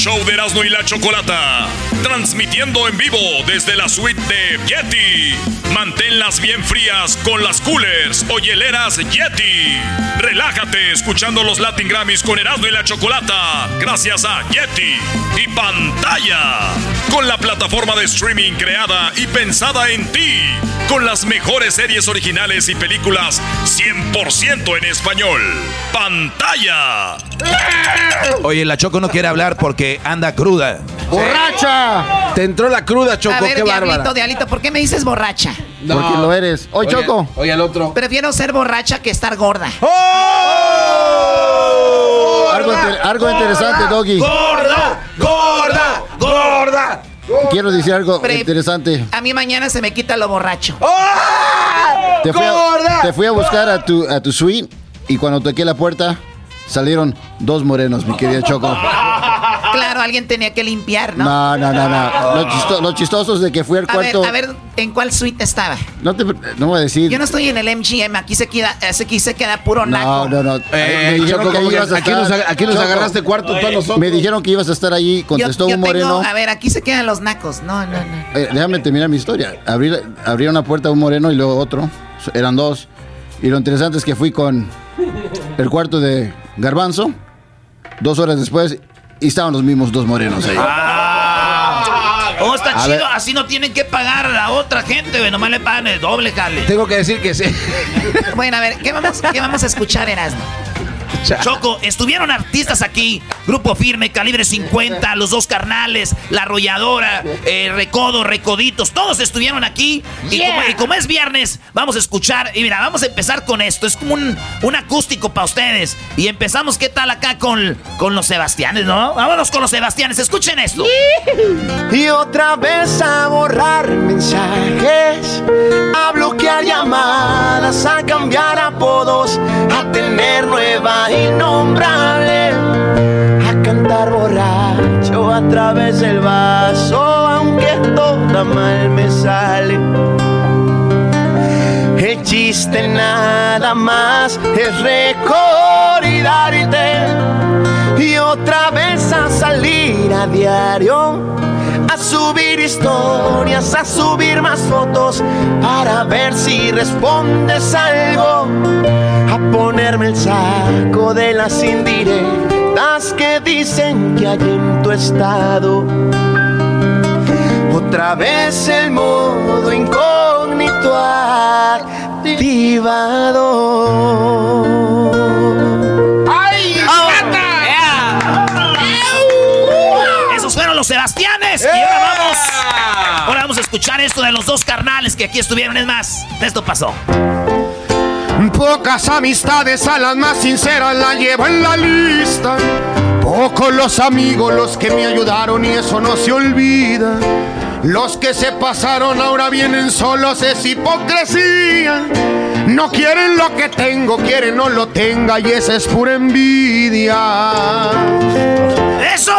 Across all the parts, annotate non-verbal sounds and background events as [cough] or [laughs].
Show de Erasmo y la Chocolata. Transmitiendo en vivo desde la suite de Yeti. Manténlas bien frías con las coolers o hieleras Yeti. Relájate escuchando los Latin Grammys con Erasmo y la Chocolata. Gracias a Yeti. Y pantalla. Con la plataforma de streaming creada y pensada en ti. Con las mejores series originales y películas 100% en español. Pantalla. Oye, la Choco no quiere hablar porque anda cruda. ¡Borracha! Te entró la cruda, Choco, A ver, qué diablito, bárbara. diablito, ¿por qué me dices borracha? No. Porque lo eres. Hoy, Oye, Choco. Oye, al otro. Prefiero ser borracha que estar gorda. Algo, inter- algo interesante, Doggy. ¡Gorda! ¡Gorda! ¡Gorda! Quiero decir algo Pre- interesante. A mí mañana se me quita lo borracho. Te fui, a, ¡Gorda! te fui a buscar a tu, a tu suite y cuando toqué la puerta salieron dos morenos, mi querida Choco. Claro, alguien tenía que limpiar, ¿no? No, no, no, no. Lo, chisto- lo chistoso es de que fui al A ver, cuarto. a ver, ¿en cuál suite estaba? No te no voy a decir. Yo no estoy en el MGM, aquí se queda, aquí se queda puro naco. No, no, no. Eh, me dijeron Choco, que ahí como que ibas a aquí nos, estar. ag- aquí nos Choco, agarraste cuarto a nosotros. Me dijeron que ibas a estar allí, Yo- contestó yo un tengo- moreno. a ver, aquí se quedan los nacos. No, no, no. Eh, déjame terminar mi historia. Abrí, abrí una puerta a un moreno y luego otro. Eran dos. Y lo interesante es que fui con el cuarto de Garbanzo. Dos horas después y estaban los mismos dos morenos ahí. Oh, está A chido, ver. así no tienen que pagar a la otra gente, güey, nomás le pagan el doble, jale. Tengo que decir que sí. Bueno, a ver, ¿qué vamos, qué vamos a escuchar, Erasmo? Choco, estuvieron artistas aquí, Grupo Firme, Calibre 50, Los Dos Carnales, La Arrolladora, eh, Recodo, Recoditos, todos estuvieron aquí. Y, como, y como es viernes, vamos a escuchar, y mira, vamos a empezar con esto, es como un, un acústico para ustedes. Y empezamos, ¿qué tal acá con, con los Sebastianes, no? Vámonos con los Sebastianes, escuchen esto. Y otra vez a borrar mensajes, a bloquear llamadas, a cambiar apodos, a tener innombrable, a cantar borracho a través del vaso, aunque toda mal me sale. El chiste nada más es recordarte y otra vez a salir a diario, a subir historias, a subir más fotos para ver si respondes algo, a ponerme el saco de las indirectas que dicen que hay en tu estado. Otra vez el modo incógnito activado. Los Sebastianes. Y ahora vamos. Ahora vamos a escuchar esto de los dos carnales que aquí estuvieron. Es más, esto pasó. Pocas amistades a las más sinceras las llevo en la lista. Pocos los amigos los que me ayudaron y eso no se olvida. Los que se pasaron ahora vienen solos, es hipocresía. No quieren lo que tengo, quieren no lo tenga y esa es pura envidia. ¡Eso!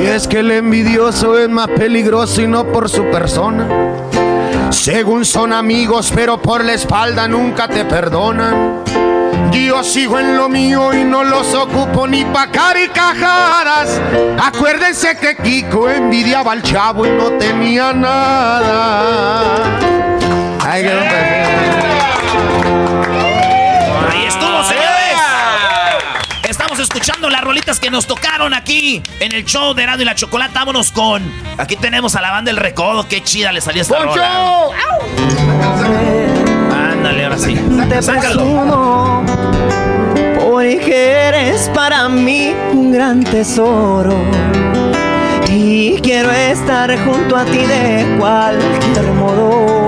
Y es que el envidioso es más peligroso y no por su persona. Según son amigos, pero por la espalda nunca te perdonan. Yo sigo en lo mío y no los ocupo ni pa' caricajadas. Acuérdense que Kiko envidiaba al chavo y no tenía nada. Ay, qué escuchando las rolitas que nos tocaron aquí en el show de Erasmo y la Chocolata. Vámonos con. Aquí tenemos a la banda del Recodo. Qué chida le salió esta rola. Ándale, ahora sí. Te Sácalo. porque eres para mí un gran tesoro. Y quiero estar junto a ti de cualquier modo.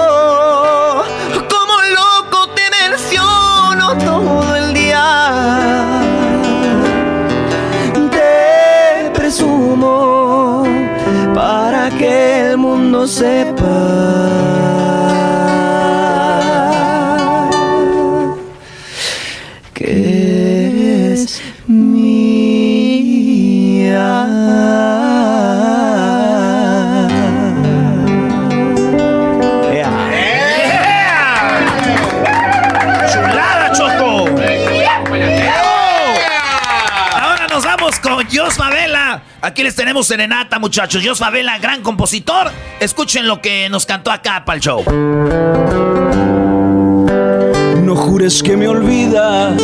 el mundo Aquí les tenemos serenata, muchachos. Jos Favela, gran compositor. Escuchen lo que nos cantó acá para el show. No jures que me olvidas,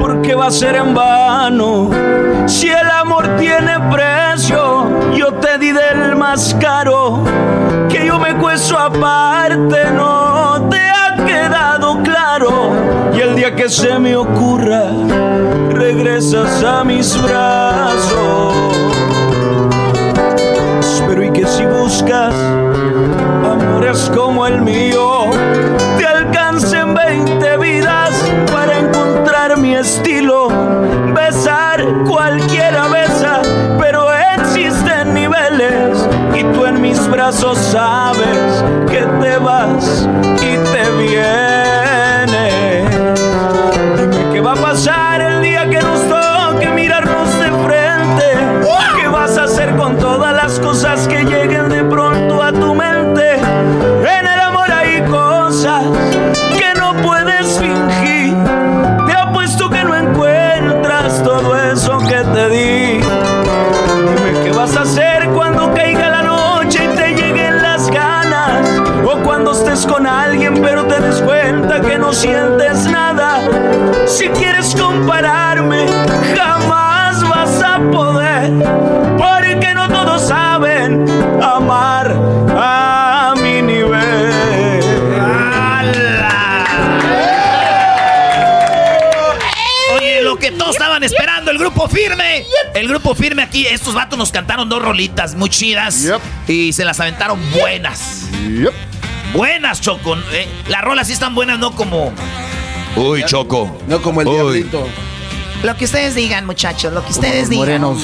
porque va a ser en vano. Si el amor tiene precio, yo te di del más caro. Que yo me cuesto aparte, no te ha quedado claro. Y el día que se me ocurra, regresas a mis brazos. Amores como el mío, El grupo firme aquí, estos vatos nos cantaron dos rolitas muy chidas. Y se las aventaron buenas. Buenas, Choco. eh, las rolas sí están buenas, no como. Uy, Choco. No como el Uy. diablito. Lo que ustedes digan, muchachos, lo que ustedes digan. morenos.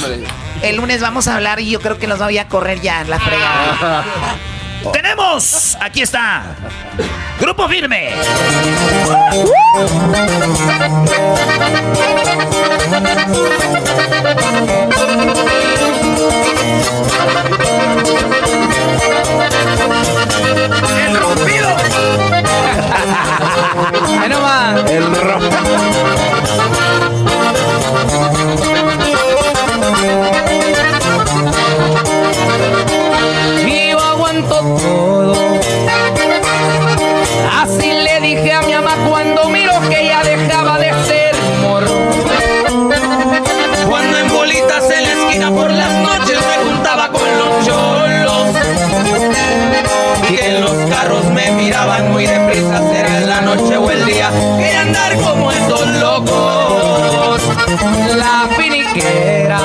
El lunes vamos a hablar y yo creo que los voy a correr ya en la fregada. [laughs] ¡Tenemos! Aquí está. Grupo Firme. El rompido. [laughs] Ahí nomás. El Y día. Quería andar como estos locos. La finiquera.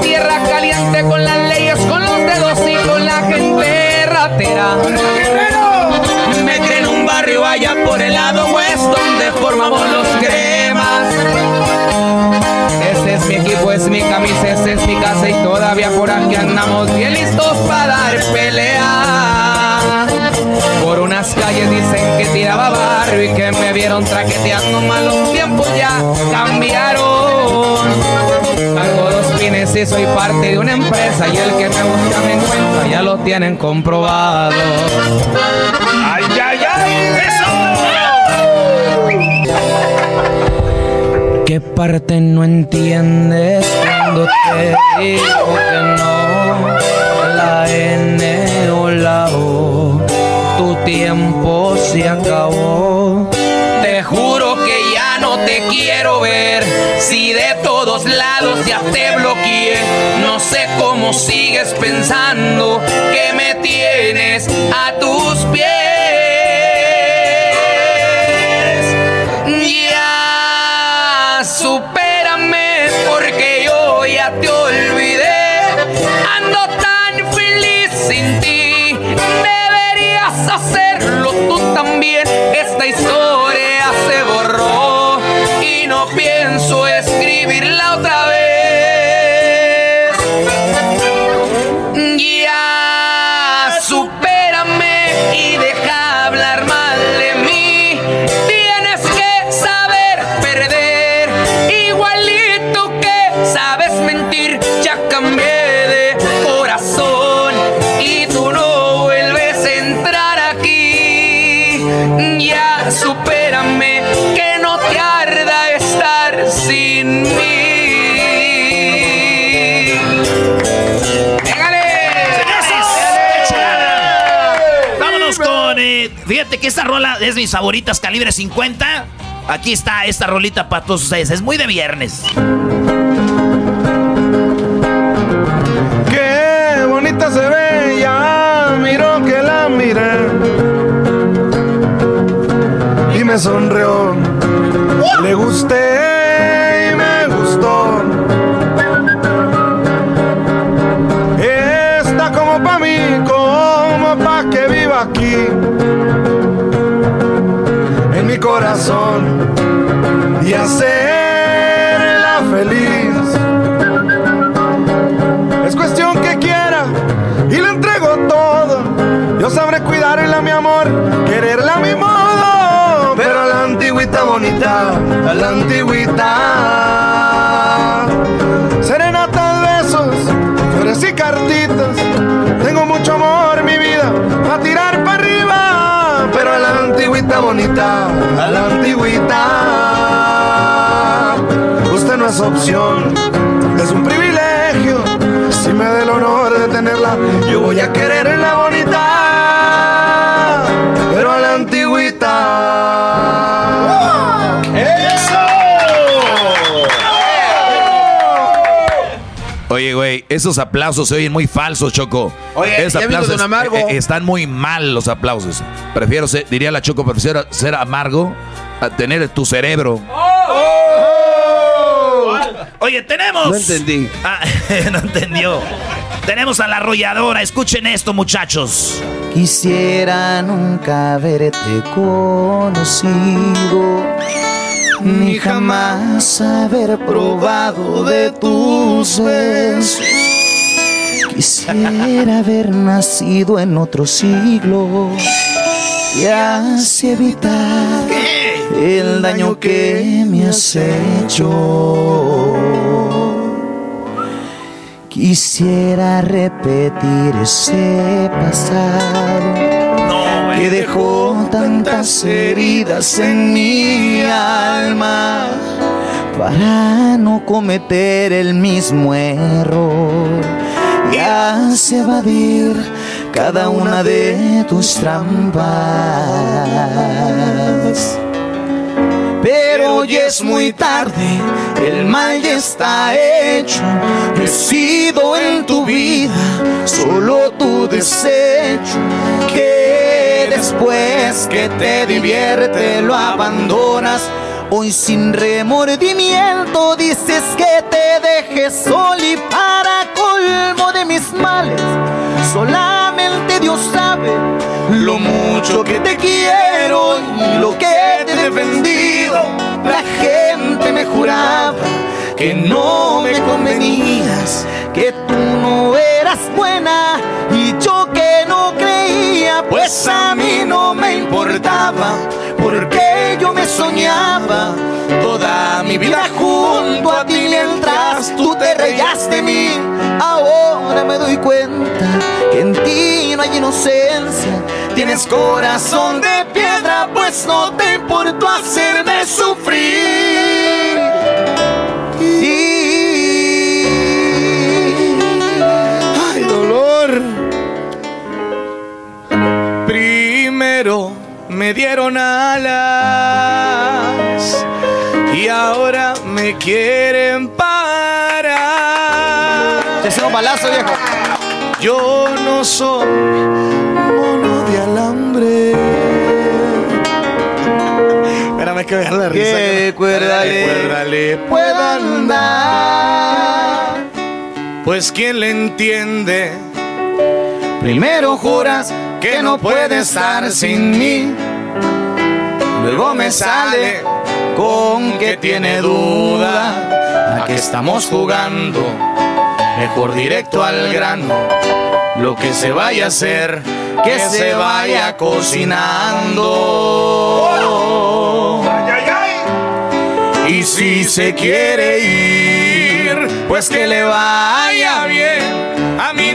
Tierra caliente con las leyes, con los dedos y con la gente ratera. Me crié en un barrio allá por el lado oeste donde formamos los cremas. Ese es mi equipo, es mi camisa, ese es mi casa y todavía por aquí andamos bien listos para dar pelea. Y que me vieron traqueteando mal los tiempos ya cambiaron. Hago dos pines y soy parte de una empresa y el que me busca me encuentra, ya lo tienen comprobado. ¡Ay, ay, ay! ¿Qué parte no entiendes cuando te digo que no? La N o la O, tu tiempo se acabó. Te juro que ya no te quiero ver. Si de todos lados ya te bloqueé, no sé cómo sigues pensando que me tienes a tus pies. Ya supérame porque yo ya te olvidé. Ando tan feliz sin ti. Hacerlo tú también. Esta historia que esta rola es mis favoritas, calibre 50. Aquí está esta rolita para todos ustedes. Es muy de viernes. Qué bonita se ve, ya miro que la miré. Y me sonrió. Le gusté Y hacerla feliz. Es cuestión que quiera y le entrego todo. Yo sabré cuidarla, mi amor, quererla a mi modo. Pero a la antigüita bonita, a la antigüita. Serenatas, besos, flores y cartitas. Tengo mucho amor, mi vida, a tirar para arriba. Pero a la antigüita bonita, a la antigüita. Es opción, es un privilegio. Si me da el honor de tenerla, yo voy a quererla bonita, pero a la antigüita. Oye, güey, esos aplausos se oyen muy falsos, Choco. Oye, esos ¿ya vino aplausos don Amargo? eh, eh, están muy mal los aplausos. Prefiero ser, diría la Choco, prefiero ser amargo a tener tu cerebro. Oye, tenemos. No entendí. Ah, [laughs] no entendió. Tenemos a la arrolladora. Escuchen esto, muchachos. Quisiera nunca haberte conocido, ni jamás haber probado de tus besos. Quisiera haber nacido en otro siglo, y así evitar el daño que me has hecho. Quisiera repetir ese pasado que dejó tantas heridas en mi alma para no cometer el mismo error y así evadir cada una de tus trampas. Hoy es muy tarde, el mal ya está hecho. He sido en tu vida solo tu desecho. Que después que te divierte lo abandonas. Hoy sin remordimiento dices que te dejes sol y para colmo de mis males. Solamente Dios sabe lo mucho que te quiero y lo que defendido. La gente me juraba que no me convenías, que tú no eras buena y yo que no creía, pues a mí no me importaba, porque yo me soñaba toda mi vida junto a ti mientras tú te reías de mí. Ahora me doy cuenta que en ti no hay inocencia, tienes corazón de piedra, pues no te importó hacerme sufrir. Ay, dolor. Primero me dieron alas y ahora me quieren parar. Te hacemos balazo, viejo. Yo no soy mono de alambre. Espérame que dar la risa. Que cuerda Que le- cuerda le puedo andar. Pues quién le entiende. Primero juras que no puede estar sin mí. Luego me sale con que tiene duda. ¿A qué estamos jugando? Mejor directo al grano. Lo que se vaya a hacer, que se vaya cocinando. Y si se quiere ir, pues que le vaya bien. A mí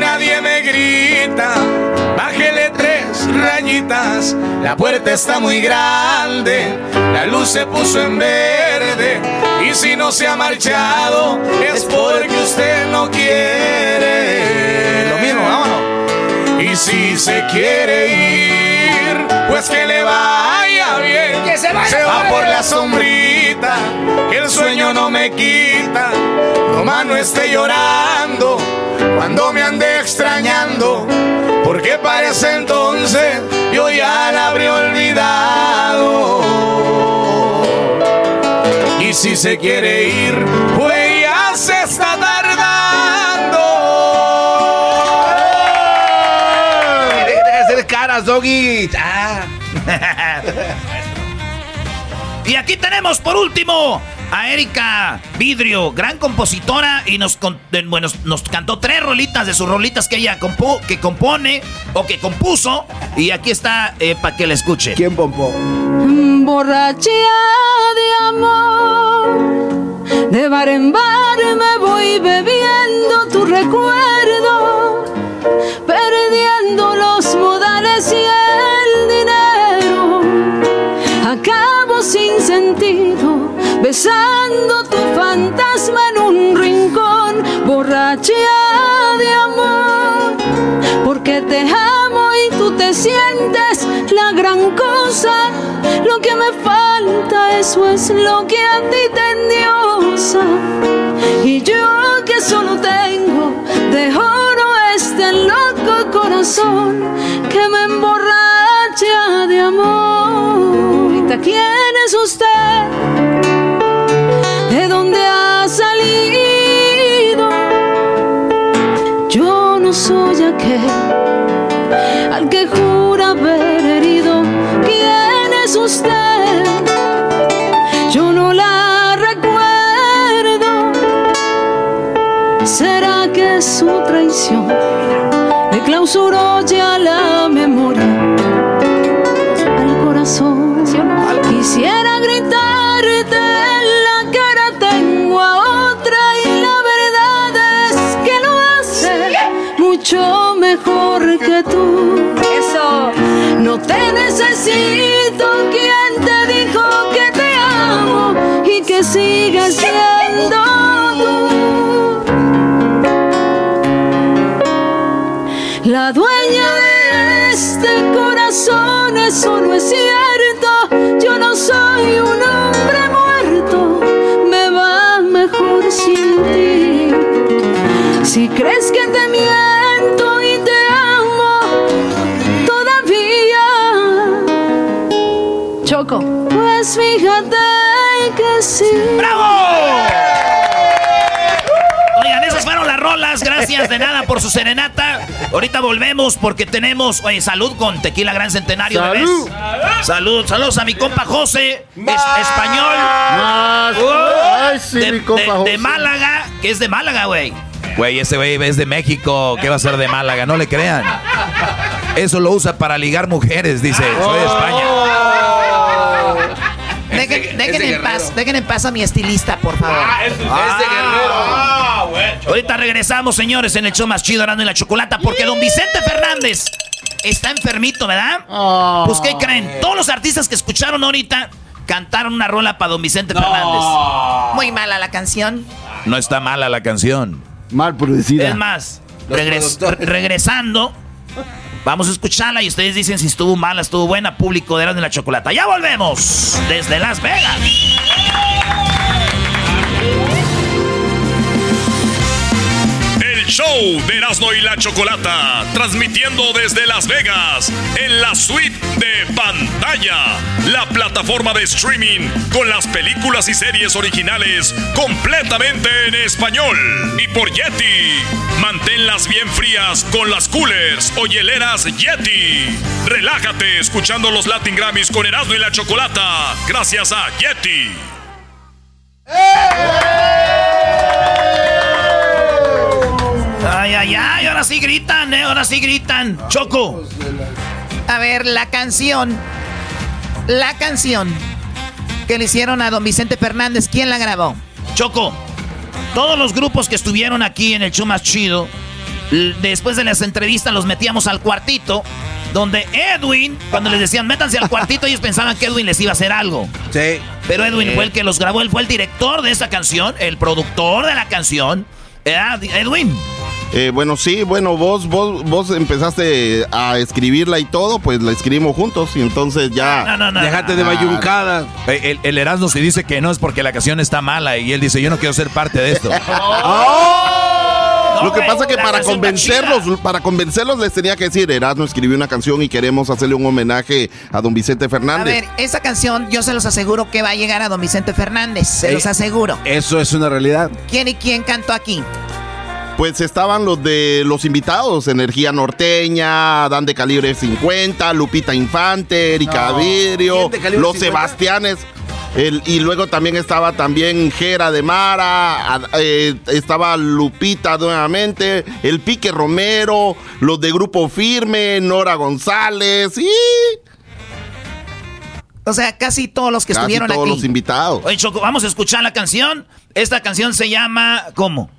La puerta está muy grande. La luz se puso en verde. Y si no se ha marchado, es porque usted no quiere. Lo mismo, vámonos. Y si se quiere ir, pues que le vaya bien. Que se vaya. va por la sombrita, que el sueño no me quita. Nomás no esté llorando cuando me ande extrañando. Porque parece entonces yo ya la habré olvidado. Y si se quiere ir, pues ya se está tardando. Doggy. Y aquí tenemos por último a Erika Vidrio, gran compositora y nos, con- de- bueno, nos cantó tres rolitas de sus rolitas que ella compo- que compone o que compuso. Y aquí está para que la escuche. ¿Quién pompó? Borracha de amor, de bar en bar me voy bebiendo tu recuerdo, perdiendo los modales y el dinero. Sin sentido, besando tu fantasma en un rincón, borracha de amor, porque te amo y tú te sientes la gran cosa. Lo que me falta, eso es lo que a ti te endiosa. Y yo que solo tengo de oro este loco corazón que me emborracha de amor. ¿Quién es usted? ¿De dónde ha salido? Yo no soy aquel al que jura haber herido. ¿Quién es usted? Yo no la recuerdo. ¿Será que su traición me clausuró ya la Quisiera gritarte en la cara tengo a otra y la verdad es que lo hace mucho mejor que tú. Eso. No te necesito quien te dijo que te amo y que sigas siendo tú. La dueña de este corazón, eso no es cierto Si crees que te miento y te amo todavía, Choco, pues fíjate que sí. Oigan, esas fueron las rolas. Gracias de nada por su serenata. Ahorita volvemos porque tenemos, oye, salud con Tequila Gran Centenario. bebés. Salud. Salud, saludos a mi compa José, es español. Más. Uh, Ay, sí, de, mi compa de- José. de Málaga, que es de Málaga, güey. Güey, ese güey es de México. ¿Qué va a ser de Málaga? No le crean. Eso lo usa para ligar mujeres, dice. Soy de España. Dejen, dejen ese en paz, dejen en paz a mi estilista, por favor. Ah, Ahorita regresamos, señores, en el show más chido, Arando y la Chocolata, porque don Vicente Fernández está enfermito, ¿verdad? Pues, ¿qué creen? Todos los artistas que escucharon ahorita cantaron una rola para don Vicente Fernández. Muy mala la canción. No está mala la canción. Mal producida. Es más, regres- regresando, vamos a escucharla y ustedes dicen si estuvo mala, estuvo buena, público de y la Chocolata. ¡Ya volvemos! Desde Las Vegas. Show de Erasmo y la Chocolata, transmitiendo desde Las Vegas, en la suite de pantalla, la plataforma de streaming con las películas y series originales completamente en español. Y por Yeti, manténlas bien frías con las coolers o hieleras Yeti. Relájate escuchando los Latin Grammys con Erasmo y la Chocolata, gracias a Yeti. Ay, ay, ay, ahora sí gritan, ¿eh? Ahora sí gritan. Choco. A ver, la canción. La canción que le hicieron a don Vicente Fernández, ¿quién la grabó? Choco. Todos los grupos que estuvieron aquí en el show más chido, después de las entrevistas los metíamos al cuartito, donde Edwin, cuando les decían métanse al cuartito, ellos pensaban que Edwin les iba a hacer algo. Sí. Pero Edwin fue el que los grabó, él fue el director de esa canción, el productor de la canción. ¿Verdad, Edwin. Eh, bueno, sí, bueno, vos, vos, vos empezaste a escribirla y todo, pues la escribimos juntos y entonces ya. No, no, no. Dejate de bayuncada. Eh, El, el Erasmo si dice que no es porque la canción está mala y él dice yo no quiero ser parte de esto. [laughs] Lo que pasa es que para convencerlos, para convencerlos les tenía que decir, Erasmo escribió una canción y queremos hacerle un homenaje a don Vicente A Fernández. ver, esa canción yo se los aseguro que va a llegar a don Vicente Fernández. Se Eh. los aseguro. Eso es una realidad. ¿Quién y quién cantó aquí? Pues estaban los de los invitados, Energía Norteña, Dan de Calibre 50, Lupita Infante, Erika Vidrio, ¿Quién de calibre Los 50? Sebastianes. el- y luego también estaba también Jera de Mara, eh, estaba Lupita nuevamente, el Pique Romero, los de Grupo Firme, Nora González y O sea, casi todos los que casi estuvieron todos aquí. los invitados. Oye, Choco, vamos a escuchar la canción. Esta canción se llama, ¿cómo?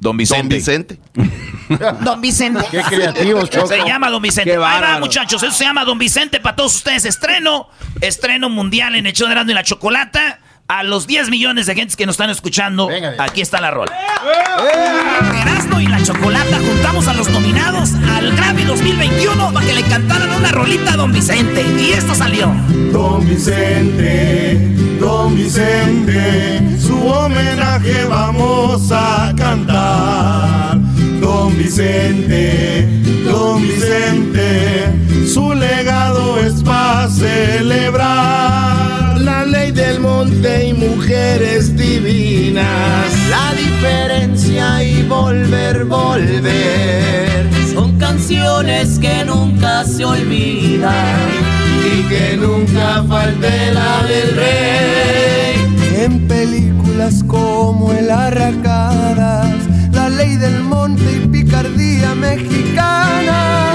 Don Vicente. Don Vicente. [laughs] Don Vicente. Qué creativos, Choco. Se llama Don Vicente. Qué Ahí va, muchachos. Eso se llama Don Vicente para todos ustedes. Estreno. Estreno mundial en el show de y la Chocolata. A los 10 millones de gentes que nos están escuchando, Venga, aquí está la rola. Erasmo y la Chocolata juntamos a los nominados al Grammy 2021 para que le cantaran una rolita a Don Vicente. Y esto salió. Don Vicente, Don Vicente, su homenaje vamos a cantar. Don Vicente, Don Vicente, su legado es para celebrar. Ley del monte y mujeres divinas. La diferencia y volver, volver. Son canciones que nunca se olvidan. y que nunca falte la del rey. En películas como El Arracadas, La Ley del Monte y Picardía Mexicana,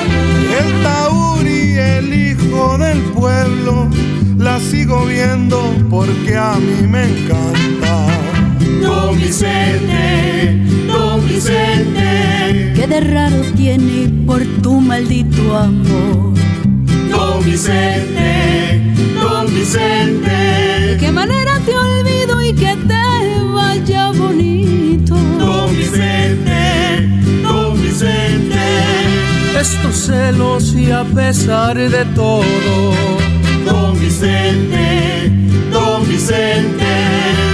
El Taur y El Hijo del Pueblo, la sigo viendo porque a mí me encanta. Don Vicente, Don Vicente. ¿Qué de raro tiene por tu maldito amor. Don Vicente, Don Vicente. ¿De qué manera te olvido y que te vaya bonito? Don Vicente, Don Vicente. Estos celos y a pesar de todo. Don Vicente, Don Vicente.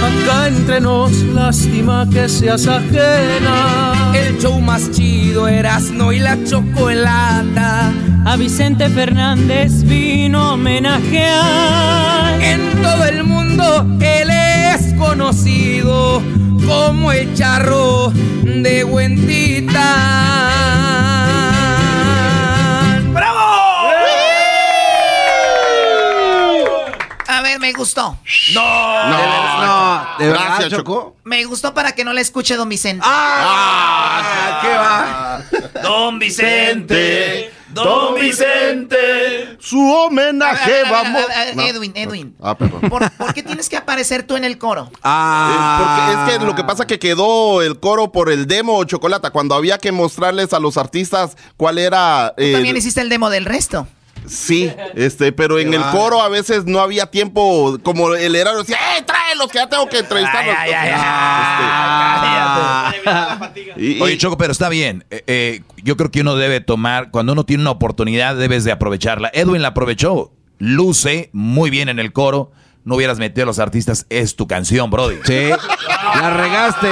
Acá entre nos, lástima que seas ajena. El show más chido Erasno y la chocolata. A Vicente Fernández vino a homenajear. En todo el mundo él es conocido como el charro de Huentita. Ver, me gustó. No, no, de verdad, Gracias, Choco. Me gustó para que no le escuche Don Vicente. Ah, ¿qué va? Don Vicente. Don Vicente, su homenaje, A ver, a ver, vamos. a ver, a ver, No. Edwin, Edwin. Ah, perdón. ¿Por, por qué tienes que aparecer tú en el coro? Eh, porque es que lo que pasa que quedó el coro por el demo Chocolata cuando había que mostrarles a los artistas cuál era Tú también hiciste el demo del resto. Sí este pero en el coro a veces no había tiempo como el herano decía ¡eh tráelos que ya tengo que entrevistarlos Ay, ay, Y- y- Oye, Choco, pero está bien. Eh, eh, yo creo que uno debe tomar, cuando uno tiene una oportunidad, debes de aprovecharla. Edwin la aprovechó. Luce muy bien en el coro. No hubieras metido a los artistas. Es tu canción, Brody. Sí, la regaste.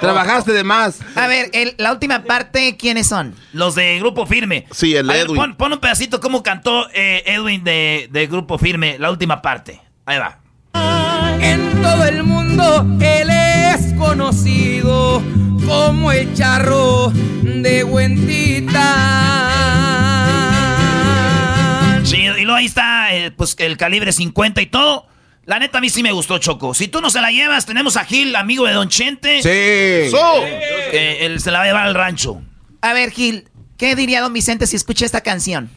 Trabajaste de más. A ver, el- la última parte, ¿quiénes son? Los de Grupo Firme. Sí, el A ver, Edwin. pon, pon un pedacito cómo cantó eh, Edwin de, de Grupo Firme, la última parte. Ahí va. En todo el mundo él es conocido como el charro de Huentita. Sí, y luego ahí está eh, pues el calibre 50 y todo. La neta a mí sí me gustó Choco. Si tú no se la llevas, tenemos a Gil, amigo de Don Chente. Sí. So, Eh, él se la va a llevar al rancho. A ver, Gil, ¿qué diría Don Vicente si escucha esta canción?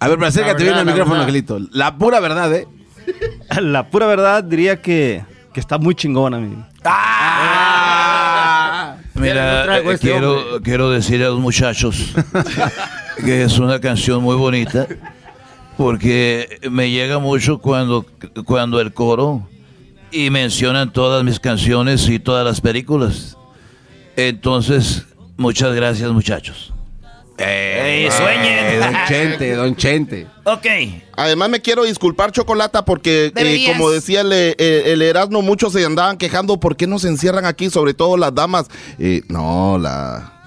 A ver, pero acércate bien al micrófono. Angelito. La pura verdad, ¿eh? [laughs] La pura verdad diría que, que está muy chingona, mi. Mira, no traigo eh, este quiero, quiero decirle a los muchachos [laughs] que es una canción muy bonita porque me llega mucho cuando, cuando el coro y mencionan todas mis canciones y todas las películas. Entonces, muchas gracias muchachos. ¡Ey, sueñen! Eh, don Chente, don Chente. ok. Además me quiero disculpar Chocolata porque eh, como decía el, eh, el Erasmo muchos se andaban quejando por qué no se encierran aquí sobre todo las damas Eh, no la,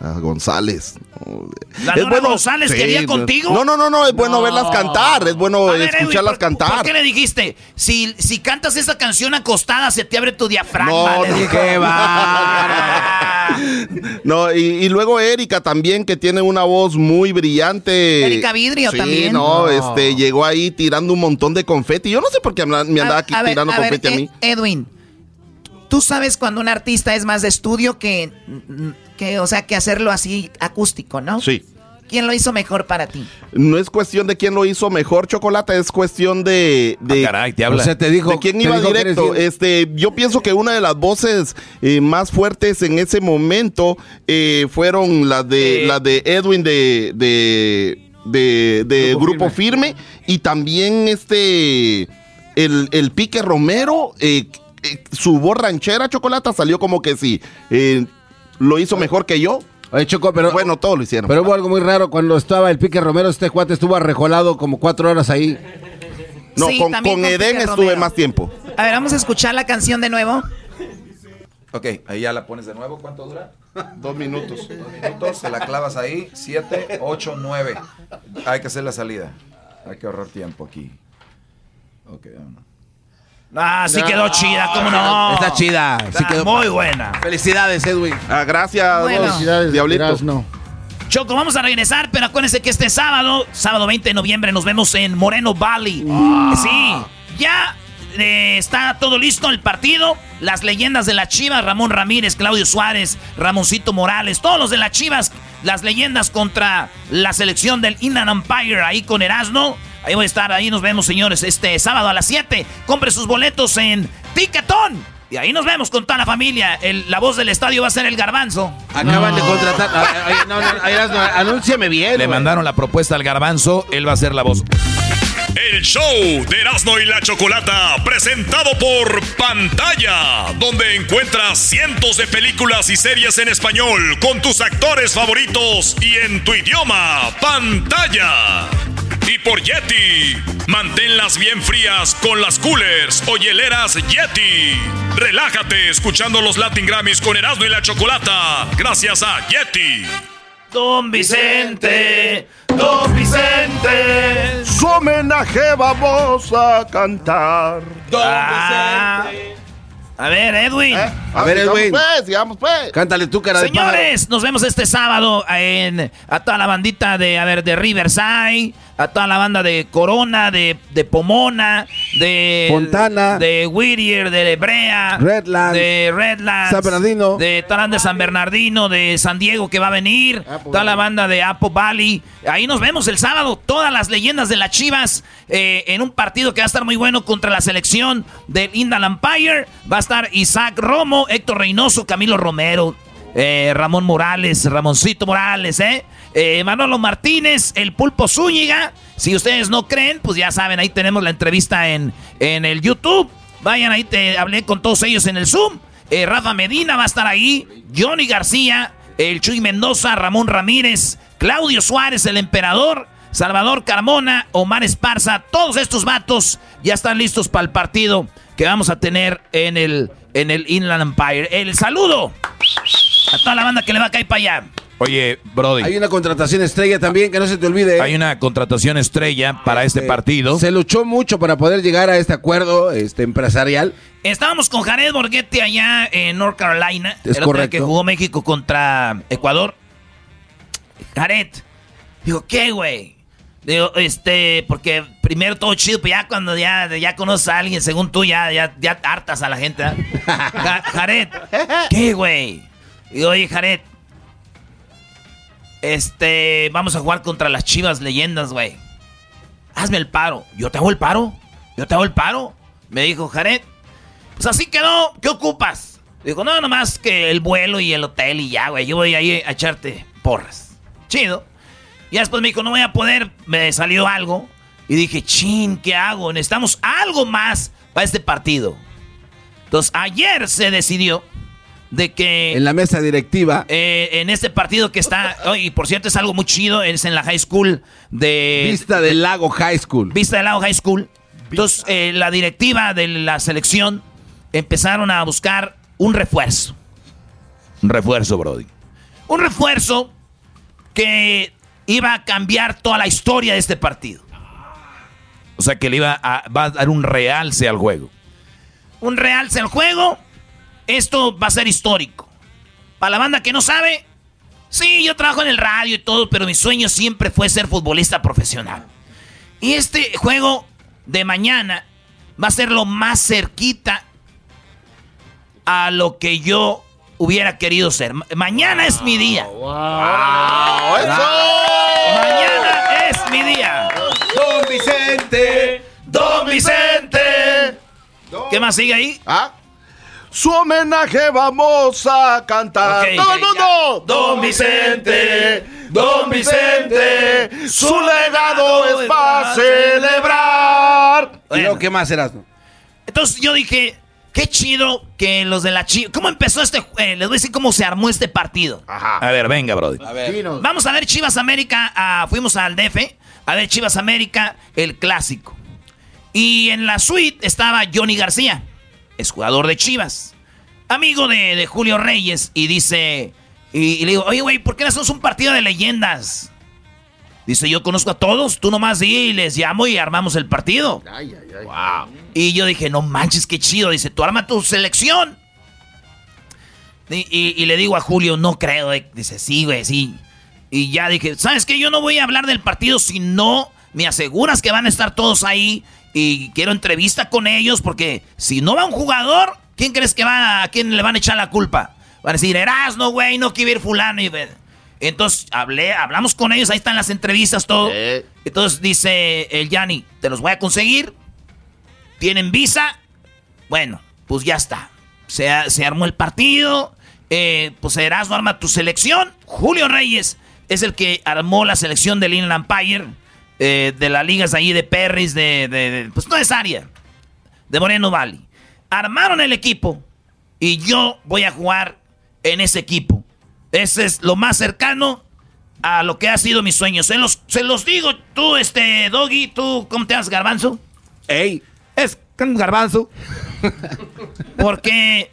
la González no, ¿La Nora González quería contigo? no no no no es bueno verlas cantar es bueno A Edwin, escucharlas ¿por- cantar ¿Por qué le dijiste? Si, si cantas esa canción acostada, se te abre tu diafragma. No, le no, dijo. qué [laughs] No, y, y luego Erika también, que tiene una voz muy brillante. Erika Vidrio Sí, también. no, No. este, llegó ahí tirando un montón de confeti. Yo no sé por qué me andaba aquí A ver, tirando a ver, confeti a Ed- mí. Edwin, tú sabes cuando un artista es más de estudio que, que, o sea, que hacerlo así acústico, ¿no? Sí. ¿Quién lo hizo mejor para ti? No es cuestión de quién lo hizo mejor, Chocolate, es cuestión de... de Ah, caray, te habla. O sea, te dijo. ¿De quién iba directo? Este, yo pienso que una de las voces eh, más fuertes en ese momento eh, fueron las de, Eh. las de Edwin de, de, de, de Grupo Grupo Firme. y también este el, el Pique Romero, eh, eh, su voz ranchera chocolata salió como que sí, eh, lo hizo mejor que yo. Oye, Choco, pero. Bueno, todos lo hicieron. Pero hubo algo muy raro. Cuando estaba el Pique Romero, este cuate estuvo arrejolado como cuatro horas ahí. no, Sí, con, con con Eden Pique estuve Romero. más tiempo. A ver, vamos a escuchar la canción de nuevo. Ok, ahí ya la pones de nuevo. ¿Cuánto dura? [laughs] Dos minutos. Dos minutos, se la clavas ahí. Siete, ocho, nueve. Hay que hacer la salida. Hay que ahorrar tiempo aquí. Ok, vámonos. Ah, sí quedó chida, ¿cómo no? Está chida. Sí quedó- muy buena. Felicidades, Edwin. Ah, gracias, Bueno. Felicidades, Diablito. no. Choco, vamos a regresar, pero acuérdense que este sábado, sábado 20 de noviembre, nos vemos en Moreno Valley. Sí, ya eh, está todo listo el partido. Las leyendas de las Chivas, Ramón Ramírez, Claudio Suárez, Ramoncito Morales, todos los de las Chivas, las leyendas contra la selección del Inland Empire ahí con Erasmo. Ahí voy a estar, ahí nos vemos, señores, este sábado a las 7. Compre sus boletos en Ticketon. Y ahí nos vemos con toda la familia. El- la voz del estadio va a ser el garbanzo. Acaban de contratar. Ay, ay, no, no, anúnciame bien. Le mandaron la propuesta al garbanzo, él va a ser la voz. El show de Erasmo y la Chocolata, presentado por Pantalla, donde encuentras cientos de películas y series en español con tus actores favoritos y en tu idioma, Pantalla. Y por Yeti, manténlas bien frías con las coolers o hieleras Yeti. Relájate escuchando los Latin Grammys con Erasmo y la Chocolata, gracias a Yeti. Don Vicente, Don Vicente. Su homenaje vamos a cantar. Ah. A ver, Edwin. A ver, sigamos, Edwin. pues, sigamos, pues. Cántale tú, cara de Señores, nos vemos este sábado en a toda la bandita de a ver de Riverside, a toda la banda de Corona, de, de Pomona, de Fontana. de Whittier, de Hebrea, Redlands. de Redlands, San Bernardino. de Tarán de San Bernardino, de San Diego que va a venir, toda la banda de Apple Valley. Ahí nos vemos el sábado, todas las leyendas de las Chivas eh, en un partido que va a estar muy bueno contra la selección del Inland Empire. Va a estar Isaac Romo, Héctor Reynoso, Camilo Romero, eh, Ramón Morales, Ramoncito Morales, ¿eh? Eh, Manolo Martínez, el Pulpo Zúñiga. Si ustedes no creen, pues ya saben, ahí tenemos la entrevista en, en el YouTube. Vayan ahí, te hablé con todos ellos en el Zoom. Eh, Rafa Medina va a estar ahí, Johnny García, el Chuy Mendoza, Ramón Ramírez, Claudio Suárez, el emperador, Salvador Carmona, Omar Esparza, todos estos vatos ya están listos para el partido que vamos a tener en el, en el Inland Empire. El saludo a toda la banda que le va a caer para allá. Oye, Brody, Hay una contratación estrella también, que no se te olvide. hay una contratación estrella para este Eh, partido. Se luchó mucho para poder llegar a este acuerdo este, empresarial. Estábamos con Jared Borghetti allá en North Carolina. Es el otro día correcto. que jugó México contra Ecuador. Jared, digo, ¿qué, güey? Digo, este, porque primero todo chido, pero ya cuando ya, ya conoces a alguien, según tú, ya, ya, ya hartas a la gente. Ja- Jared, ¿qué, güey? Digo, oye, Jared, este, vamos a jugar contra las chivas leyendas, güey. Hazme el paro. ¿Yo te hago el paro? ¿Yo te hago el paro? Me dijo Jared. Pues así quedó. ¿Qué ocupas? Dijo, no, nomás que el vuelo y el hotel y ya, güey. Yo voy ahí a echarte porras. Chido. Y después me dijo, no voy a poder. Me salió algo. Y dije, chin, ¿qué hago? Necesitamos algo más para este partido. Entonces, ayer se decidió de que... En la mesa directiva. Eh, en este partido que está, oh, y por cierto es algo muy chido, es en la high school de... Vista del Lago High School. Vista del Lago High School. Entonces, eh, la directiva de la selección empezaron a buscar un refuerzo. Un refuerzo, Brody. Un refuerzo que iba a cambiar toda la historia de este partido. O sea que le iba a, va a dar un realce al juego. Un realce al juego. Esto va a ser histórico. Para la banda que no sabe, sí, yo trabajo en el radio y todo, pero mi sueño siempre fue ser futbolista profesional. Y este juego de mañana va a ser lo más cerquita a lo que yo hubiera querido ser. Ma- Mañana es mi día. Mañana es mi día. Don Vicente, Don Vicente. ¿Qué más sigue ahí? ¿Ah? Su homenaje vamos a cantar. Ok, ¡Todo el mundo! ya. Don Vicente, Don Vicente, su legado es para celebrar. ¿Y luego qué más eras? Entonces yo dije, qué chido que los de la Chivas... ¿Cómo empezó este... eh, les voy a decir cómo se armó este partido. A ver, venga, Brody. Vamos a ver Chivas América. ah, fuimos al DF a ver Chivas América, el clásico. Y en la suite estaba Johnny García, es jugador de Chivas, amigo de, de Julio Reyes. Y dice, y, y le digo, oye, güey, ¿por qué no hacemos un partido de leyendas? Dice, yo conozco a todos, tú nomás di y les llamo y armamos el partido. Y yo dije, no manches, qué chido. Dice, tú arma tu selección. Y, y- y le digo a Julio, no creo. eh. Dice, sí, güey, sí. Y ya dije, ¿sabes qué? Yo no voy a hablar del partido si no me aseguras que van a estar todos ahí. Y quiero entrevista con ellos porque si no va un jugador, ¿quién crees que va a, quién le van a echar la culpa? Van a decir, Erasno, güey, no quiere ir fulano. Y, entonces hablé, hablamos con ellos, ahí están las entrevistas, todo. Entonces dice el Yanni, te los voy a conseguir. ¿Tienen visa? Bueno, pues ya está. Se, se armó el partido. Eh, pues Erasmo arma tu selección. Julio Reyes es el que armó la selección del Inland Empire. Eh, de las ligas ahí de Perris, de, de- de- Pues no es área. De Moreno Valley. Armaron el equipo. Y yo voy a jugar en ese equipo. Ese es lo más cercano a lo que ha sido mi sueño. Se los, se los digo, tú, este, Doggy, tú, ¿cómo te llamas, Garbanzo? Ey. Es Garbanzo. [laughs] Porque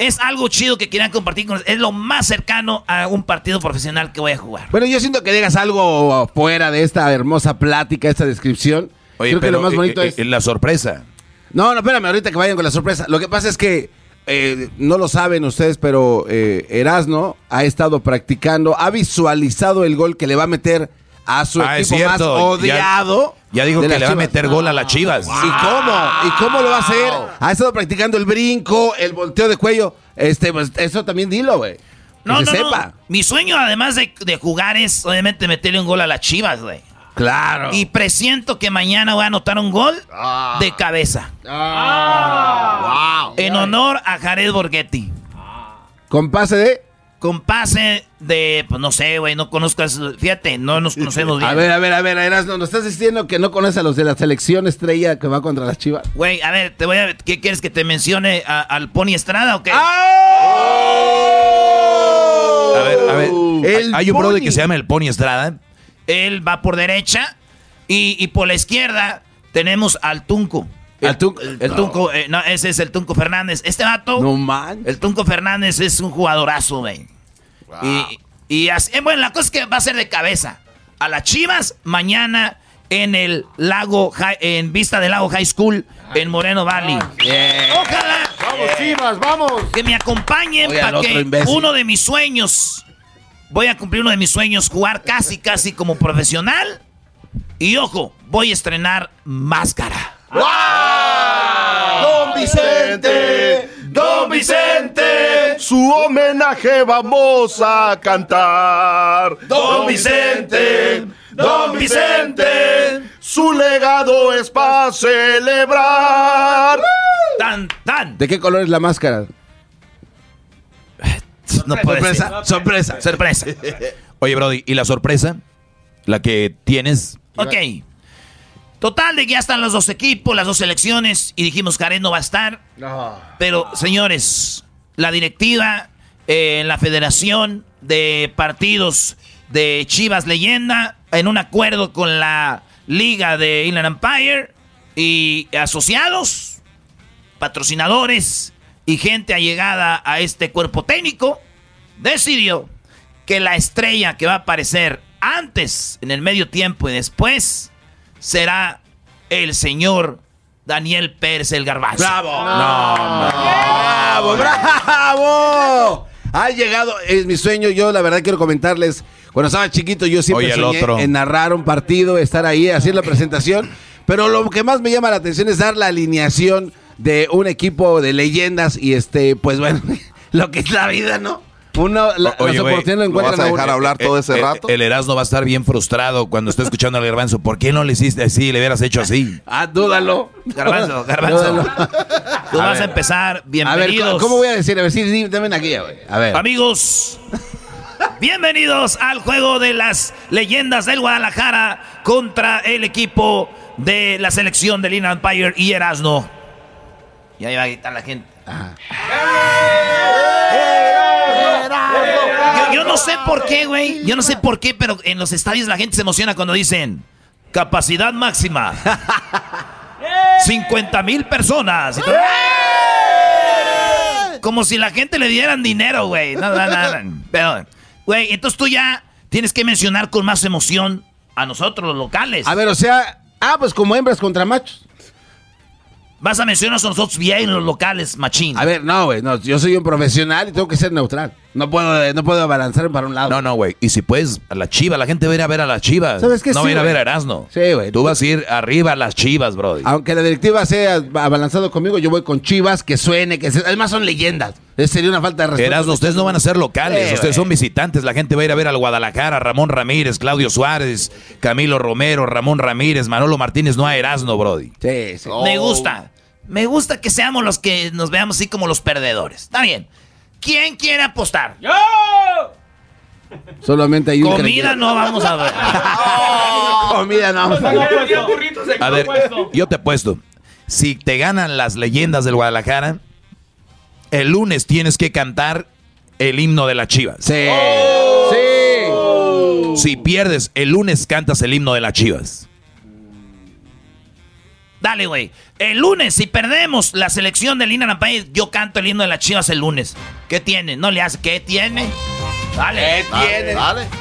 es algo chido que quieran compartir con Es lo más cercano a un partido profesional que voy a jugar. Bueno, yo siento que digas algo fuera de esta hermosa plática, esta descripción. Oye, Creo que pero, lo más eh, bonito eh, es... eh, la sorpresa. No, no, espérame, ahorita que vayan con la sorpresa. Lo que pasa es que eh, no lo saben ustedes, pero eh, Erasno ha estado practicando, ha visualizado el gol que le va a meter a su Ah, equipo más odiado. Ya, ya dijo que le va a meter gol a las chivas. ¿Y cómo? ¿Y cómo lo va a hacer? Ha estado practicando el brinco, el volteo de cuello. Este, pues, eso también dilo, güey. Que No, se no, sepa. no. Mi sueño, además de, de jugar, es obviamente meterle un gol a las chivas, güey. Claro. Y presiento que mañana voy a anotar un gol de cabeza. En honor a Jared Borghetti. ¿Con pase de? Con pase de, pues no sé, güey, no conozcas, fíjate, no nos conocemos bien. A ver, a ver, a ver, Erasno, ¿nos estás diciendo que no conoces a los de la selección estrella que va contra las chivas? Güey, a ver, te voy a, ¿qué quieres que te mencione a- al Pony Estrada o qué? A ver, a ver. El hay un brother que se llama el Pony Estrada. Él va por derecha y, y por la izquierda tenemos al Tunco. El, Tunco, el, Tunco, eh, no, ese es el Tunco Fernández. Este vato, No man. el Tunco Fernández es un jugadorazo, güey. Y, y así, eh, bueno, la cosa es que va a ser de cabeza. A las Chivas mañana en el lago, en vista del lago High School en Moreno Valley. Ojalá. Vamos, Chivas, vamos. Que me acompañen para que imbécil. uno de mis sueños, voy a cumplir uno de mis sueños, jugar casi, casi como profesional. Y ojo, voy a estrenar máscara. Don Vicente, Don Vicente, su homenaje vamos a cantar. Don Vicente, Don Vicente, su legado es para celebrar. Tan, tan. ¿De qué color es la máscara? No puede sorpresa, ser. sorpresa. Sorpresa. Oye, Brody, ¿y la sorpresa? La que tienes. Ok. Total de que ya están los dos equipos, las dos selecciones, y dijimos Jared no va a estar. Pero, señores, la directiva, eh, la federación de partidos de Chivas Leyenda, en un acuerdo con la liga de Inland Empire y asociados, patrocinadores y gente allegada a este cuerpo técnico, decidió que la estrella que va a aparecer antes, en el medio tiempo y después, será el señor Daniel Pérez el Garbanzo. ¡Bravo! ¡Bravo, bravo! Ha llegado, es mi sueño. Yo, la verdad, quiero comentarles. Cuando estaba chiquito, yo siempre Oye, el soñé otro. en narrar un partido, estar ahí, hacer la presentación. Pero lo que más me llama la atención es dar la alineación de un equipo de leyendas. Y este, pues bueno, [laughs] lo que es la vida, ¿no? Uno, la, Oye, las oportunidades lo encuentran a uno. Eh, eh, El Erasmo va a estar bien frustrado cuando esté escuchando al Garbanzo. ¿Por qué no le hiciste así? Le hubieras hecho así. Ah, dúdalo. Garbanzo, [laughs] Garbanzo. Dúdalo. Tú A vas a ver. empezar. A ver, Bienvenidos. ¿cómo- ¿cómo voy a decir? A ver, sí, sí, dame aquí, güey. A ver. Amigos, bienvenidos al juego de las leyendas del Guadalajara contra el equipo de la selección del Inland Empire y Erasno. Y ahí va a gritar la gente. Yo, yo no sé por qué, güey. Yo no sé por qué, pero en los estadios la gente se emociona cuando dicen capacidad máxima. [laughs] 50 mil personas. Y todo, Como si la gente le dieran dinero, güey. No, no, no, no. Pero, güey, entonces tú ya tienes que mencionar con más emoción a nosotros, los locales. A ver, o sea, ah, pues como hembras contra machos. Vas a mencionar a nosotros bien los locales, machín. A ver, no, güey, no, yo soy un profesional y tengo que ser neutral. No puedo, no puedo balanzar para un lado. No, no, güey. Y si puedes, a la chiva, la gente va a ir a ver a las chivas. ¿Sabes qué? No Sí, va a ir a ver a Erasmo. Sí, güey. Tú vas a ir arriba a las chivas, bro. Aunque la directiva sea abalanzado conmigo, yo voy con Chivas, que suene, que se... además son leyendas. Eso sería una falta de respeto. Erasmo, ustedes no van a ser locales, Sí, ustedes son visitantes. La gente va a ir a ver al Guadalajara, Ramón Ramírez, Claudio Suárez, Camilo Romero, Ramón Ramírez, Manolo Martínez, no a Erasmo, Brody. Sí, sí. Me gusta. Me gusta que seamos los que nos veamos así como los perdedores. Está bien. ¿Quién quiere apostar? ¡Yo! Solamente hay un Comida no vamos a ver. [laughs] Comida no vamos a ver. A ver, yo te apuesto. Si te ganan las leyendas del Guadalajara, el lunes tienes que cantar el himno de las Chivas. Sí. Si pierdes, el lunes cantas el himno de las Chivas. Dale, güey. El lunes, si perdemos la selección del Inter País, yo canto el himno de las Chivas el lunes. ¿Qué tiene? ¿No le hace? ¿Qué tiene? Dale. ¿Qué tiene?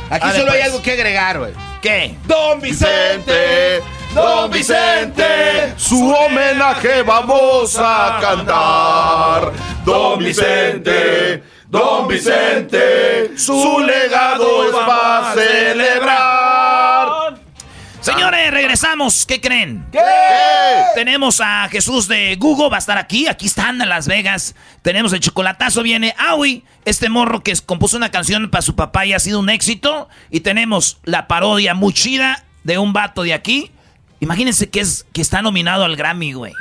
Aquí Dale, solo hay pues. algo que agregar, güey. ¿Qué? Don Vicente, Don Vicente, su homenaje vamos a cantar. Don Vicente, Don Vicente, su legado es para celebrar. Señores, regresamos. ¿Qué creen? Tenemos a Jesús de Google, va a estar aquí. Aquí están en Las Vegas. Tenemos el chocolatazo, viene Aui, este morro que compuso una canción para su papá y ha sido un éxito. Y tenemos la parodia muy chida de un vato de aquí. Imagínense que, es, que está nominado al Grammy, güey.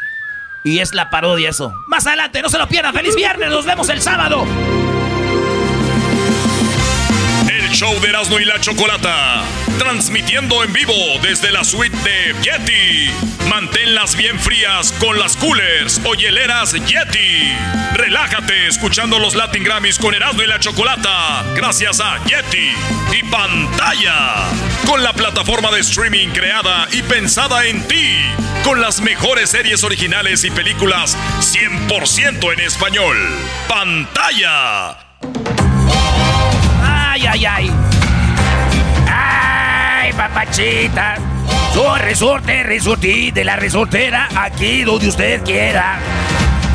Y es la parodia eso. Más adelante, no se lo pierdan. ¡Feliz viernes! Nos vemos el sábado. El show de Erasmo y la Chocolata. Transmitiendo en vivo desde la suite de Yeti. Manténlas bien frías con las coolers o hieleras Yeti. Relájate escuchando los Latin Grammys con Erasmo y la Chocolata. Gracias a Yeti y pantalla. Con la plataforma de streaming creada y pensada en ti. Con las mejores series originales y películas 100% en español. Pantalla. Ay, ay, ay. Ay, papachita. Soy resorte, resortí de la resortera, aquí donde usted quiera.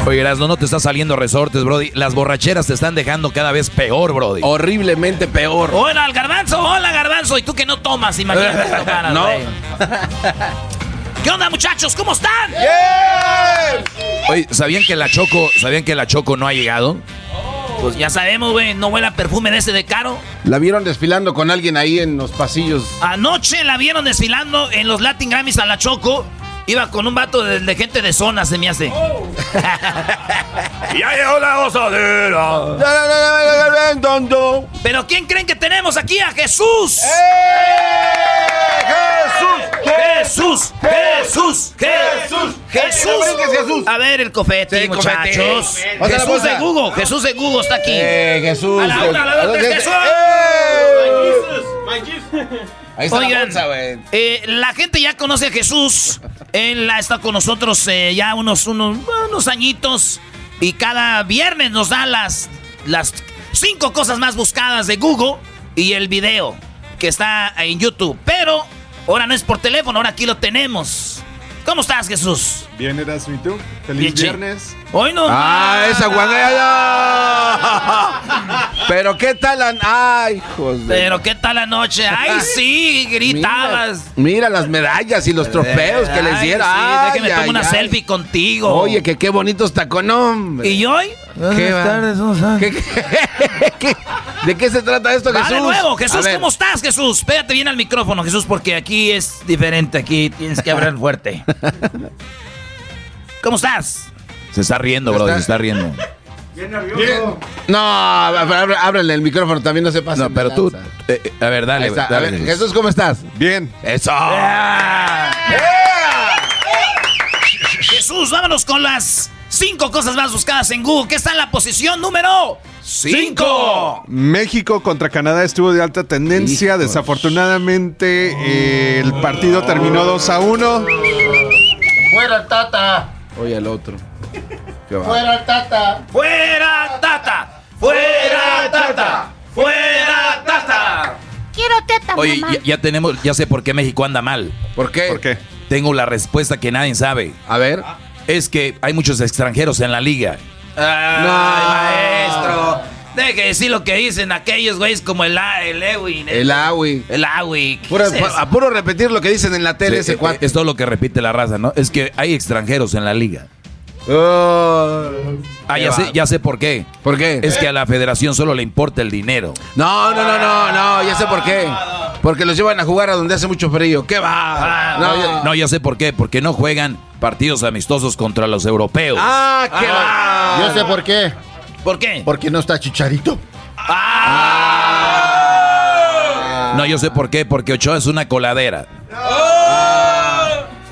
Oye, Erasmo, no te está saliendo resortes, Brody. Las borracheras te están dejando cada vez peor, Brody. Horriblemente peor. Hola, al garbanzo, hola, garbanzo. Y tú que no tomas, imagínate esta cara, [laughs] No. ¿Qué onda, muchachos? ¿Cómo están? Oye, ¿sabían que la Choco, sabían que la Choco no ha llegado? Pues ya sabemos, güey, no huele a perfume de ese de caro. La vieron desfilando con alguien ahí en los pasillos. Anoche la vieron desfilando en los Latin Grammys a la Choco. Iba con un vato de, de gente de zona, se me hace. [laughs] Ya llegó la gozadera. Pero ¿quién creen que tenemos aquí? ¡A Jesús! ¡Jesús! ¡Jesús! ¡Jesús! ¡Jesús! ¡Jesús! A ver el cofete, Sí, muchachos. cofete. Jesús de. Google, Jesús de Google está aquí. Eh, Jesús. A la una, a la dos, tres, Jesús. Ahí está la Oigan, bolsa, güey. eh, la gente ya conoce a Jesús. Él ha estado con nosotros eh, ya unos, unos, unos añitos. Y cada viernes nos da las, las cinco cosas más buscadas de Google y el video que está en YouTube. Pero ahora no es por teléfono, ahora aquí lo tenemos. ¿Cómo estás, Jesús? Bien, Erasmo, ¿y tú? Feliz viernes. Hoy no. Ah, esa guangaya. [laughs] Pero qué tal la... Ay, hijos de... Pero qué tal la noche. Ay, sí, gritabas. Mira las medallas y los trofeos que les dieron. sí, Ay, déjame ay, tomar una selfie contigo. Oye, que qué bonitos hombre. ¿Y hoy? ¿Qué va? ¿Qué- qué- [laughs] qué- ¿De qué se trata esto, Va Jesús? de nuevo, Jesús. ¿cómo estás, Jesús? Pégate bien al micrófono, Jesús, porque aquí es diferente. Aquí tienes que hablar fuerte. [laughs] ¿Cómo estás? Se está riendo, Brody, se está riendo. No, ábrele ábrele el micrófono, también no se pasa. No, pero tú, eh, eh, a ver, dale. A ver, Jesús, ¿cómo estás? Bien. Eso. Jesús, vámonos con las cinco cosas más buscadas en Google. ¿Qué está en la posición número 5? México contra Canadá estuvo de alta tendencia. Desafortunadamente, eh, el partido terminó 2 a 1. Fuera el Tata. Oye, el otro. Qué va. Fuera el Tata. ¡Fuera, Tata! ¡Fuera, Tata! ¡Fuera, Tata! Quiero teta, Oye, mamá. ya, ya tenemos, ya sé por qué México anda mal. ¿Por qué? ¿Por qué? Tengo la respuesta que nadie sabe. A ver. Es que hay muchos extranjeros en la liga. ¡Ay, maestro! Deje decir lo que dicen aquellos güeyes como el, A- el Ewin. El Awi. El Awi. A puro repetir lo que dicen en la tele Sí, ese eh, cuate. es todo lo que repite la raza, ¿no? Es que hay extranjeros en la liga. Oh. Ah, ya sé, ya sé por qué. ¿Por qué? Es que a la federación solo le importa el dinero. No, no, no, no, no, ya sé por qué. Porque los llevan a jugar a donde hace mucho frío. ¿Qué va? No, ya- no, ya sé por qué. Porque no juegan partidos amistosos contra los europeos. Ah, qué va. Yo sé por qué. ¿Por qué? Porque no está Chicharito. No, yo sé por qué. Porque Ochoa es una coladera.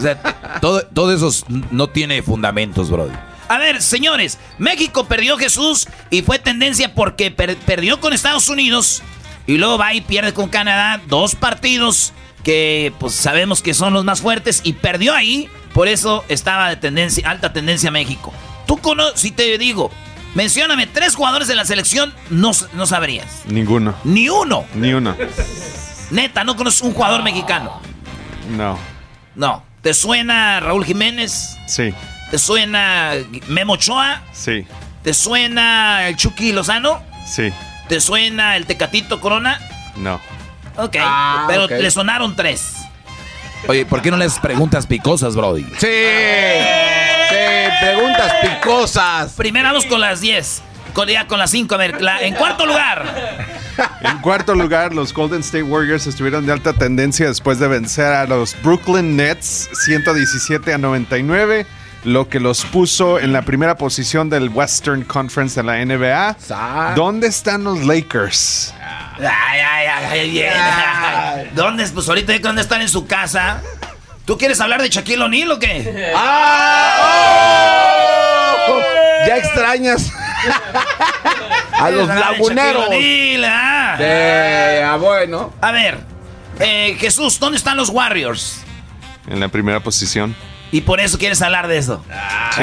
O sea, todo, todo eso no tiene fundamentos, brother. A ver, señores, México perdió Jesús y fue tendencia porque per- perdió con Estados Unidos y luego va y pierde con Canadá dos partidos que pues sabemos que son los más fuertes y perdió ahí, por eso estaba de tendencia, alta tendencia México. Tú conoces, si te digo, mencióname tres jugadores de la selección, no, no sabrías. Ninguno. Ni uno. Ni uno. Neta, no conoces un jugador mexicano. No. No. ¿Te suena Raúl Jiménez? Sí. ¿Te suena Memo Ochoa? Sí. ¿Te suena el Chucky Lozano? Sí. ¿Te suena el Tecatito Corona? No. Ok, Ah, pero le sonaron tres. Oye, ¿por qué no les preguntas picosas, Brody? Sí. Sí, preguntas picosas. Primero vamos con las 10. Con, ya con las 5. A ver, la- en cuarto lugar. En cuarto lugar, los Golden State Warriors estuvieron de alta tendencia después de vencer a los Brooklyn Nets 117 a 99, lo que los puso en la primera posición del Western Conference de la NBA. ¿Dónde están los Lakers? Ay, ay, ay, ay, bien. ¿Dónde? Pues ahorita ¿dónde están en su casa? ¿Tú quieres hablar de Shaquille O'Neal o qué? Ya extrañas [laughs] a los laguneros. Ah. Sí, ah, bueno. A ver, eh, Jesús, ¿dónde están los Warriors? En la primera posición. Y por eso quieres hablar de eso. Sí.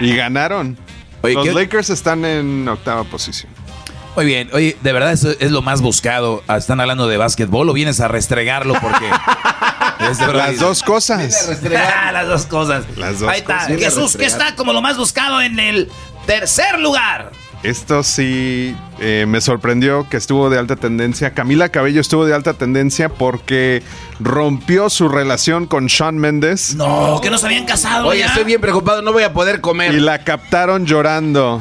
Y ganaron. Oye, los ¿qué- Lakers están en octava posición. Muy bien, oye, de verdad eso es lo más buscado. Ah, Están hablando de básquetbol o vienes a restregarlo porque [laughs] es de verdad. Las dos cosas. Ah, [laughs] Las dos cosas. Las dos Ahí está. cosas. Jesús, que está como lo más buscado en el tercer lugar. Esto sí eh, me sorprendió que estuvo de alta tendencia. Camila Cabello estuvo de alta tendencia porque rompió su relación con Sean Méndez. No, que no se habían casado Oye, ya. estoy bien preocupado, no voy a poder comer. Y la captaron llorando.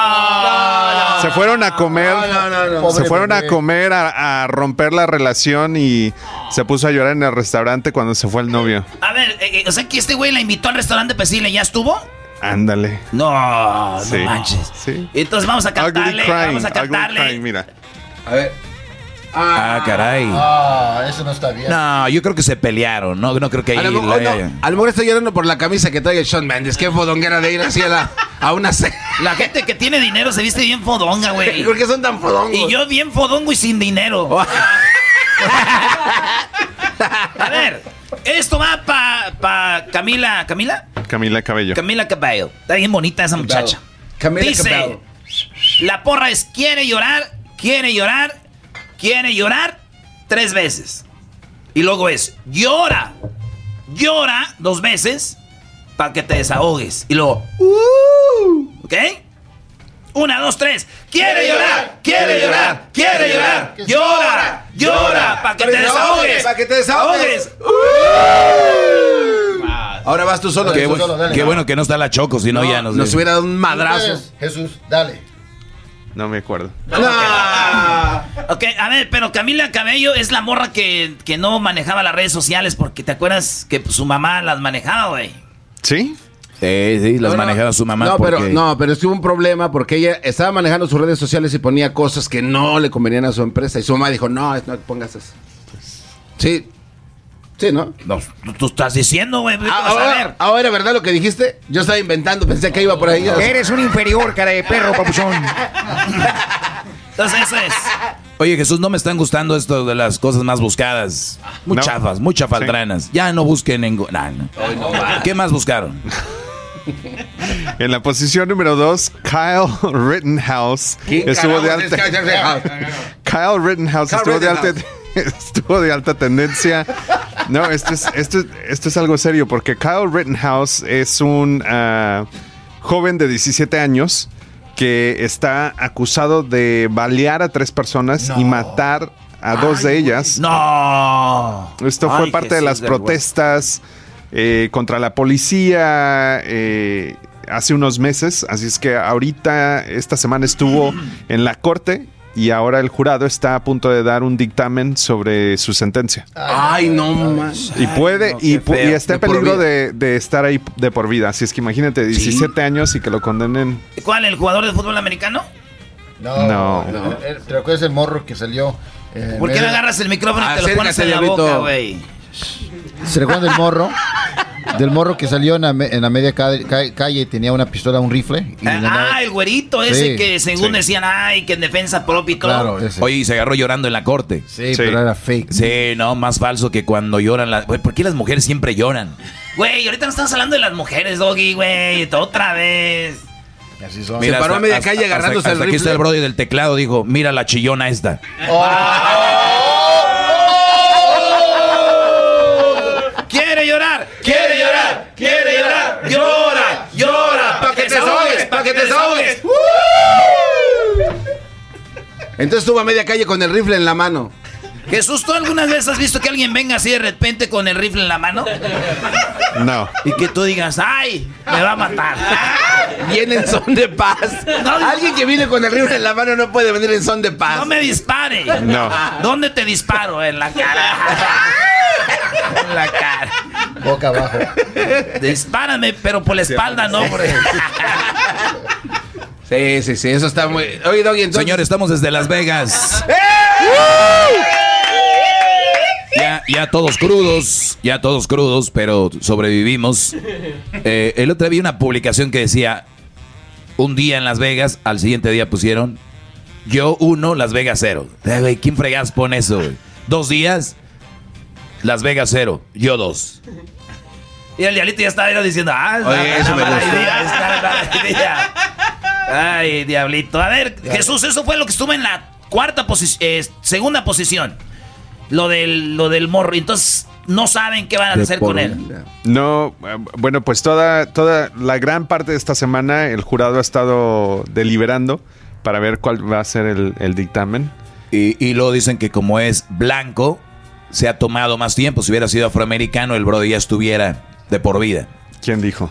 Ah, Se fueron a comer. No, no, no, no. Se fueron a comer, a, a romper la relación y se puso a llorar en el restaurante cuando se fue el novio. A ver, eh, eh, o sea que este güey la invitó al restaurante para decirle, ¿ya estuvo? Ándale. No, Sí. no manches. Sí. Entonces vamos a Ugly cantarle, crying, vamos a ugly cantarle. crying, mira. A ver. Ah, caray. Ah, eso no está bien. No, yo creo que se pelearon. No, no creo que ahí A lo, mejor, la- no, a lo mejor estoy llorando por la camisa que trae el Sean Mendes. Qué fodonguera de ir así a, la- a una ce- [laughs] La gente que tiene dinero se viste bien fodonga, güey. ¿Por qué son tan fodongos? Y yo bien fodongo y sin dinero. [laughs] a ver, esto va para pa Camila. ¿Camila? Camila Cabello. Camila Cabello. Está bien bonita esa muchacha. Camila Dice, Cabello. la porra es quiere llorar, quiere llorar, quiere llorar tres veces. Y luego es llora, llora dos veces para que te desahogues. Y luego, uh, ¿ok? Una, dos, tres. Quiere llorar, quiere llorar, quiere llorar. Llora, llora para que te desahogues. Para que te desahogues. Ahora vas tú solo. Qué, Jesús. bu- qué bueno que no está la Choco, si no, ya nos, Nos hubiera dado un madrazo. Jesús, dale. No me acuerdo. Ok, a ver, pero Camila Cabello es la morra que, que no manejaba las redes sociales porque te acuerdas que su mamá las manejaba, güey. ¿Sí? Sí, sí, las manejaba su mamá. No, pero, no, pero es que hubo un problema porque ella estaba manejando sus redes sociales y ponía cosas que no le convenían a su empresa. Y su mamá dijo, no, no pongas eso. Sí. Sí, ¿no? No, tú- tú estás diciendo, güey. ¿qué vas a Ahora, ahora, ¿verdad lo que dijiste? Yo estaba inventando, pensé que iba por ahí. Eres un inferior, cara de perro, papuchón. Entonces eso es. Oye, Jesús, no me están gustando esto de las cosas más buscadas. Muy No. chafas, muy chafaldranas. Ya no busquen en... Nah, no. ¿Qué más buscaron? [laughs] En la posición número 2, Kyle Rittenhouse ¿Quién estuvo de es alta. Kyle Rittenhouse? Kyle Rittenhouse Kyle estuvo de alta [laughs] estuvo de alta tendencia. No, esto es, esto, esto es algo serio porque Kyle Rittenhouse es un ah, joven de 17 años que está acusado de balear a tres personas y matar a dos de ellas. No. Esto fue Ay, parte de las güey. Eh, contra la policía eh, hace unos meses. Así es que ahorita, esta semana estuvo en la corte y ahora el jurado está a punto de dar un dictamen sobre su sentencia. Ay, no más. Y puede, no, y, qué pu- feo. y está en peligro de, de estar ahí de por vida. Así es que imagínate, 17 años y que lo condenen. ¿Cuál? ¿El jugador de fútbol americano? No. Eh, ¿Te recuerdas el morro que salió? eh, ¿Por qué no agarras el micrófono y te lo pones en la boca, güey? ¿Se recuerdan del morro? Del morro que salió en la, me- en la media ca- ca- calle y tenía una pistola, un rifle. y le andaba- Ah, el güerito ese Sí, que según sí. decían, ay, que en defensa propia y todo. Claro, ese. Oye, y se agarró llorando en la corte. Sí, pero era fake. Sí, no, más falso que cuando lloran las... Güey, ¿por qué las mujeres siempre lloran? Güey, ahorita no estamos hablando de las mujeres, Doggy, güey. Otra vez. Así son. Mira, Se paró hasta- a media calle hasta- agarrándose hasta el aquí está el brody del teclado, dijo, mira la chillona esta. Quiere llorar, quiere llorar, quiere llorar. Llora, llora, pa' que te desahogues, pa' que te desahogues. Entonces estuvo a media calle con el rifle en la mano. Jesús, ¿tú algunas veces has visto que alguien venga así de repente con el rifle en la mano? No. Y que tú digas, ay, me va a matar. Viene en son de paz. Alguien que viene con el rifle en la mano no puede venir en son de paz. No me dispare. No. ¿Dónde te disparo? En la cara. En la cara. Boca abajo. Dispárame, pero por la espalda no, hombre. Sí, sí, sí, eso está muy. Oye, Doggy, entonces. Señor, estamos desde Las Vegas. Ya, ya todos crudos, ya todos crudos, pero sobrevivimos. Eh, el otro día vi una publicación que decía, un día en Las Vegas, al siguiente día pusieron, yo uno, Las Vegas cero. Eh, güey, ¿Quién fregas pone eso? güey? Dos días, Las Vegas cero, yo dos. Y el diablito ya estaba diciendo, ah, Oye, está eso me mala gustó. idea, mala idea. Ay, diablito. A ver, Jesús, eso fue lo que estuvo en la cuarta posición, segunda posición. Lo del, lo del morro. Entonces, no saben qué van a De hacer con él. No, eh, bueno, pues toda, toda la gran parte de esta semana el jurado ha estado deliberando para ver cuál va a ser el, el dictamen. Y, y luego dicen que como es blanco, se ha tomado más tiempo. Si hubiera sido afroamericano, el brody ya estuviera de por vida. ¿Quién dijo?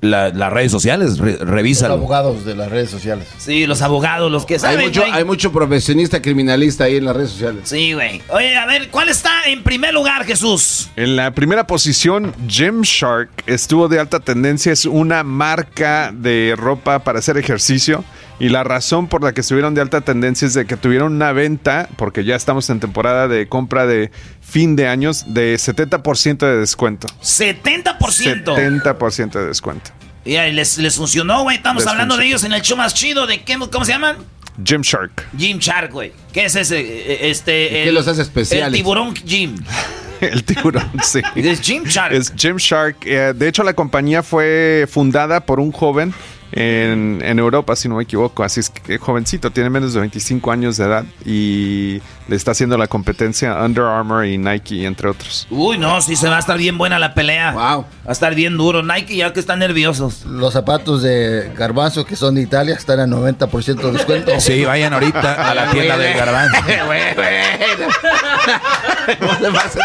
La- las redes sociales, re- Los revísalo. abogados de las redes sociales. Sí, los abogados, los que Hay saben, mucho, güey. hay mucho profesionista criminalista ahí en las redes sociales. Sí, güey. Oye, a ver, ¿cuál está en primer lugar, Jesús? En la primera posición, Gymshark estuvo de alta tendencia. Es una marca de ropa para hacer ejercicio. Y la razón por la que estuvieron de alta tendencia es de que tuvieron una venta, porque ya estamos en temporada de compra de fin de años, de 70% de descuento. 70%. 70% de descuento. Y ahí les, les funcionó, güey. Estamos Les hablando de ellos en el show más chido de qué, ¿cómo se llaman? Gymshark. Jim Shark, güey. ¿Qué es ese? Eh, Este, ¿Y qué los hace especiales? El tiburón Jim. [laughs] El tiburón, sí. [laughs] Es Gymshark. Es Gymshark. Eh, de hecho, la compañía fue fundada por un joven en, en Europa, si no me equivoco. Así es que jovencito, tiene menos de 25 años de edad y le está haciendo la competencia Under Armour y Nike, entre otros. Uy, no, sí se va a estar bien buena la pelea. Wow. Va a estar bien duro. Nike ya que están nerviosos. Los zapatos de Garbanzo, que son de Italia, están a 90% de descuento. Sí, vayan ahorita a la tienda del garbanzo. [laughs]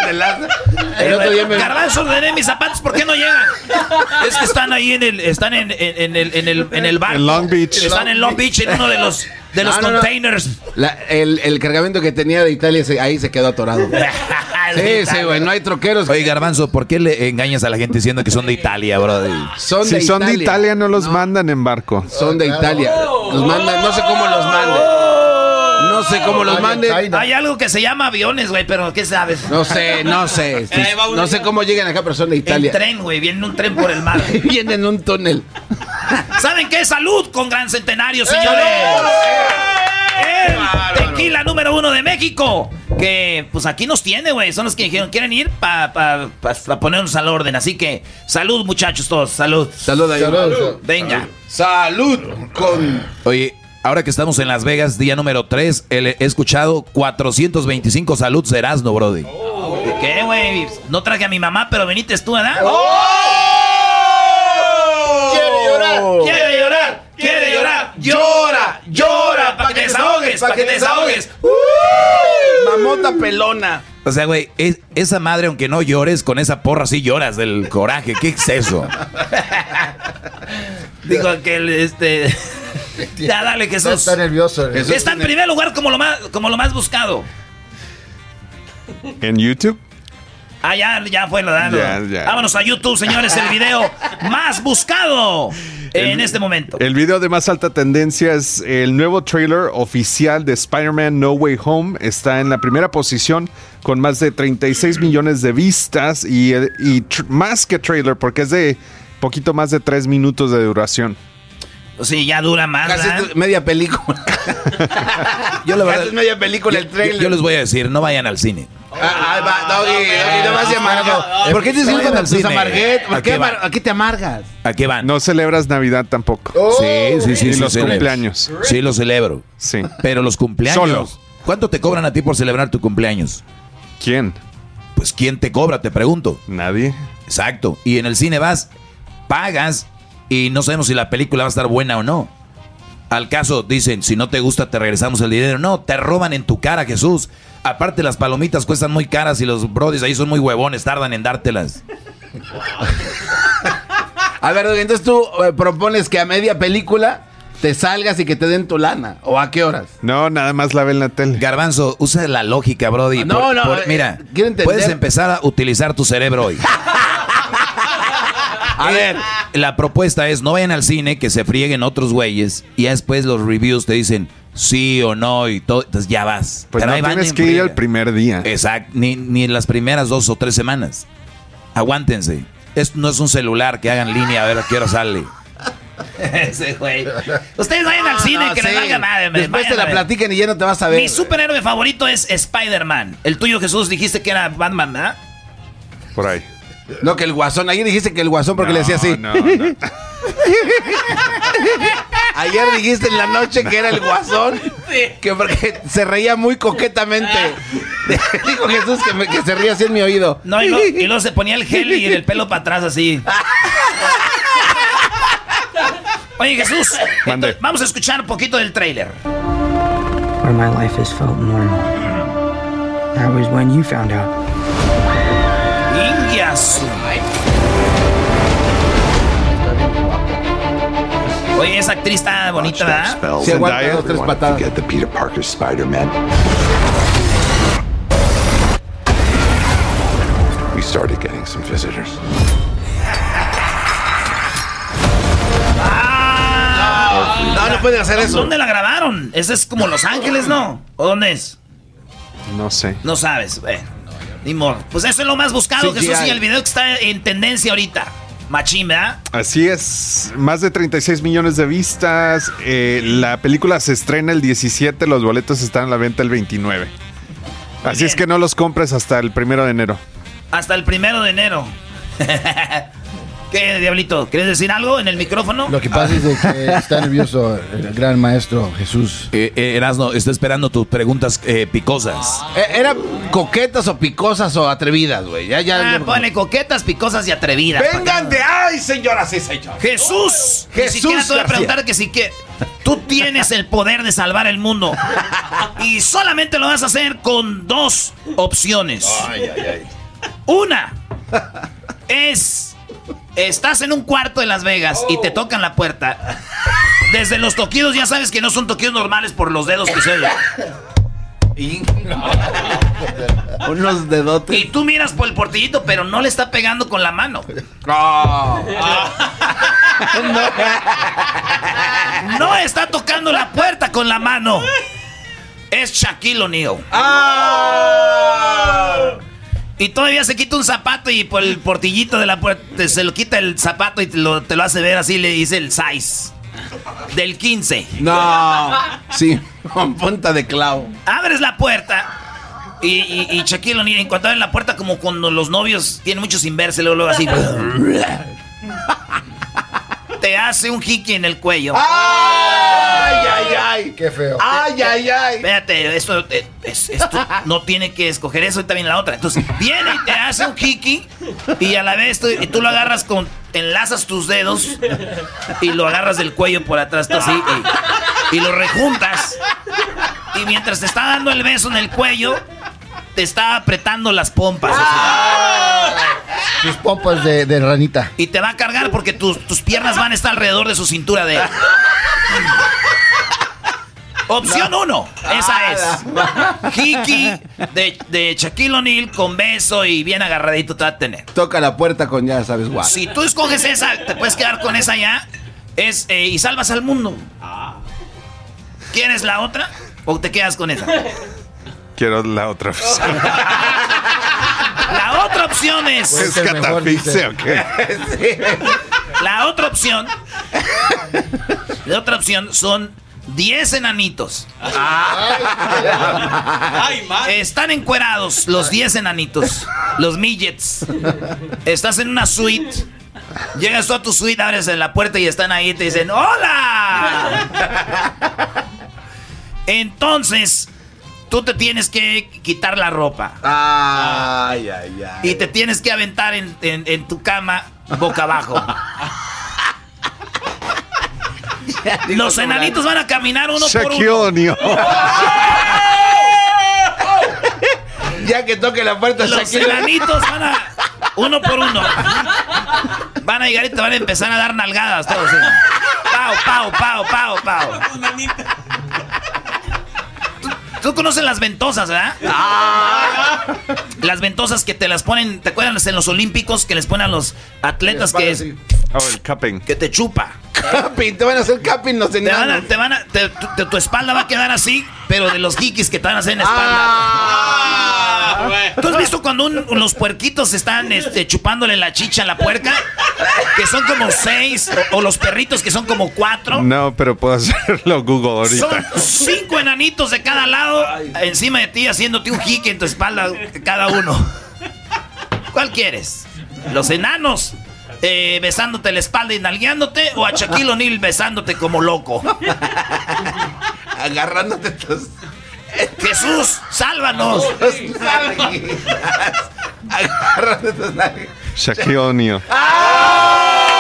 El El otro día me- Garbanzo, ordené mis zapatos, ¿por qué no llegan? Es que están ahí en el, están en, en- en el, en el, en el barco. En Long Beach. Están en Long Beach, en uno de los, de los No, no, no. containers. La- el, el cargamento que tenía de Italia se- ahí se quedó atorado. [laughs] Sí, sí, güey, no hay troqueros. Oye, Garbanzo, ¿por qué le engañas a la gente diciendo que son de Italia, brody? Son Si de son de Italia. Italia, no los mandan en barco. Son de Italia. Los mandan, no sé cómo los manden. No sé cómo los manden. Hay algo que se llama aviones, güey, pero ¿qué sabes? No sé, no sé. [laughs] Sí. No sé cómo llegan acá, pero son de En Italia. tren, güey, viene un tren por el mar. [laughs] Vienen en un túnel. ¿Saben qué? Salud con Gran Centenario, señores. El tequila número uno de México. Que pues aquí nos tiene, güey. Son los que dijeron, quieren ir para pa, pa- pa ponernos al orden. Así que salud, muchachos, todos. Salud. Salud ahí. Venga. Salud con. Oye, ahora que estamos en Las Vegas, día número 3, he escuchado 425 salud Erasmo, brody. ¿Qué, güey? No traje a mi mamá, pero veniste tú, ¿verdad? ¡Quiere llorar! ¡Quiere llorar! ¡Quiere llorar! ¡Llora! ¡Llora! ¡Para que te desahogues! ¡Para que te desahogues! Mamota pelona. O sea, güey, es- esa madre, aunque no llores, con esa porra sí lloras del coraje. ¿Qué es eso? [laughs] Digo que el, este. [laughs] Ya, dale, Jesús. Está nervioso. Está en primer lugar como lo más, como lo más buscado. ¿En YouTube? Ah, ya, ya fue lo dado. Ya, ya. Vámonos a YouTube, señores, el video más buscado en este momento. El video de más alta tendencia es el nuevo trailer oficial de Spider-Man No Way Home. Está en la primera posición con más de 36 millones de vistas y, y tr- más que trailer porque es de poquito más de 3 minutos de duración. Sí, ya dura más. Casi [laughs] media película. Yo la verdad- Casi es media película el trailer. yo les voy a decir, no vayan al cine. ¿Por qué te con al cine. ¿A qué? ¿A qué te amargas? ¿A qué van? No celebras Navidad tampoco. sí, sí, sí. Ni sí los celebro. cumpleaños. Sí, los celebro. Sí. Pero los cumpleaños. Solo. ¿Cuánto te cobran a ti por celebrar tu cumpleaños? ¿Quién? Pues ¿quién te cobra? Te pregunto. Nadie. Exacto. Y en el cine vas, pagas y no sabemos si la película va a estar buena o no. Al caso, dicen, si no te gusta, te regresamos el dinero. No, te roban en tu cara, Jesús. Aparte, las palomitas cuestan muy caras y los brodis ahí son muy huevones, tardan en dártelas. [laughs] A ver, entonces tú eh, propones que a media película te salgas y que te den tu lana. ¿O a qué horas? No, nada más la ve en la tele. Garbanzo, usa la lógica, Brody. No, Por- no, por- eh, mira, quiero entender. puedes empezar a utilizar tu cerebro hoy. [laughs] A ver. La propuesta es, no vayan al cine, que se frieguen otros güeyes, y ya después los reviews te dicen sí o no, y todo, entonces ya vas. Pues Pero no tienes en que ir al primer día. Exacto, ni, ni en las primeras dos o tres semanas. Aguántense. Esto no es un celular que hagan línea a ver a qué hora sale. [laughs] Ese güey. Ustedes vayan al No, cine, no, que sí. les valga madre. me- Después vayan te la platican y ya no te vas a ver. Mi superhéroe favorito es Spider-Man. El tuyo, Jesús, dijiste que era Batman, ¿verdad? Por ahí. No, que el guasón. Ayer dijiste que el guasón porque le decía así. No, no. [laughs] Ayer dijiste en la noche que era el guasón. Que porque se reía muy coquetamente. [laughs] Dijo Jesús que, me- que se ría así en mi oído. No, y, lo- y luego se ponía el gel y el pelo para atrás así. Oye, Jesús, entonces, vamos a escuchar un poquito del tráiler. where my life has felt normal. That was when you found out. Oye, esa actriz está bonita, ¿verdad? Se aguanta dos, tres patadas. Get the Peter Parker Spider-Man. We started getting some visitors. No, no pueden hacer eso. ¿Dónde la grabaron? Ese es como Los Ángeles, ¿no? ¿O dónde es? No sé. No sabes. Bueno, ni modo. Pues eso es lo más buscado. Jesús, y el video que está en tendencia ahorita. Machín, ¿verdad? Así es, más de 36 millones de vistas. eh, la película se estrena el 17, los boletos están a la venta el 29. Así es que no los compres hasta el primero de enero. Hasta el primero de enero. [laughs] ¿Qué, Diablito? ¿Quieres decir algo en el micrófono? Lo que pasa es de que está nervioso el gran maestro Jesús. Eh, eh, Erasno, estoy esperando tus preguntas eh, picosas. Eh, ¿Eran coquetas o picosas o atrevidas, güey? Ya, ya. Ah, ponle coquetas, picosas y atrevidas. Vengan de ay, señoras y señores. Jesús. Ni Jesús siquiera te voy a preguntar que si que tú tienes el poder de salvar el mundo. Y solamente lo vas a hacer con dos opciones. Una es estás en un cuarto en Las Vegas y te tocan la puerta. Desde los toquidos ya sabes que no son toquidos normales por los dedos que se oyen. Unos dedotes. Y tú miras por el portillito, pero no le está pegando con la mano. No [laughs] está tocando la puerta con la mano. Es Shaquille O'Neal. Y todavía se quita un zapato y por el portillito de la puerta se lo quita el zapato y te lo, te lo hace ver así, le dice el size. Del 15. No. Sí, [laughs] con punta de clavo. Abres la puerta y, y, y Shaquille O'Neal, en cuanto abren la puerta, como cuando los novios tienen mucho sin verse, luego, luego así. [laughs] te hace un hiki en el cuello. ¡Ay, ay, ay! ¡Qué feo! ¡Ay, ay, ay! Espérate, esto, eh, es- esto [laughs] no tiene que escoger eso y también la otra. Entonces, viene y te hace un hiki y a la vez tú, y tú lo agarras con. Enlazas tus dedos y lo agarras del cuello por atrás, tú así, y, y lo rejuntas. Y mientras te está dando el beso en el cuello, te está apretando las pompas. Tus pompas de, de ranita. Y te va a cargar porque tus, tus piernas van a estar alrededor de su cintura de él. Opción uno, esa es. Hiki de, de Shaquille O'Neal con beso y bien agarradito te va a tener. Toca la puerta con ya sabes guau. Si tú escoges esa, te puedes quedar con esa ya. Es eh, y salvas al mundo. ¿Quieres la otra? ¿O te quedas con esa? Quiero la otra. [laughs] La otra opción es. ¿Es catafixia o qué? [laughs] La otra opción. La otra opción son 10 enanitos. Están encuerados los 10 enanitos. Los midgets. Estás en una suite. Llegas tú a tu suite, abres en la puerta y están ahí y te dicen ¡Hola! Entonces, tú te tienes que quitar la ropa. Ay, ay, ay. Y te tienes que aventar en, en- en tu cama boca abajo. [laughs] Los enanitos van a caminar uno por uno. [laughs] Ya que toque la puerta Los enanitos van a. [laughs] Uno por uno. Van a llegar y te van a empezar a dar nalgadas todos. ¿sí? Pau, pau, pau, pau, pau. ¿Tú, conoces las ventosas, ¿verdad? Las ventosas que te las ponen, ¿te acuerdas en los olímpicos que les ponen a los atletas que, es, Oh, el cupping. que te chupa? Capping, te van a hacer capping los Te van a, enanos. te van a, te- tu, te- tu espalda va a quedar así, pero de los hikis que te van a hacer en la espalda. Ah, ¿Tú has visto cuando un- los puerquitos están este, chupándole la chicha a la puerca? Que son como seis, o, o los perritos que son como cuatro. No, pero puedo hacerlo Google Son ahorita. cinco enanitos de cada lado encima de ti haciéndote un jique en tu espalda cada uno. ¿Cuál quieres? ¿Los enanos eh, besándote la espalda y nalgueándote o a Shaquille O'Neal besándote como loco? Agarrándote tus. Jesús, sálvanos. Agárrate tus nalgas. Shaquille O'Neal. Jesús,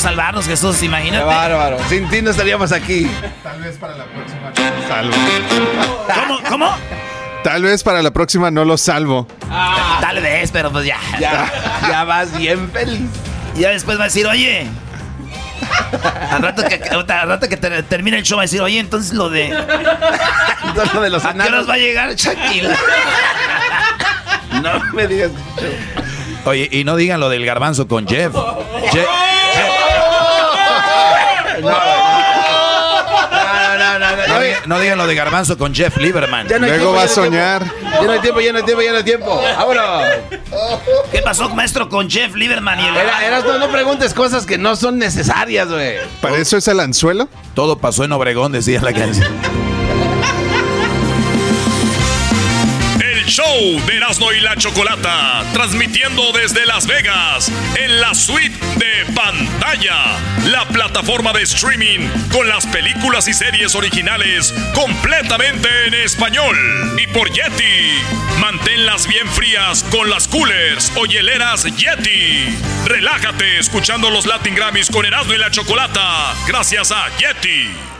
salvarnos, Jesús, Qué imagínate. bárbaro. Sin ti no estaríamos aquí. Tal vez para la próxima salvo. ¿Cómo? ¿Cómo? Tal vez para la próxima no lo salvo. Tal vez, pero pues ya. Ya, ya vas bien feliz. Y ya después va a decir, oye. Al rato que, al rato que ter- termine el show va a decir, oye, entonces lo de. [laughs] Entonces, lo de los ¿A qué horas va a llegar Shaquille? No me digas. Oye, y no digan lo del garbanzo con Jeff. Je- No, no, no, no. digan- lo de garbanzo con Jeff Lieberman. ya no hay Luego tiempo, va a soñar. tiempo. Ya no hay tiempo, ya no hay tiempo, ya no hay tiempo. Vámonos. ¿Qué pasó, maestro, con Jeff Lieberman y el. Era, eras, no, no preguntes cosas que no son necesarias, güey. ¿Para eso es el anzuelo? Todo pasó en Obregón, decía la canción. Show de Erasmo y la Chocolata, transmitiendo desde Las Vegas, en la suite de pantalla, la plataforma de streaming con las películas y series originales completamente en español. Y por Yeti, manténlas bien frías con las coolers o hieleras Yeti. Relájate escuchando los Latin Grammys con Erasmo y la Chocolata, gracias a Yeti.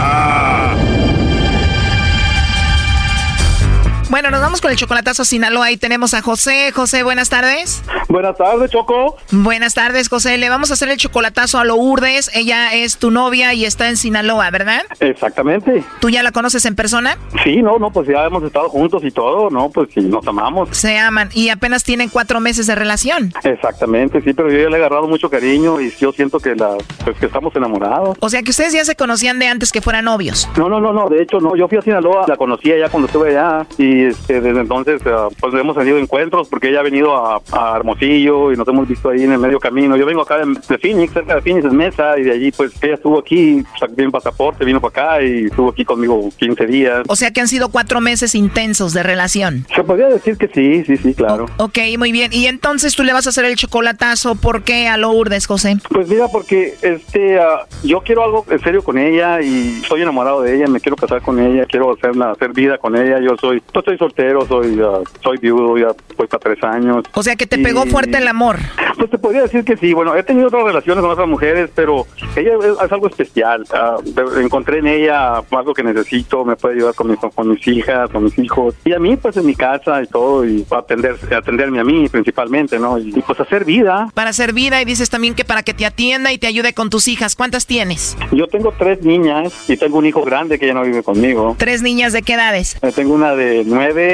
Bueno, nos vamos con el chocolatazo a Sinaloa. Ahí tenemos a José. José, buenas tardes. Buenas tardes, Choco. Buenas tardes, José. Le vamos a hacer el chocolatazo a Lourdes. Ella es tu novia y está en Sinaloa, ¿verdad? Exactamente. ¿Tú ya la conoces en persona? Sí, no, no, pues ya hemos estado juntos y todo, ¿no? Pues sí, nos amamos. Se aman y apenas tienen cuatro meses de relación. Exactamente, sí, pero yo ya le he agarrado mucho cariño y yo siento que la, pues que estamos enamorados. O sea que ustedes ya se conocían de antes que fueran novios. No, no, no, no, de hecho no, yo fui a Sinaloa, la conocía ya cuando estuve allá y este, desde entonces ah, pues hemos tenido encuentros porque ella ha venido a, a Hermosillo y nos hemos visto ahí en el medio camino. Yo vengo acá de, de Phoenix, cerca de Phoenix, en Mesa, y de allí pues ella estuvo aquí, sacó mi pasaporte, vino para acá y estuvo aquí conmigo 15 días. O sea que han sido cuatro meses intensos de relación. Se podría decir que sí, sí, sí, claro. Ok, muy bien. Y entonces tú le vas a hacer el chocolatazo. ¿Por qué a Lourdes, José? Pues mira, porque este, ah, yo quiero algo en serio con ella y soy enamorado de ella, me quiero casar con ella, quiero hacerla, hacer vida con ella. Yo soy, estoy soltero, soy, ah, soy viudo, ya voy para tres años. O sea que te pegó fuerte el amor. Pues te podría decir que sí. Bueno, he tenido otras relaciones con otras mujeres, pero ella es, es algo especial. Ah, encontré en ella algo que necesito, me puede ayudar con mis, con mis hijas, con mis hijos. Y a mí, pues en mi casa y todo, y atender, atenderme a mí principalmente, ¿no? Y, y, pues hacer vida. Para hacer vida y dices también que para que te atienda y te ayude con tus hijas. ¿Cuántas tienes? Yo tengo tres niñas y tengo un hijo grande que ya no vive conmigo. Tres niñas de qué edades? Eh, tengo una de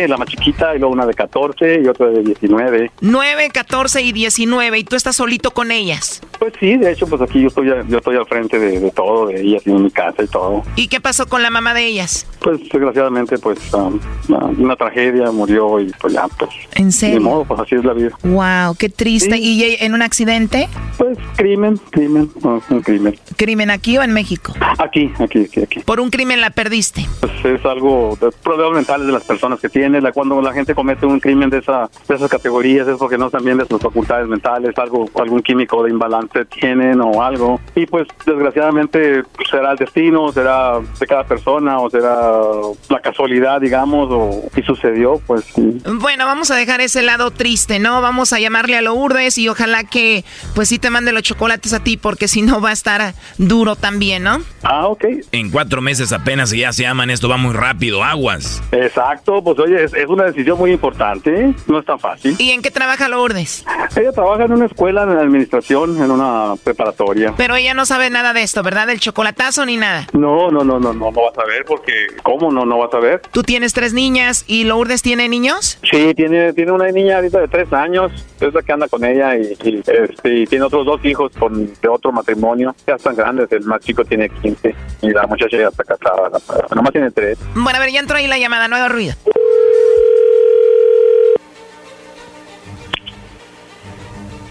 la más chiquita, y luego una de 14 y otra de 19. 9, 14 y 19. Y tú estás solito con ellas. Pues sí, de hecho, pues aquí yo estoy, yo estoy al frente de, de todo, de ellas en mi casa y todo. ¿Y qué pasó con la mamá de ellas? Pues desgraciadamente, pues um, una, una tragedia, murió y pues ya, pues... ¿En serio? De modo, pues así es la vida. Wow, qué triste. ¿Y en un accidente? Pues crimen, crimen, un crimen. ¿Crimen aquí o en México? Aquí, aquí, aquí, aquí. Por un crimen la perdiste. Pues es algo problemas mentales de las personas que tienen. La, cuando la gente comete un crimen de, esa, de esas categorías es porque no están bien de sus facultades mentales, algo, algún químico de imbalance tienen o algo. Y pues desgraciadamente pues, será el destino, será de cada persona o será la casualidad, digamos, o y sucedió, pues sí. Bueno, vamos a dejar ese lado triste, ¿no? Vamos a llamarle a Lourdes y ojalá que pues sí te mande los chocolates a ti porque si no va a estar duro también, ¿no? Ah, ok. En cuatro meses apenas y ya se aman, esto va muy rápido, aguas. Exacto, pues oye, es, es una decisión muy importante, ¿eh? no es tan fácil. ¿Y en qué trabaja Lourdes? Ella trabaja en una escuela de administración, en una preparatoria. Pero ella no sabe nada de esto, ¿verdad? Del chocolatazo ni nada. No, no, no, no, no, no vas a ver porque ¿cómo no, no vas a ver? Tú tienes tres niñas y Lourdes tiene niños. Sí, tiene, tiene una niña ahorita de tres años, es la que anda con ella y, y, este, y tiene otros dos hijos con, de otro matrimonio. Ya están grandes, el más chico tiene 15 y la muchacha ya está casada, la- nomás tiene tres. Bueno, a ver, ya entró ahí la llamada, no haga ruido.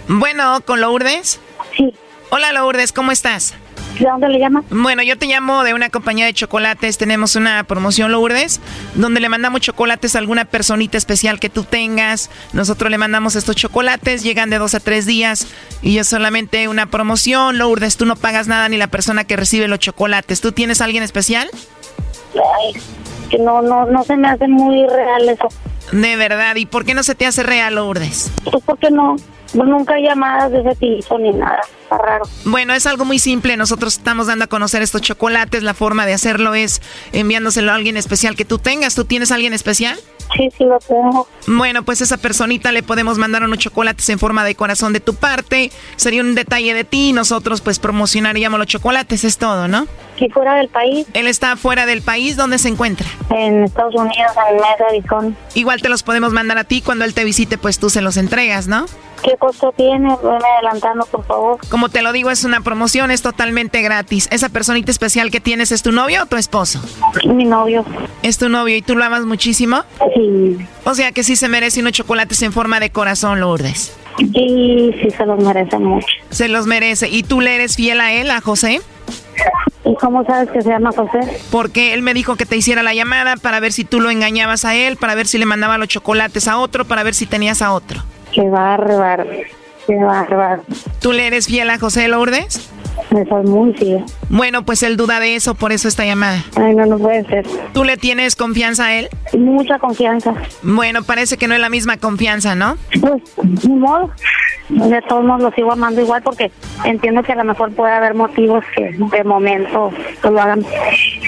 Bueno, ¿con Lourdes? Sí. Hola Lourdes, ¿cómo estás? ¿De dónde le llama? Bueno, yo te llamo de una compañía de chocolates. Tenemos una promoción, Lourdes, donde le mandamos chocolates a alguna personita especial que tú tengas. Nosotros le mandamos estos chocolates, llegan de dos a tres días y es solamente una promoción. Lourdes, tú no pagas nada ni la persona que recibe los chocolates. ¿Tú tienes a alguien especial? Ay, que no, no, no se me hace muy real eso. De verdad, ¿y por qué no se te hace real, Lourdes? Pues porque no, pues nunca hay llamadas de ese tipo ni nada. Está raro. Bueno, es algo muy simple. Nosotros estamos dando a conocer estos chocolates. La forma de hacerlo es enviándoselo a alguien especial que tú tengas. ¿Tú tienes a alguien especial? Sí, sí lo tengo. Bueno, pues esa personita le podemos mandar unos chocolates en forma de corazón de tu parte. Sería un detalle de ti. Nosotros pues promocionaríamos los chocolates. Es todo, ¿no? ¿Y fuera del país? Él está fuera del país. ¿Dónde se encuentra? En Estados Unidos, en Mesa, Arizona. Igual te los podemos mandar a ti. Cuando él te visite, pues tú se los entregas, ¿no? ¿Qué costo tiene? Veme adelantando, por favor. Como te lo digo, es una promoción, es totalmente gratis. ¿Esa personita especial que tienes es tu novio o tu esposo? Mi novio. ¿Es tu novio y tú lo amas muchísimo? Sí. O sea que sí se merece unos chocolates en forma de corazón, Lourdes. Y sí se los merece mucho. Se los merece. ¿Y tú le eres fiel a él, a José? ¿Y cómo sabes que se llama José? Porque él me dijo que te hiciera la llamada para ver si tú lo engañabas a él, para ver si le mandaba los chocolates a otro, para ver si tenías a otro. Qué bárbaro. Qué bárbaro. ¿Tú le eres fiel a José Lourdes? Me soy muy fiel. Bueno, pues él duda de eso, por eso esta llamada. Ay, no, no puede ser. ¿Tú le tienes confianza a él? Mucha confianza. Bueno, parece que no es la misma confianza, ¿no? Pues, ni modo. De todos modos lo sigo amando igual porque entiendo que a lo mejor puede haber motivos que de momento pues, lo hagan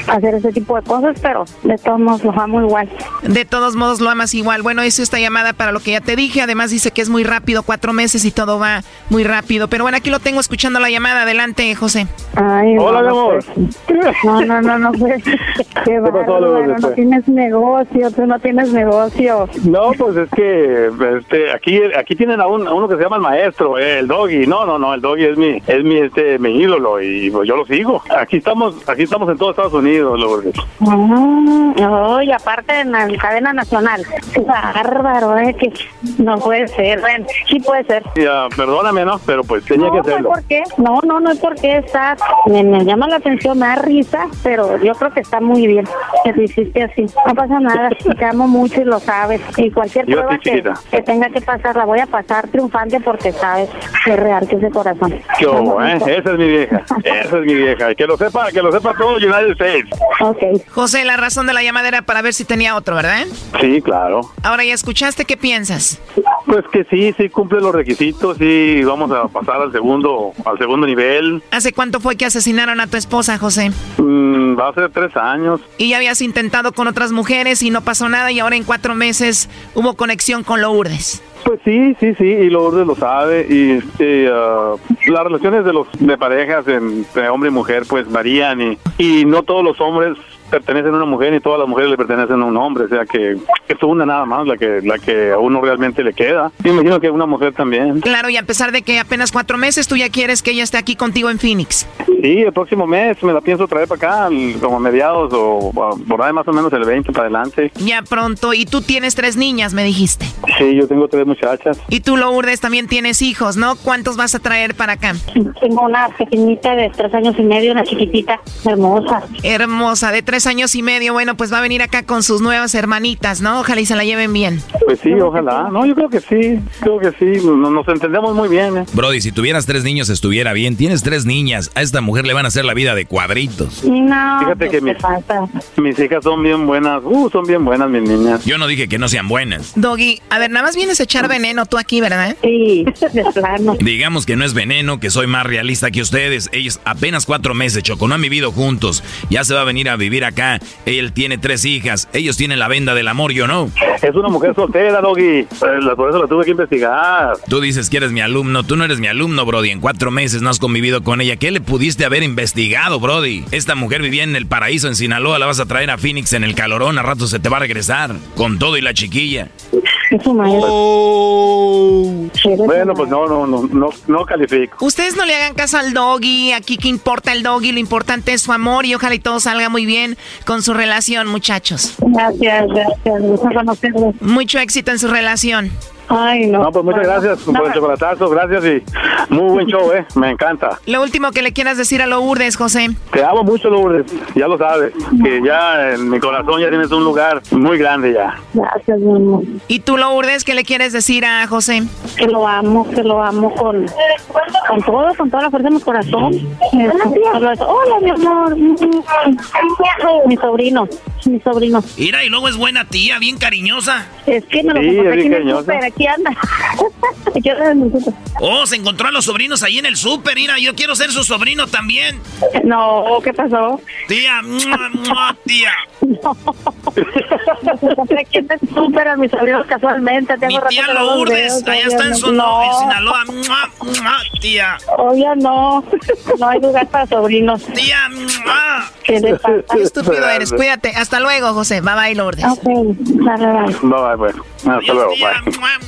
hacer ese tipo de cosas, pero de todos modos lo amo igual. De todos modos lo amas igual. Bueno, hizo esta llamada para lo que ya te dije. Además dice que es muy rápido, cuatro meses y todo va muy rápido. Pero bueno, aquí lo tengo escuchando la llamada. Adelante, José. Ay, Hola, no, mi no amor. No, no, no, no, pues, [laughs] qué pasó, no tienes negocio, tú no tienes negocio. No, pues es que este, aquí, aquí tienen a, un, a uno que se llama el maestro, eh, el doggy. No, no, no, el doggy es mi, es mi, este, mi ídolo y pues, yo lo sigo. Aquí estamos, aquí estamos en todo Estados Unidos, Lourdes. Mm, no, y aparte en la cadena nacional. Bárbaro, eh, que no puede ser. Bueno, sí puede ser. Ya, perdóname, ¿no? Pero pues tenía no, que no es hacerlo. por qué. No, no, no es porque está. Me, me llama la atención, me da risa, pero yo creo que está muy bien que te hiciste así. No pasa nada. Te amo mucho y lo sabes. Y cualquier Yo prueba que, que tenga que pasar, la voy a pasar triunfante porque sabes que es real que es de corazón. ¿Qué hubo, eh? Esa es mi vieja. Esa es mi vieja. Y Que lo sepa, que lo sepa todo United States. Ok. José, la razón de la llamada era para ver si tenía otro, ¿verdad? Sí, claro. Ahora ya escuchaste, ¿qué piensas? Pues que sí, sí cumple los requisitos, sí vamos a pasar al segundo, al segundo nivel. ¿Hace cuánto fue que asesinaron a tu esposa, José? Mm, va a ser tres años. Y ya habías intentado con otras mujeres y no pasó nada y ahora en cuatro meses hubo conexión con Lourdes. Pues sí, sí, sí, y Lourdes lo sabe. Y ah, las relaciones de los de parejas entre hombre y mujer pues varían y no todos los hombres pertenecen a una mujer y todas las mujeres le pertenecen a un hombre, o sea que es una nada más la que la que a uno realmente le queda. Y me imagino que una mujer también. Claro, y a pesar de que apenas cuatro meses, tú ya quieres que ella esté aquí contigo en Phoenix. Sí, el próximo mes me la pienso traer para acá, como a mediados o por ahí más o menos el 20 para adelante. Ya pronto. Y tú tienes tres niñas, me dijiste. Sí, yo tengo tres muchachas. Y tú, Lourdes, también tienes hijos, ¿no? ¿Cuántos vas a traer para acá? Tengo una pequeñita de tres años y medio, una chiquitita, hermosa. Hermosa, de tres años y medio. Bueno, pues va a venir acá con sus nuevas hermanitas, ¿no? Ojalá y se la lleven bien. Pues sí, ojalá. No, yo creo que sí, creo que sí, nos, nos entendemos muy bien. ¿eh? Brody, si tuvieras tres niños estuviera bien. Tienes tres niñas. A esta mujer le van a hacer la vida de cuadritos. No, Fíjate que ¿qué mis, mis hijas son bien buenas, uh, son bien buenas mis niñas. Yo no dije que no sean buenas. Doggy, a ver, nada más vienes a echar veneno tú aquí, ¿verdad? Sí, de plano. [laughs] Digamos que no es veneno, que soy más realista que ustedes. Ellos apenas cuatro meses, Choco, no han vivido juntos. Ya se va a venir a vivir acá. Él tiene tres hijas. Ellos tienen la venda del amor, yo no. Es una mujer soltera, Doggy. Eh, Por eso la tuve que investigar. Tú dices que eres mi alumno. Tú no eres mi alumno, Brody. En cuatro meses no has convivido con ella. ¿Qué le pudiste haber investigado, Brody? Esta mujer vivía en el paraíso, en Sinaloa. La vas a traer a Phoenix en el calorón. A rato se te va a regresar. Con todo y la chiquilla. Es su maestro. Bueno, pues no, no, no, no, no califico. Ustedes no le hagan caso al doggy, aquí que importa el doggy, lo importante es su amor y ojalá y todo salga muy bien con su relación, muchachos. Gracias, gracias. Gusto conocerlos. Mucho éxito en su relación. Ay, no. No, pues muchas gracias por el chocolatazo, gracias y muy buen show, eh, me encanta. Lo último que le quieras decir a Lourdes, José. Te amo mucho, Lourdes, ya lo sabes, que ya en mi corazón ya tienes un lugar muy grande ya. Gracias, mi amor. ¿Y tú, Lourdes, qué le quieres decir a José? Que lo amo, que lo amo con, con todo, con toda la fuerza de mi corazón. Eso. Hola, mi amor. Mi sobrino, mi sobrino. Mira, y luego es buena tía, bien cariñosa. Es que me lo Sí, es bien cariñosa. Aquí anda. Aquí anda en el súper. Oh, se encontró a los sobrinos ahí en el súper. Mira, yo quiero ser su sobrino también. No, ¿qué pasó? Tía, mua, mua, tía. Me compré aquí en el súper a mis sobrinos casualmente. Tengo Mi tía no Lourdes, allá está en, Sono- no. en Sinaloa. Mua, mua, tía. Oye, no. No hay lugar para sobrinos. Tía, mua. ¿Qué le pasa? Qué estúpido eres. Cuídate. Hasta luego, José. Bye bye, Lourdes. Ok, dale, dale. Bye, bye, bueno, hasta luego, bye.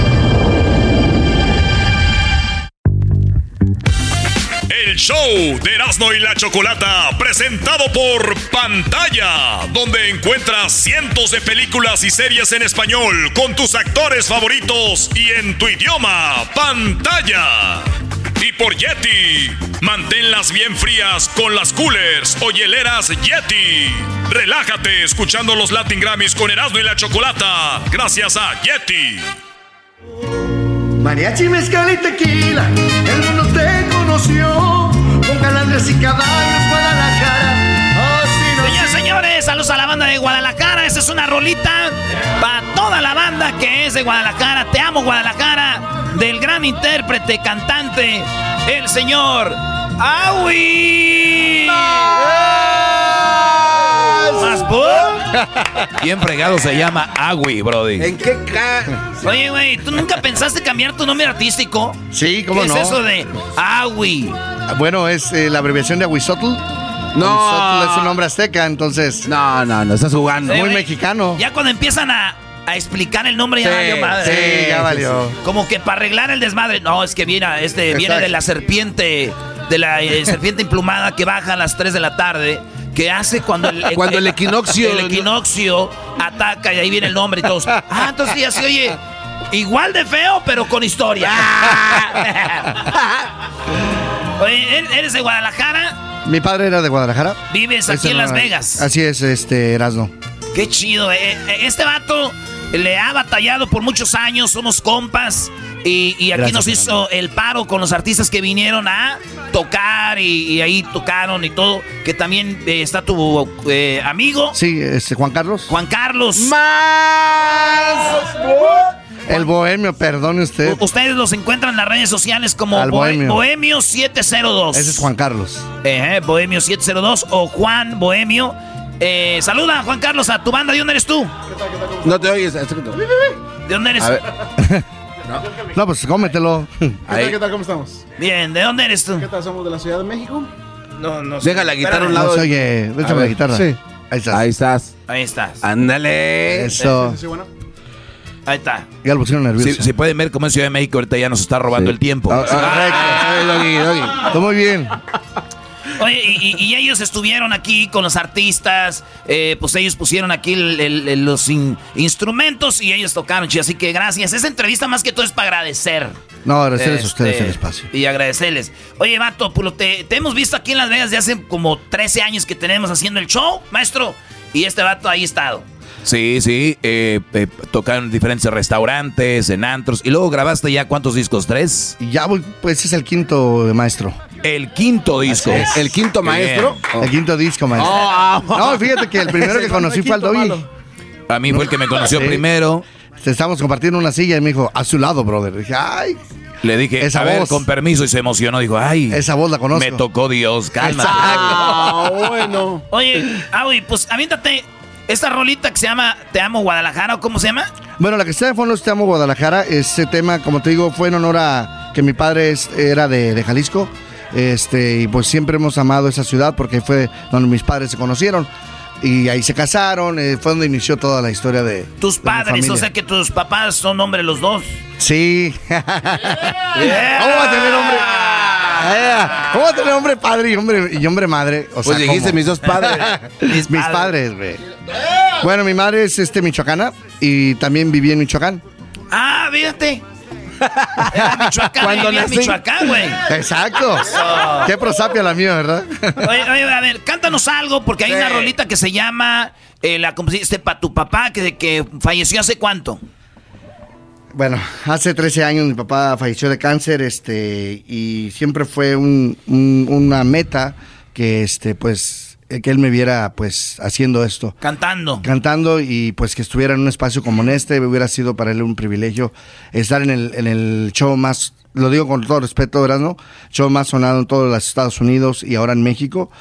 El show de Erasmo y la Chocolata, presentado por Pantalla, donde encuentras cientos de películas y series en español con tus actores favoritos y en tu idioma. Pantalla. Y por Yeti, manténlas bien frías con las coolers o hieleras Yeti. Relájate escuchando los Latin Grammys con Erasmo y la Chocolata, gracias a Yeti. Mariachi, mezcal y tequila, el mundo te conoció. Con calandres y caballos, Guadalajara. Así nos Señores, señores, saludos a la banda de Guadalajara. Esta es una rolita para toda la banda que es de Guadalajara. Te amo, Guadalajara. Del gran intérprete, cantante, el señor ¡Awi! ¿Más Bien fregado se llama Agui, Brody. ¿En qué Oye, güey, ¿tú nunca pensaste cambiar tu nombre artístico? Sí, cómo ¿Qué no. es eso de Agui? Bueno, es eh, la abreviación de Aguizotl. No. Aguizotl es un nombre azteca, entonces. No, no, no, estás jugando. Sí, Muy güey. mexicano. Ya cuando empiezan a, a explicar el nombre ya Sí, valió madre. sí, ya valió. Como que para arreglar el desmadre. No, es que viene, este, viene Exacto. de la serpiente, de la eh, serpiente emplumada que baja a las 3 de la tarde. Que hace cuando el, Cuando el equinoccio- el equinoccio ataca y ahí viene el nombre y todos. Ah, entonces ya se oye igual de feo, pero con historia. [laughs] Oye, ¿er- ¿eres de Guadalajara? Mi padre era de Guadalajara. Vives aquí en Las Vegas. Así es, este, Erasno. Qué chido, eh. Eh, Este vato le ha batallado por muchos años, somos compas. Y, y aquí Gracias, nos hizo el paro con los artistas que vinieron a tocar y, y ahí tocaron y todo. Que también eh, está tu eh, amigo, Sí, este, Juan Carlos. Juan Carlos. El bohemio, perdone usted. Ustedes los encuentran en las redes sociales como Al Bohe- Bohemio. Bohemio 702. Ese es Juan Carlos. Eh, Bohemio 702 o Juan Bohemio. Eh, saluda, Juan Carlos, a tu banda. ¿De dónde eres tú? No te oyes. ¿De dónde eres? A ver. [laughs] No, pues cómetelo. ¿Qué [laughs] tal, qué tal? ¿Cómo estamos? Bien, ¿de dónde eres tú? ¿Qué tal? ¿Somos de la Ciudad de México? No, no Deja la guitarra a un No lado. oye. A Déjame la guitarra. Sí. Ahí estás. Ahí estás. Ahí estás. Ándale. Eso. Sí, bueno. Ahí está. Ya lo pusieron nervioso. Si, si pueden ver cómo en Ciudad de México ahorita ya nos está robando el tiempo. Ah, ah, correcto. Doggy, doggy. Está muy bien. Oye, y, ellos estuvieron aquí con los artistas, eh, pues ellos pusieron aquí el- el- el- los in- instrumentos y ellos tocaron, chido. Así que gracias. Esa entrevista más que todo es para agradecer. No, agradecerles a Este, ustedes el espacio. Y agradecerles. Oye, Vato, Pulo, te, te hemos visto aquí en Las Vegas de hace como 13 años que tenemos haciendo el show, maestro. Y este vato ahí ha estado. Sí, sí. Eh, eh, tocaron en diferentes restaurantes, en antros. Y luego grabaste ya cuántos discos, tres. Ya voy, pues es el quinto de maestro. El quinto disco. El quinto maestro. El quinto disco, maestro. Oh, ah. No, fíjate que el primero [laughs] que conocí fue al Doggy. A mí fue el que me conoció Sí. primero. Estábamos compartiendo una silla y me dijo, a su lado, brother. dije, ay, Le dije, Esa a ver, voz. con permiso, y se emocionó. Dijo, ay, esa voz la conozco. me tocó Dios, calma. Ah, bueno. Oye, Aui, pues aviéntate esta rolita que se llama Te amo Guadalajara, ¿o cómo se llama? Bueno, la que está de fondo es Te amo Guadalajara. Ese tema, como te digo, fue en honor a que mi padre es- era de, de Jalisco. Este, y pues siempre hemos amado esa ciudad porque fue donde mis padres se conocieron. Y ahí se casaron, eh, fue donde inició toda la historia de. Tus de padres, o sea que tus papás son hombres los dos. Sí. [laughs] ¿Cómo va a tener hombre? ¿Cómo tener hombre padre y hombre, y hombre madre? O Pues dijiste ¿cómo? mis dos padres. [laughs] mis, mis padres, güey. Bueno, mi madre es este michoacana y también viví en Michoacán. Ah, fíjate. Era Michoacán, Cuando nací. Michoacán, güey. Exacto. Eso. Qué prosapia la mía, ¿verdad? Oye, oye, a ver, cántanos algo, porque hay una rolita que se llama eh, La compusiste para tu papá, que, que falleció hace cuánto. Bueno, hace 13 años mi papá falleció de cáncer, este, y siempre fue un- un- una meta que, este, pues, eh, que él me viera, pues, haciendo esto. Cantando. Cantando y pues que estuviera en un espacio como en este, hubiera sido para él un privilegio estar en el, en el show más, lo digo con todo respeto, ¿verdad? No? Show más sonado en todos los Estados Unidos y ahora en México.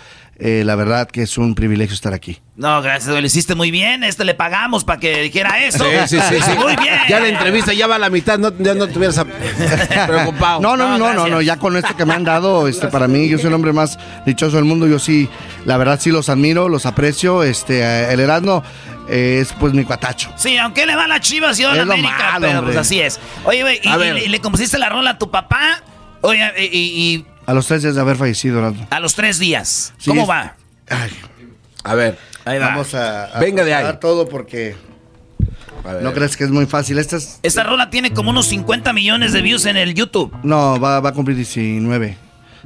Eh, la verdad que es un privilegio estar aquí. No, gracias, güey, lo hiciste muy bien. Este le pagamos para que dijera eso. Sí, sí, sí, sí. Muy bien. Ya la entrevista ya va a la mitad, no, ya no estuvieras a- [laughs] preocupado. No, no, no, no, no, ya con esto que me han dado, este, para mí, yo soy el hombre más dichoso del mundo, yo sí, la verdad sí los admiro, los aprecio, este, eh, el Erasmo eh, es pues mi cuatacho. Sí, aunque le va a la chivas y yo a la América, malo, pero hombre. pues así es. Oye, güey, y, y y le compusiste la rola a tu papá. Oye, y, y- y A los tres días de haber fallecido, Erasmo. a los tres días. Sí, ¿Cómo es- va? A ver. Ahí va. Vamos a, a Venga de ahí. dar todo porque no crees que es muy fácil. Esta es, Esta rola tiene como unos 50 millones de views en el YouTube. no, va, va a cumplir 19.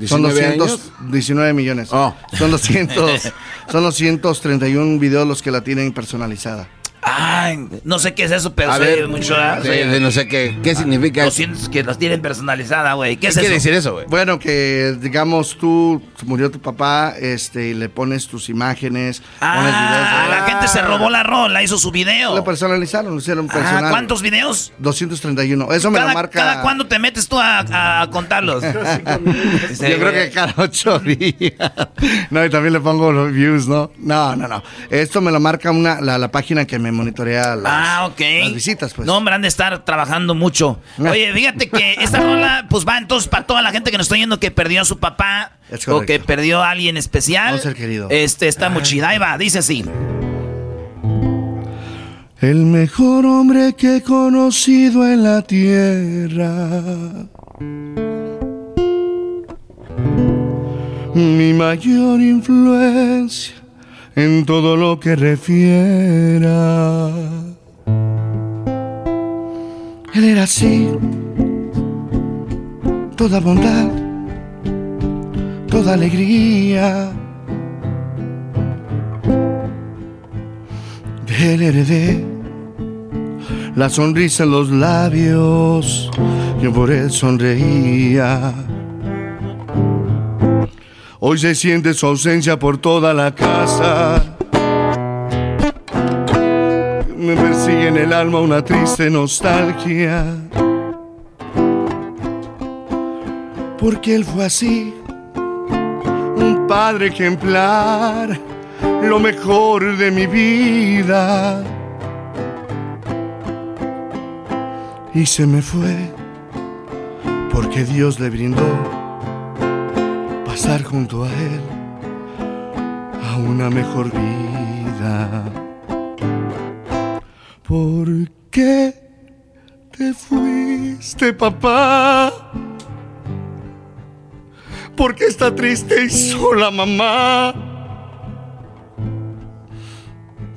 Son 19 200, años? 19 millones. Oh. Son 200, [laughs] son 231 videos los que la tienen personalizada. Ay, no sé qué es eso, pero A se ver, oye mucho. ¿ah? de- de no sé qué, ¿qué significa Lo siento, que las tienen personalizada, güey. ¿Qué es eso? Bueno, que digamos tú, murió tu papá, este, y le pones tus imágenes, pones videos. Ah, la gente se robó la rola, hizo su video. Lo personalizaron, lo hicieron personal. Ah, ¿Cuántos videos? 231. Eso me cada, lo marca. ¿Cada cuándo te metes tú a, a contarlos? [laughs] Yo [laughs] creo que cada ocho días. [laughs] No, y también le pongo los views, ¿no? No, no, no. Esto me lo marca una, la, la página que me monitorea las, Ah, las visitas, pues. No, hombre, han de estar trabajando mucho. [laughs] Oye, fíjate que esta rola, pues va entonces para toda la gente que nos está oyendo que perdió a su papá Es o que perdió a alguien especial. Un ser querido. Este está muy chida. Ahí va, dice así. El mejor hombre que he conocido en la tierra. Mi mayor influencia en todo lo que refiera. Él era así, toda bondad, toda alegría. Él heredé la sonrisa en los labios, yo por él sonreía. Hoy se siente su ausencia por toda la casa. Me persigue en el alma una triste nostalgia. Porque él fue así, un padre ejemplar, lo mejor de mi vida. Y se me fue porque Dios le brindó junto a él a una mejor vida. ¿Por qué te fuiste, papá? ¿Por qué está triste y sola mamá?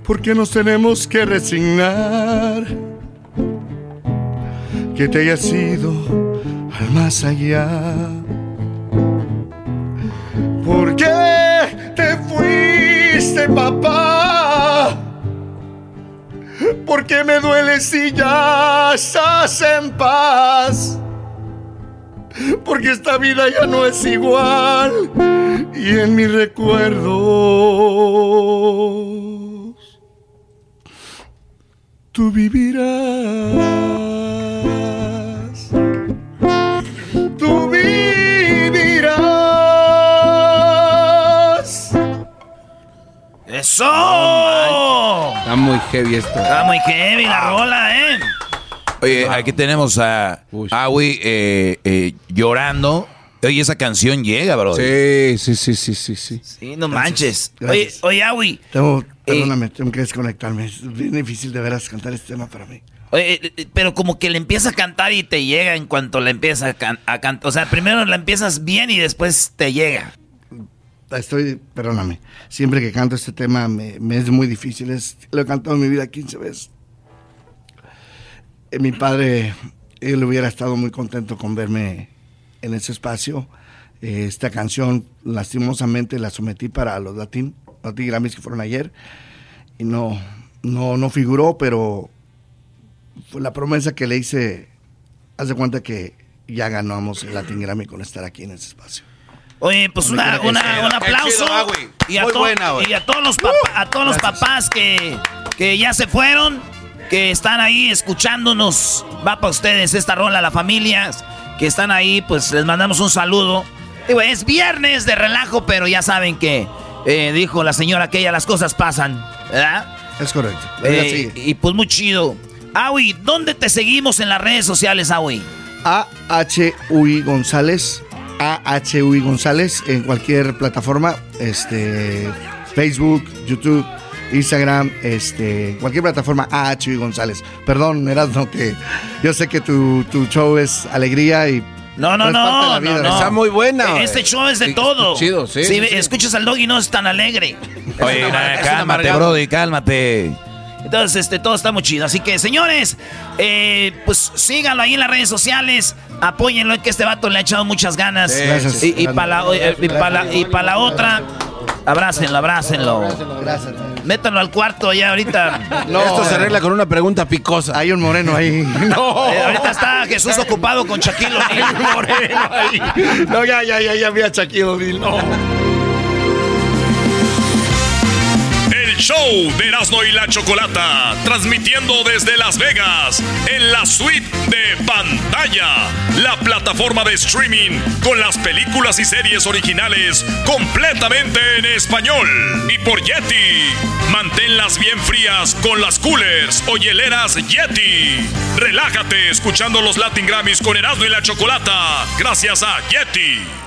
¿Por qué nos tenemos que resignar? Que te hayas ido al más allá. ¿Por qué te fuiste, papá? ¿Por qué me duele si ya estás en paz? Porque esta vida ya no es igual y en mis recuerdos tú vivirás. ¡Eso! Está muy heavy esto. Está muy heavy la rola, ¿eh? Oye, aquí tenemos a Awi eh, eh, llorando. Oye, esa canción llega, bro. Sí, sí, sí, sí, sí, sí. Sí, no manches. Gracias. Oye, oye, Awi. Tengo, perdóname, tengo que desconectarme. Es bien difícil de veras cantar este tema para mí. Oye, eh, eh, pero como que le empieza a cantar y te llega en cuanto le empieza a, can- a cantar. O sea, primero la empiezas bien y después te llega. Estoy, perdóname, siempre que canto este tema me, me es muy difícil. Lo he cantado en mi vida 15 veces. Eh, mi padre, él hubiera estado muy contento con verme en ese espacio. Eh, esta canción, lastimosamente, la sometí para los Latin, Latin Grammys que fueron ayer. Y no, no, no figuró, pero fue la promesa que le hice. Haz de cuenta que ya ganamos el Latin Grammy con estar aquí en ese espacio. Oye, pues una, que un aplauso. chido, y, a Muy to- buena, y a todos los, papa- a todos los papás que, que ya se fueron, que están ahí escuchándonos. Va para ustedes esta rola, las familias que están ahí, pues les mandamos un saludo. Digo, es viernes de relajo, pero ya saben que eh, dijo la señora aquella, las cosas pasan, ¿verdad? Es correcto. Eh, y pues muy chido. Awi, ¿dónde te seguimos en las redes sociales, Awi? AHUI González, AHUI González en cualquier plataforma, este, Facebook, YouTube, Instagram, este, cualquier plataforma AHUI González. Perdón, Erasmo, que yo sé que tu, tu show es alegría y No, no, no, la vida, no, ¿no? no. Está muy buena, Este güey. show es de Sí, todo. chido, sí, Si sí, ve- sí. escuchas al doggy no es tan alegre. [laughs] Oye, una- cálmate. Brody, cálmate. Entonces, este, todo está muy chido. Así que, señores, eh, pues síganlo ahí en las redes sociales. Apóyenlo, que este vato le ha echado muchas ganas. Sí, gracias. Y, para la, y pa' la- y pa' la otra, Abrácenlo, abrácenlo. Métanlo al cuarto ya ahorita. [laughs] No, esto se arregla con una pregunta picosa. Hay un moreno ahí. [laughs] No. Eh, ahorita está Jesús ocupado con Shaquille O'Neal. moreno ahí. No, ya, ya, ya, ya vi a Shaquille O'Neal. No. El show de Erasmo y la Chocolata, transmitiendo desde Las Vegas, en la suite de pantalla, la plataforma de streaming con las películas y series originales completamente en español. Y por Yeti, manténlas bien frías con las coolers o hieleras Yeti. Relájate escuchando los Latin Grammys con Erasmo y la Chocolata, gracias a Yeti.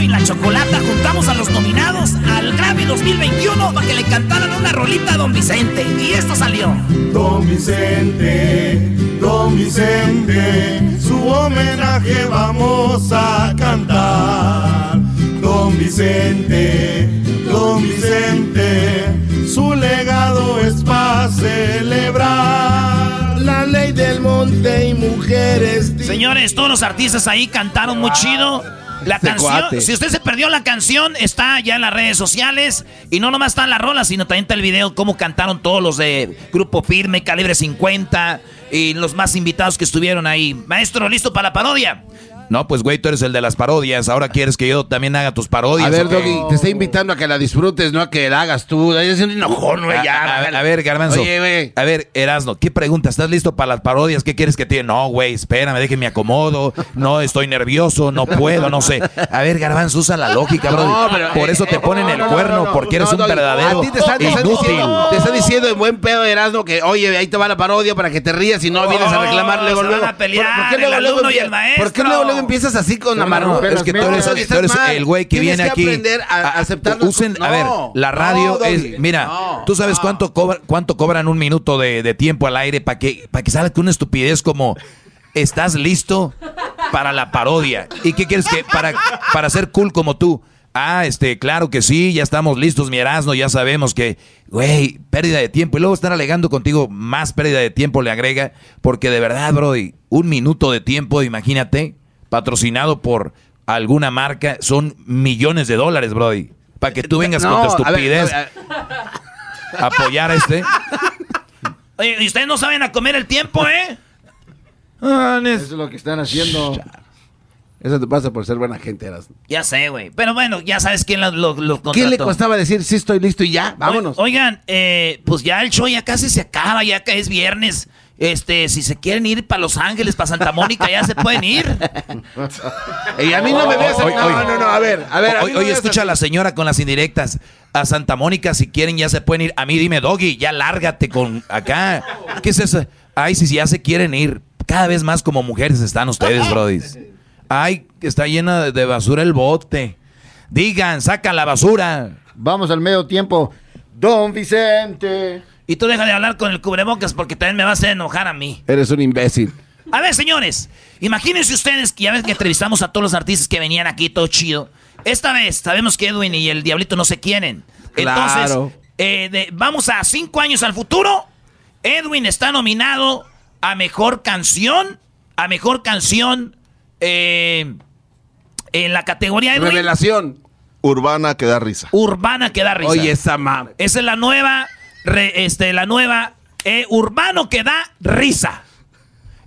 Y la Chocolata juntamos a los nominados al Grammy 2021 para que le cantaran una rolita a Don Vicente. Y esto salió. Don Vicente, Don Vicente, su homenaje vamos a cantar. Don Vicente, Don Vicente, su legado es para celebrar. La ley del monte y mujeres. Señores, todos los artistas ahí cantaron muy chido. La Este canción, cuate. si usted se perdió la canción, está ya en las redes sociales. Y no nomás está en la rola, sino también está el video, cómo cantaron todos los de Grupo Firme, Calibre 50 y los más invitados que estuvieron ahí. Maestro, ¿listo para la parodia? No, pues güey, tú eres el de las parodias. Ahora quieres que yo también haga tus parodias. A ver. Doggy, te estoy invitando a que la disfrutes, no a que la hagas tú. Es un enojón, güey, A, ya. a ver, a ver, Garbanzo. Oye, güey. A ver, Erasno, ¿qué pregunta? ¿Estás listo para las parodias? ¿Qué quieres que te No, güey, espérame, déjeme acomodo. No, estoy nervioso, no puedo, no sé. A ver, Garbanzo, usa la lógica, bro. No, pero, Por eh, eso te eh, ponen no, el no, cuerno, no, no, porque eres no, un Doggy, verdadero A ti te están inútil. diciendo, te están diciendo en buen pedo, Erasmo, que oye, ahí te va la parodia para que te rías y no vienes a reclamar luego, luego. a pelear, ¿Por, por qué el luego, luego alumno y el maestro. ¿Por qué luego, luego empiezas así con No, amargo? no, es que tú eres, tú eres el güey que Tienes viene aquí. aprender a, a aceptar usen, a ver, la radio es, mira, tú sabes cuánto cobra, cuánto cobran un minuto de, de tiempo al aire para que, para que salga una estupidez como estás listo para la parodia. ¿Y qué quieres que para, para ser cool como tú? Ah, este, claro que sí, ya estamos listos, mi Erasmo, ya sabemos que, güey, pérdida de tiempo. Y luego estar alegando contigo, más pérdida de tiempo le agrega, porque de verdad, bro, un minuto de tiempo, imagínate, patrocinado por alguna marca, son millones de dólares, Brody. Para que tú vengas con tu No, a ver, estupidez a ver, a apoyar a este. Oye, ¿y ustedes no saben a comer el tiempo, eh? Eso es lo que están haciendo. Eso te pasa por ser buena gente, Erasmo. Ya sé, güey. Pero bueno, ya sabes quién lo, lo, lo ¿Qué le costaba decir sí estoy listo y ya? Vámonos. Oigan, eh, pues ya el show ya casi se acaba, ya que es viernes. Este, si se quieren ir para Los Ángeles, para Santa Mónica, ya se pueden ir. Y a mí no me veas. No, oye. no, no, a ver, a ver. no veas escucha a la señora con las indirectas. A Santa Mónica, si quieren, ya se pueden ir. A mí dime, Doggy, ya lárgate con acá. ¿Qué es eso? Ay, si ya se quieren ir. Cada vez más como mujeres están ustedes, brodis. Ay, está llena de- de basura el bote. Digan, saca la basura. Vamos al medio tiempo. Don Vicente. Y tú deja de hablar con el cubrebocas porque también me vas a hacer enojar a mí. Eres un imbécil. A ver, señores, imagínense ustedes que ya ves que entrevistamos a todos los artistas que venían aquí, todo chido. Esta vez sabemos que Edwin y el Diablito no se quieren. Entonces, Claro. eh, de- vamos a cinco años al futuro. Edwin está nominado a mejor canción, a mejor canción eh, en la categoría Edwin. Revelación. Urbana que da risa. Urbana que da risa. Oye, esa mam. Esa es la nueva, re- este, la nueva eh, Urbano que da risa.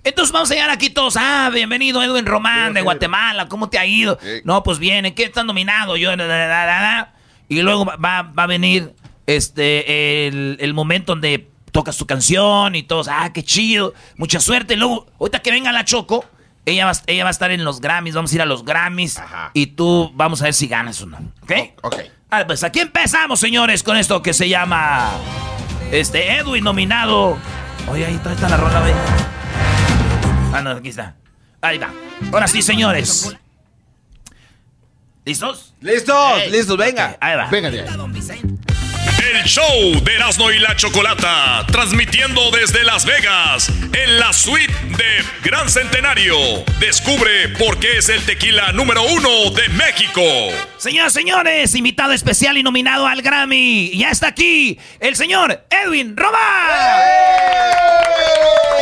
Entonces vamos a llegar aquí todos. Ah, bienvenido Edwin Román de Guatemala. ¿Cómo te ha ido? No, pues bien. ¿En qué estás nominado? Yo. da, da, da, da. Y luego va, va a venir este el, el momento donde tocas tu canción y todos. Ah, qué chido. Mucha suerte. Luego, ahorita que venga la Choco, ella va, ella va a estar en los Grammys. Vamos a ir a los Grammys. Y tú vamos a ver si ganas o no. ¿Ok? Ok. Ah, pues aquí empezamos, señores, con esto que se llama. Este, Edwin nominado. Oye, ahí está, la rola, ve. Ah, no, aquí está. Ahí está. Ahora sí, señores. ¿Listos? ¡Listos! ¡Listos! ¡Venga! Ahí va. Venga, ahí. El show de Erasmo y la Chocolata, transmitiendo desde Las Vegas, en la suite de Gran Centenario. Descubre por qué es el tequila número uno de México. Señoras, señores, invitado especial y nominado al Grammy. Ya está aquí el señor Edwin Román.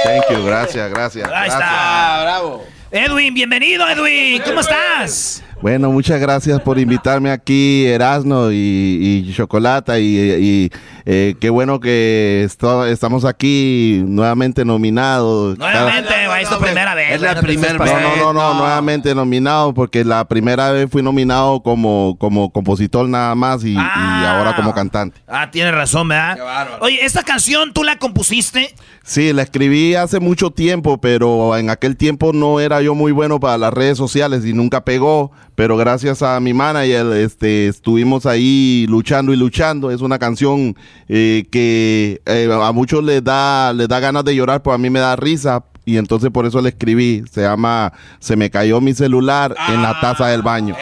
Thank you, gracias, gracias. Ahí gracias. está, bravo. Edwin, bienvenido, Edwin. ¿Cómo estás? Bueno, muchas gracias por invitarme aquí, Erasno y, y Chocolata. Y, y, eh, qué bueno que esto- estamos aquí nuevamente nominados. Nuevamente, güey, es tu primera vez. Es la primera no te No, no, no, no, nuevamente nominado porque la primera vez fui nominado como, como compositor nada más y, y ahora como cantante. Ah, tienes razón, ¿verdad? Oye, esta canción tú la compusiste. Sí, la escribí hace mucho tiempo, pero en aquel tiempo no era yo muy bueno para las redes sociales y nunca pegó. Pero gracias a mi manager, este, estuvimos ahí luchando y luchando. Es una canción eh, que eh, a muchos les da, les da ganas de llorar, pues a mí me da risa. Y entonces por eso la escribí. Se llama Se me cayó mi celular en la taza del baño.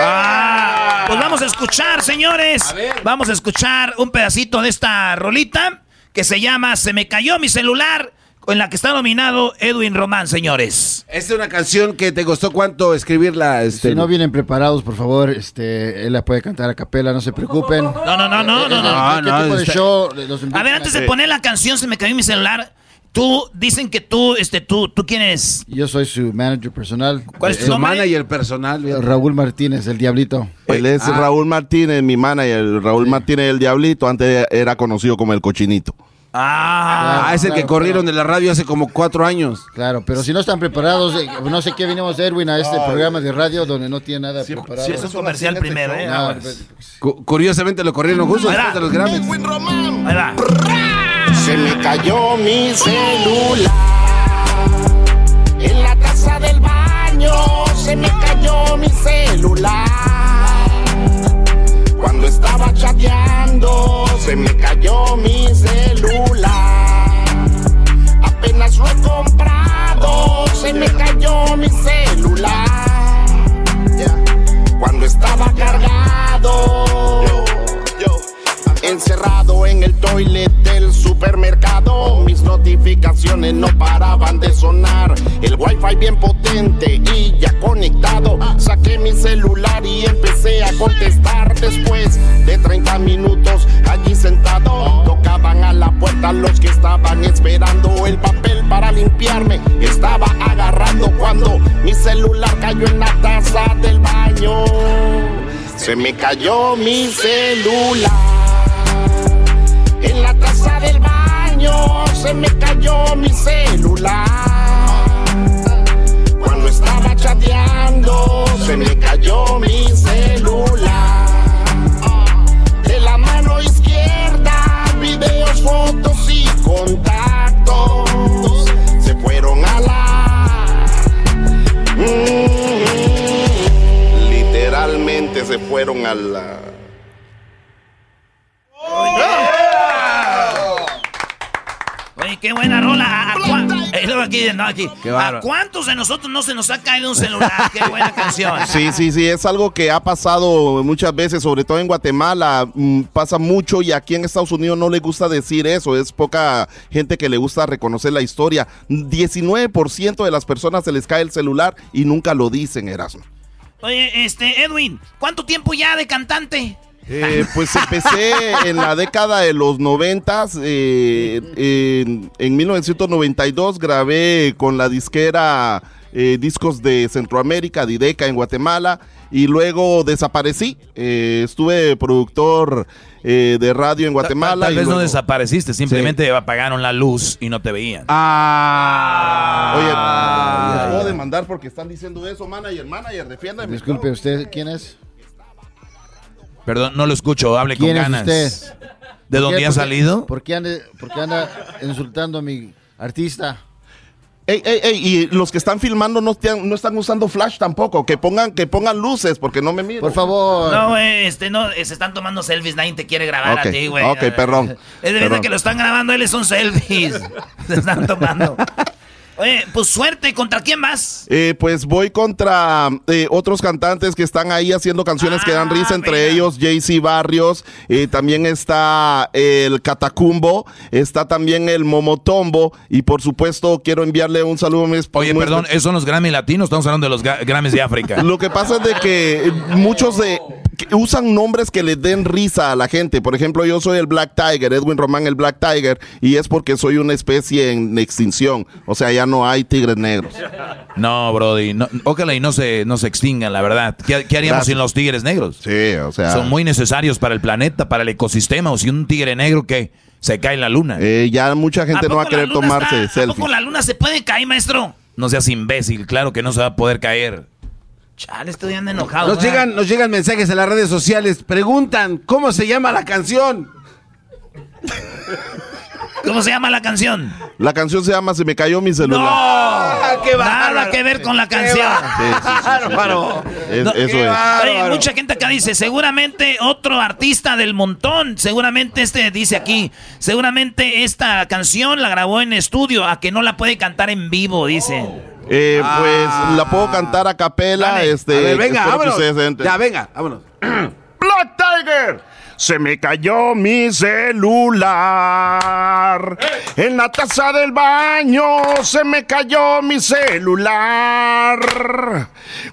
Ah, pues vamos a escuchar, señores. Vamos a escuchar un pedacito de esta rolita que se llama Se me cayó mi celular, en la que está nominado Edwin Román, señores. Esta es una canción que te costó cuánto escribirla. Este, Si no vienen preparados, por favor, este, él la puede cantar a capela, no se preocupen. [laughs] No, no, no, no, no, no. ¿Qué tipo de show los A ver, antes de poner la canción Se me cayó mi celular, tú dicen que tú, este, tú, tú quién eres. Yo soy su manager personal. ¿Cuál es tu Eh, nombre? manager personal. Raúl Martínez, el Diablito. Él es Ah. Raúl Martínez, mi manager. Raúl Martínez, el Diablito. Antes era conocido como el Cochinito. Ah, es el que corrieron de la radio hace como cuatro años. Claro, pero si no están preparados, eh, no sé qué vinimos Erwin a este programa de radio donde no tiene nada preparado. sí, es un comercial primero, ¿eh? No, Aguas. Cu- curiosamente lo corrieron justo Ahí va. después de los Grammys. Ahí va. Se me cayó mi celular en la taza del baño. Se me cayó mi celular cuando estaba chateando. Se me cayó mi celular. Apenas lo he comprado. Se me cayó mi celular cuando estaba cargado. Encerrado en el toilet del supermercado, mis notificaciones no paraban de sonar. El wifi bien potente y ya conectado. Saqué mi celular y empecé a contestar. Después de 30 minutos allí sentado, tocaban a la puerta los que estaban esperando el papel para limpiarme. Estaba agarrando cuando mi celular cayó en la taza del baño. Se me cayó mi celular en la taza del baño se me cayó mi celular. Cuando estaba chateando se me cayó mi celular. De la mano izquierda, videos, fotos y contactos se fueron a la. Mm, literalmente se fueron a la. Oye, qué buena rola. ¿A, eh, aquí, no, aquí. Qué ¿A cuántos de nosotros no se nos ha caído un celular? [laughs] Qué buena canción. Sí, sí, sí, es algo que ha pasado muchas veces, sobre todo en Guatemala, mm, pasa mucho y aquí en Estados Unidos no le gusta decir eso, es poca gente que le gusta reconocer la historia. 19% de las personas se les cae el celular y nunca lo dicen, Erasmo. Oye, este, Edwin, ¿cuánto tiempo ya de cantante? Eh, pues empecé en la década de los noventas, eh, en, en 1992 grabé con la disquera eh, discos de Centroamérica, Dideca en Guatemala, y luego desaparecí. Eh, estuve productor eh, de radio en Guatemala. Tal y vez no desapareciste, simplemente apagaron la luz y no te veían. Ah. Oye, me puedo demandar porque están diciendo eso, manager, manager, defiéndeme. Disculpe, ¿usted quién es? Perdón, no lo escucho, hable con ¿Quién es ganas. usted? ¿De ¿Por dónde ha salido? ¿Por qué anda, por qué anda insultando a mi artista? Ey, ey, ey, y los que están filmando no, están- no están usando flash tampoco. Que pongan, que pongan luces porque no me miro. Por favor. No, güey, este, no, se están tomando selfies, nadie te quiere grabar a ti, güey. ok, perdón, Es de verdad que lo están grabando, él son selfies. [laughs] se están tomando. Oye, pues suerte, ¿contra quién vas? Eh, pues voy contra eh, otros cantantes que están ahí haciendo canciones que dan risa, entre ellos JC Barrios, eh, también está el Catacumbo, está también el Momotombo y por supuesto quiero enviarle un saludo muy esp- Oye, muy perdón, esos son los Grammy latinos, estamos hablando de los Grammys de África. Lo que pasa es de que muchos de que usan nombres que le den risa a la gente. Por ejemplo, yo soy el Black Tiger, Edwin Román el Black Tiger, y es porque soy una especie en extinción. O sea, ya no hay tigres negros. No, Brody, no, ojalá y no se, no se extingan, la verdad. ¿Qué, qué haríamos Gracias. sin los tigres negros? Sí, o sea. Son muy necesarios para el planeta, para el ecosistema. O si un tigre negro que se cae en la luna. Eh, ya mucha gente no va a querer tomarse está- ¿A poco selfies. la luna se puede caer, maestro? No seas imbécil, claro que no se va a poder caer. Chale, estoy ando enojado. Nos llegan, nos llegan mensajes en las redes sociales. Preguntan, ¿cómo se llama la canción? ¿Cómo se llama la canción? La canción se llama Se me cayó mi celular. ¡No! qué Nada bárbaro! que ver con la ¡Qué canción. Eso qué es. Oye, mucha gente acá dice, seguramente otro artista del montón, seguramente este dice aquí, seguramente esta canción la grabó en estudio, a que no la puede cantar en vivo, dice. Eh, Pues la puedo cantar a capela. Dale. Este, A ver, venga, espero que vámonos. ustedes. Ya, venga, vámonos. [clears throat] Black Tiger. Se me cayó mi celular. En la taza del baño se me cayó mi celular.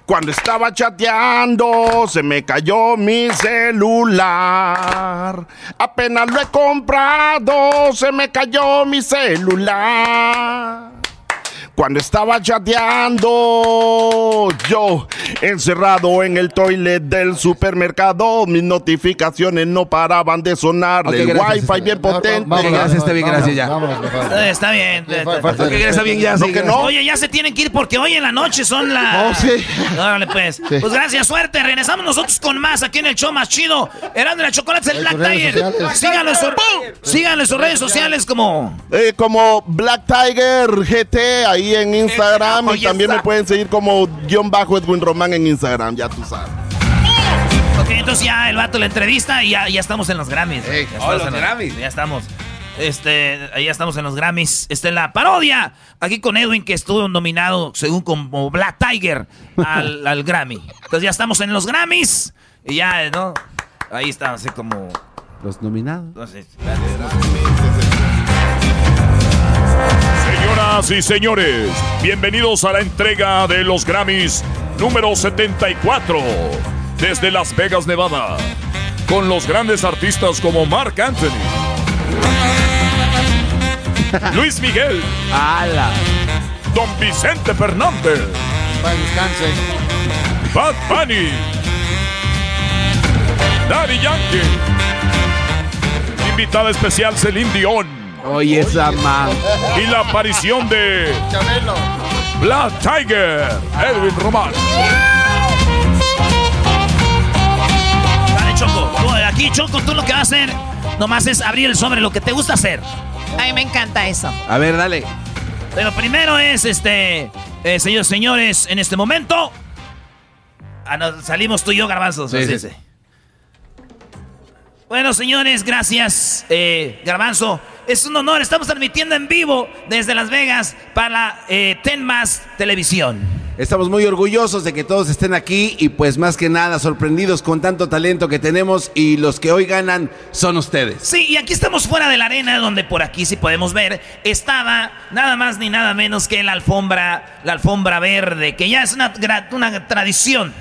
Cuando estaba chateando se me cayó mi celular. Apenas lo he comprado se me cayó mi celular. Cuando estaba chateando, yo encerrado en el toilet del supermercado, mis notificaciones no paraban de sonar. Ok, el gracias. wifi bien potente. Gracias, está bien, gracias ya. Vámonos. Eh, está bien. Eh, eh, de gracias, bien, ya. No, sí, que gracias. no. Oye, ya se tienen que ir porque hoy en la noche son las... Oh, sí. Órale, pues. Pues gracias, suerte. Regresamos nosotros con más aquí en el show más chido. Erando la chocolate el Black Tiger. Síganlo en, su- síganlo en sus redes sociales como... Eh, como Black Tiger GT ahí en Instagram y también me pueden seguir como guion bajo Edwin Román en Instagram, ya tú sabes. Ok, entonces ya el vato la entrevista y ya, ya estamos en los Grammys. Ya estamos oh, los en Grammys. Ya estamos. Este, ya estamos en los Grammys. Este, la parodia. Aquí con Edwin, que estuvo nominado, según como Black Tiger, al, [laughs] al Grammy. Entonces ya estamos en los Grammys. Y ya, ¿no? Ahí está, así como. Los nominados. Entonces, Señoras y señores, bienvenidos a la entrega de los Grammys número 74 desde Las Vegas, Nevada, con los grandes artistas como Mark Anthony, Luis Miguel, ¡Hala! Don Vicente Fernández. Bad Bunny, Daddy Yankee, invitada especial Celine Dion Oye, esa man. y la aparición de Chabelo. Black Tiger, Edwin Román. dale, Choco. Tú, aquí, Choco, tú lo que vas a hacer nomás es abrir el sobre, lo que te gusta hacer. Ay, me encanta eso. A ver, dale. Pero primero es, este, eh, señores, señores, en este momento. Ah, no, salimos tú y yo, garbanzos. Sí, sí. es. Bueno, señores, gracias, eh, Garbanzo. Es un honor, estamos transmitiendo en vivo desde Las Vegas para eh, Ten Más Televisión. Estamos muy orgullosos de que todos estén aquí y pues más que nada sorprendidos con tanto talento que tenemos y los que hoy ganan son ustedes. Sí, y aquí estamos fuera de la arena, donde por aquí sí podemos ver, estaba nada más ni nada menos que la alfombra, la alfombra verde, que ya es una tradición.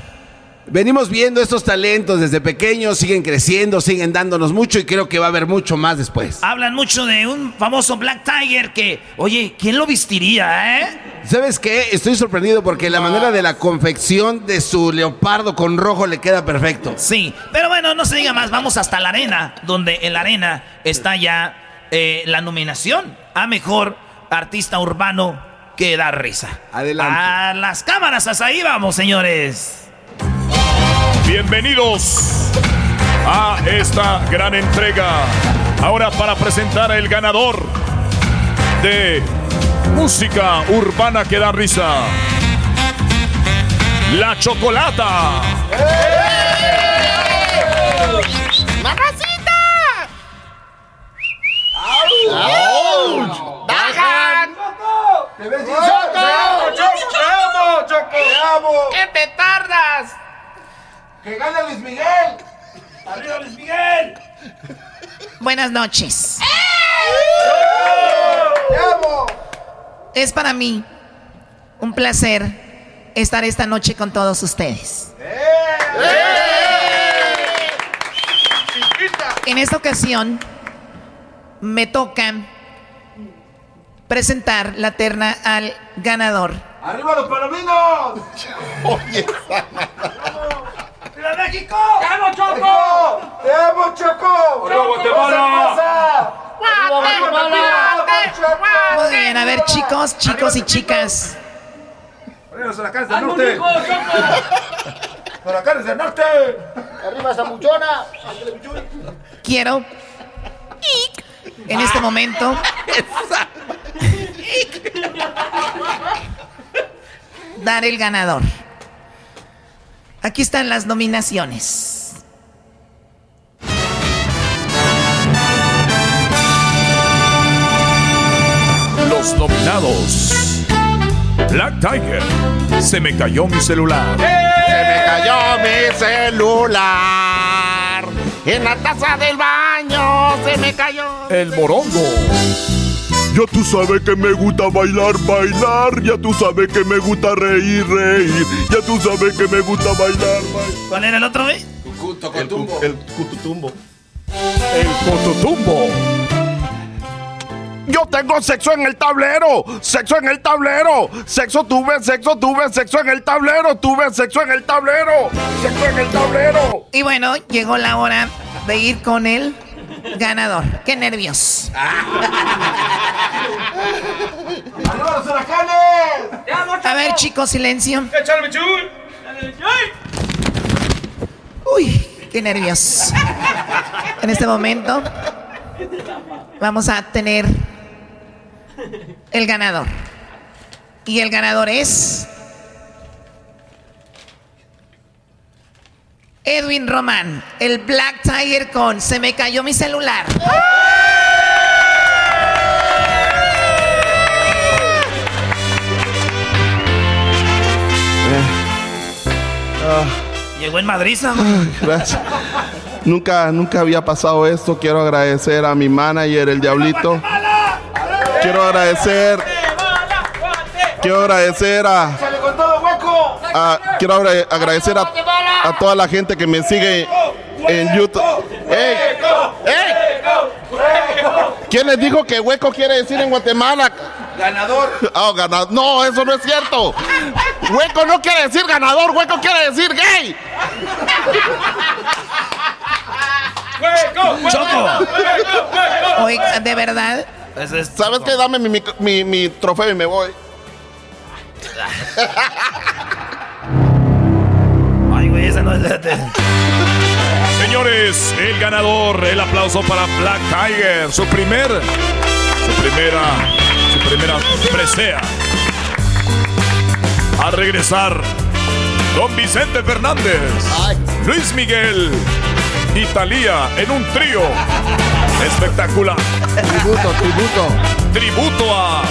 Venimos viendo estos talentos desde pequeños, siguen creciendo, siguen dándonos mucho y creo que va a haber mucho más después. Hablan mucho de un famoso Black Tiger que, oye, ¿quién lo vestiría, eh? ¿Sabes qué? Estoy sorprendido porque la manera de la confección de su leopardo con rojo le queda perfecto. Sí, pero bueno, no se diga más, vamos hasta la arena, donde en la arena está ya eh, la nominación a mejor artista urbano que da risa. Adelante. A las cámaras, hasta ahí vamos, señores. Bienvenidos a esta gran entrega. Ahora para presentar el ganador de música urbana que da risa. La chocolata. ¡Mamacita! ¡Auch! ¡Bajan! ¡Te ves ¡Choco! Choco! ¡Te amo, Choco! ¡Te amo! ¿Qué te tardas? ¡Que gane Luis Miguel! ¡Arriba Luis Miguel! Buenas noches. ¡Te amo! Es para mí un placer estar esta noche con todos ustedes. En esta ocasión me toca presentar la terna al ganador. ¡Arriba los palominos! [laughs] Oye, ¡Viva México! ¡Te amo, Choco! ¡Te amo, Choco! ¡Arriba, Guatemala! Muy bien, a ver chicos, chicos y chicas. ¡Arriba Huracanes del Norte! ¡Huracanes del Norte! ¡Arriba Zamuchona! Quiero en este momento dar el ganador. Aquí están las nominaciones. Los nominados. Black Tiger. Se me cayó mi celular. Se me cayó mi celular. En la taza del baño se me cayó. El morongo. Ya tú sabes que me gusta bailar, bailar. Ya tú sabes que me gusta reír, reír. Ya tú sabes que me gusta bailar, bailar. ¿Cuál era el otro, eh? El, cu- el cututumbo. El cototumbo. Yo tengo sexo en el tablero, sexo en el tablero, sexo tuve, sexo tuve, sexo en el tablero, tuve sexo en el tablero, sexo en el tablero. Y bueno, llegó la hora de ir con el ganador. Qué nervios. ¡Arriba los huracanes! A ver, chicos, silencio. Uy, qué nervios. En este momento vamos a tener el ganador. Y el ganador es Edwin Román, el Black Tiger con Se me cayó mi celular. Llegó en Madrid, Gracias. Nunca, nunca había pasado esto. Quiero agradecer a mi manager, el Diablito. Quiero agradecer. Quiero agradecer a. ¡Sale con todo, hueco! a- quiero agra- agradecer a, a toda la gente que me sigue en YouTube. ¡Ey! ¡Ey! ¿Quién les dijo que hueco quiere decir en Guatemala? Ganador. Ah, ganador. No, eso no es cierto. Hueco no quiere decir ganador, hueco quiere decir gay. ¡Choco! Oiga, de verdad. ¿Sabes qué? Dame mi, mi, mi trofeo y me voy. [laughs] Ay, güey, esa no es la... Señores, el ganador, el aplauso para Black Tiger, su primer, su primera, su primera presea. A regresar, Don Vicente Fernández, Luis Miguel y Thalía en un trío espectacular. Tributo, tributo. Tributo a.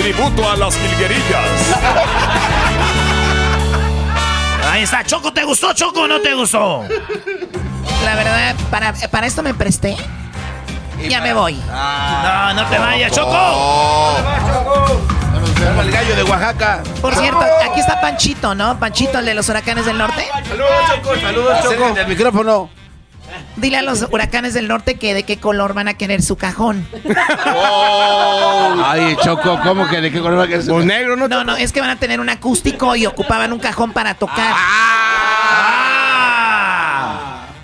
Tributo a las jilguerillas. Ahí está. Choco, ¿te gustó, Choco, o no te gustó? La verdad, para, para esto me presté. Ya me voy. No, no te vayas, Choco. Oh. El gallo de Oaxaca. Por cierto, aquí está Panchito, ¿no? Panchito, el de los huracanes del norte. Saludos, Choco. Saludos, Choco. Acércate al micrófono. Dile a los huracanes del norte que de qué color van a querer su cajón. Ay, Choco, ¿cómo que de qué color va a querer su Pues negro, ¿no? No, no, es que van a tener un acústico y ocupaban un cajón para tocar.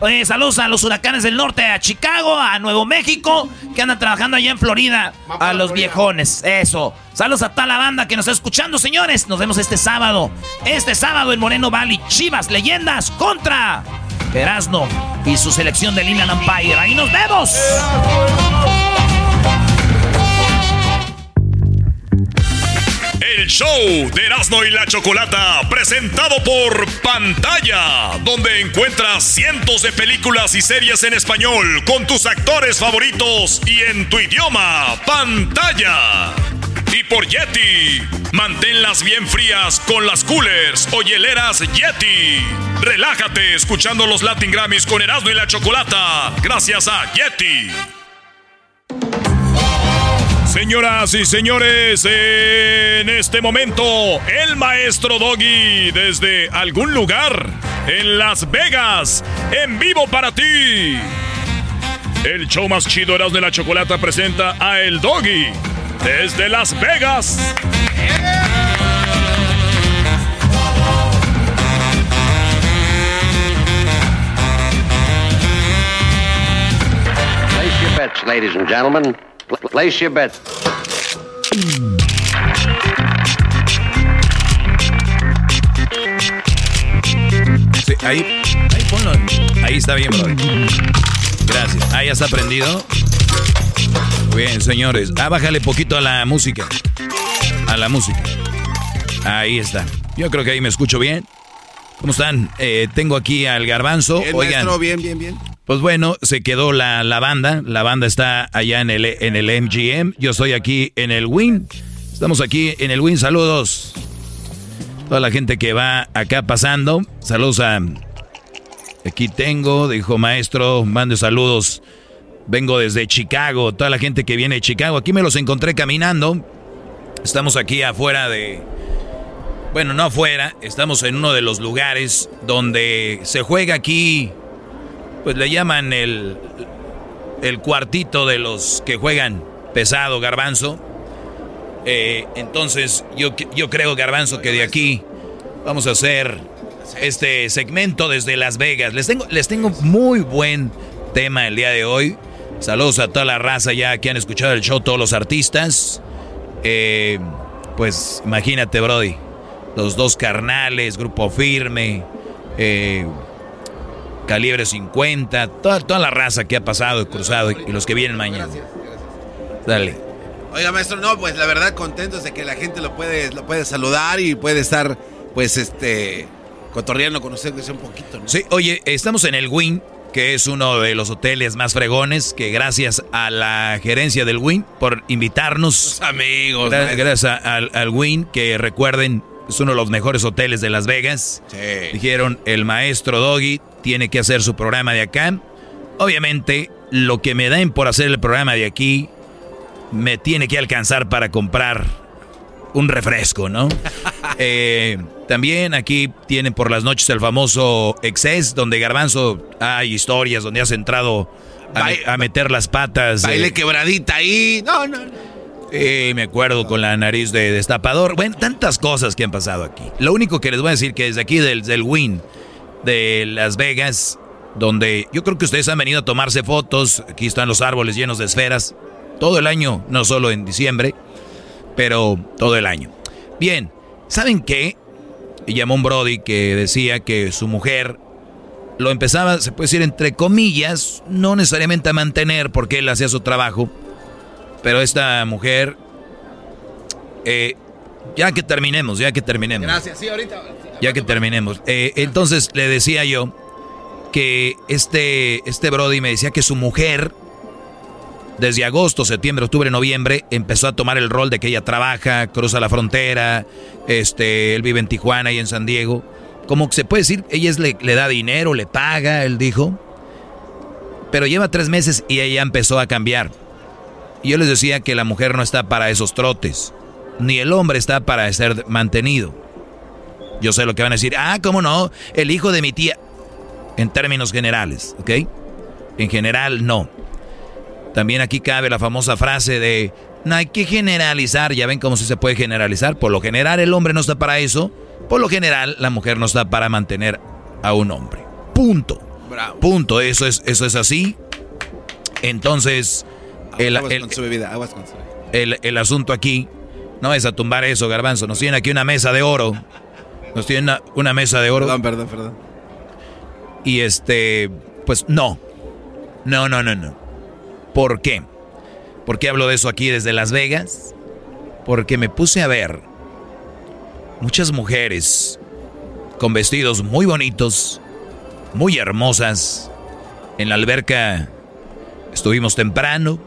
Oye, saludos a los huracanes del norte, a Chicago, a Nuevo México, que andan trabajando allá en Florida. A los viejones, eso. Saludos a toda la banda que nos está escuchando, señores. Nos vemos este sábado. Este sábado en Moreno Valley, Chivas Leyendas contra Erasno y su selección del Inland Empire. Ahí nos vemos. El show de Erasmo y la Chocolata, presentado por Pantalla, donde encuentras cientos de películas y series en español con tus actores favoritos y en tu idioma, Pantalla. Y por Yeti, manténlas bien frías con las coolers o hieleras Yeti. Relájate escuchando los Latin Grammys con Erasmo y la Chocolata, gracias a Yeti. Señoras y señores, en este momento, el maestro Doggy desde algún lugar en Las Vegas, en vivo para ti. El show más chido Erasmo de la Chocolata presenta a El Doggy desde Las Vegas. Place your bets, ladies and gentlemen. Pl- Place your bets. Sí, ahí, ahí ponlo. Ahí está bien, bro. Gracias. Ahí está prendido. Muy bien, señores. Ah, bájale poquito a la música. A la música. Ahí está. Yo creo que ahí me escucho bien. ¿Cómo están? Eh, tengo aquí al garbanzo. Bien, Oigan, maestro, bien, bien, bien. Pues bueno, se quedó la, la banda. La banda está allá en el, en el MGM. Yo estoy aquí en el Win. Estamos aquí en el Win. Saludos. Toda la gente que va acá pasando. Saludos a... Aquí tengo, dijo maestro, mande saludos. Vengo desde Chicago. Toda la gente que viene de Chicago. Aquí me los encontré caminando. Estamos aquí afuera de... Bueno, no afuera. Estamos en uno de los lugares donde se juega aquí pues le llaman el, el cuartito de los que juegan pesado, garbanzo. Eh, entonces, yo, yo creo, garbanzo, que de aquí vamos a hacer este segmento desde Las Vegas. Les tengo, les tengo muy buen tema el día de hoy. Saludos a toda la raza ya que han escuchado el show, todos los artistas. Eh, pues imagínate, Brody. Los dos carnales, Grupo Firme, eh, Calibre 50, toda, toda la raza que ha pasado y cruzado y, los que vienen mañana. Dale. Oiga, maestro, no, pues la verdad contentos de que la gente lo puede, lo puede saludar y puede estar, pues, este, cotorreando con usted un poquito, ¿no? Sí, oye, estamos en el Win, que es uno de los hoteles más fregones, que gracias a la gerencia del Win por invitarnos. amigos. Gra- maestro. gracias a- al, al Win, que recuerden, es uno de los mejores hoteles de Las Vegas. Dijeron, el maestro Doggy tiene que hacer su programa de acá. Obviamente, lo que me den por hacer el programa de aquí, me tiene que alcanzar para comprar un refresco, ¿no? [laughs] Eh, también aquí tienen por las noches el famoso Excess, donde Garbanzo hay historias donde has entrado a meter las patas. Baile eh, quebradita ahí. No, no, no. Eh, me acuerdo con la nariz de destapador. Bueno, tantas cosas que han pasado aquí. Lo único que les voy a decir que desde aquí del, del Win de Las Vegas, donde yo creo que ustedes han venido a tomarse fotos. Aquí están los árboles llenos de esferas. Todo el año, no solo en diciembre, pero todo el año. Bien, ¿saben qué? Llamó un Brody que decía que su mujer lo empezaba, se puede decir entre comillas, no necesariamente a mantener porque él hacía su trabajo, pero esta mujer, eh, ya que terminemos, ya que terminemos. Gracias, sí, ahorita. Ya que terminemos. Eh, entonces le decía yo que este, este Brody me decía que su mujer, desde agosto, septiembre, octubre, noviembre, empezó a tomar el rol de que ella trabaja, cruza la frontera, este, él vive en Tijuana y en San Diego. Como que se puede decir, ella es, le, le da dinero, le paga, él dijo. Pero lleva tres meses y ella empezó a cambiar. Y yo les decía que la mujer no está para esos trotes. ni el hombre está para ser mantenido. Yo sé lo que van a decir. Ah, ¿cómo no? El hijo de mi tía. En términos generales, ¿ok? En general, no. También aquí cabe la famosa frase de, no hay que generalizar. Ya ven cómo sí se puede generalizar. Por lo general, el hombre no está para eso. Por lo general, la mujer no está para mantener a un hombre. Punto. Punto. Eso es, eso es así. Entonces, el, Aguas el- con su bebida, aguas con su bebida. el, el asunto aquí, no es a tumbar eso, garbanzo. Nos tienen aquí una mesa de oro. Nos tienen una, una mesa de oro. Perdón, perdón, perdón. Y este, pues no. No, no, no, no. ¿Por qué? ¿Por qué hablo de eso aquí desde Las Vegas? Porque me puse a ver muchas mujeres con vestidos muy bonitos, muy hermosas. En la alberca estuvimos temprano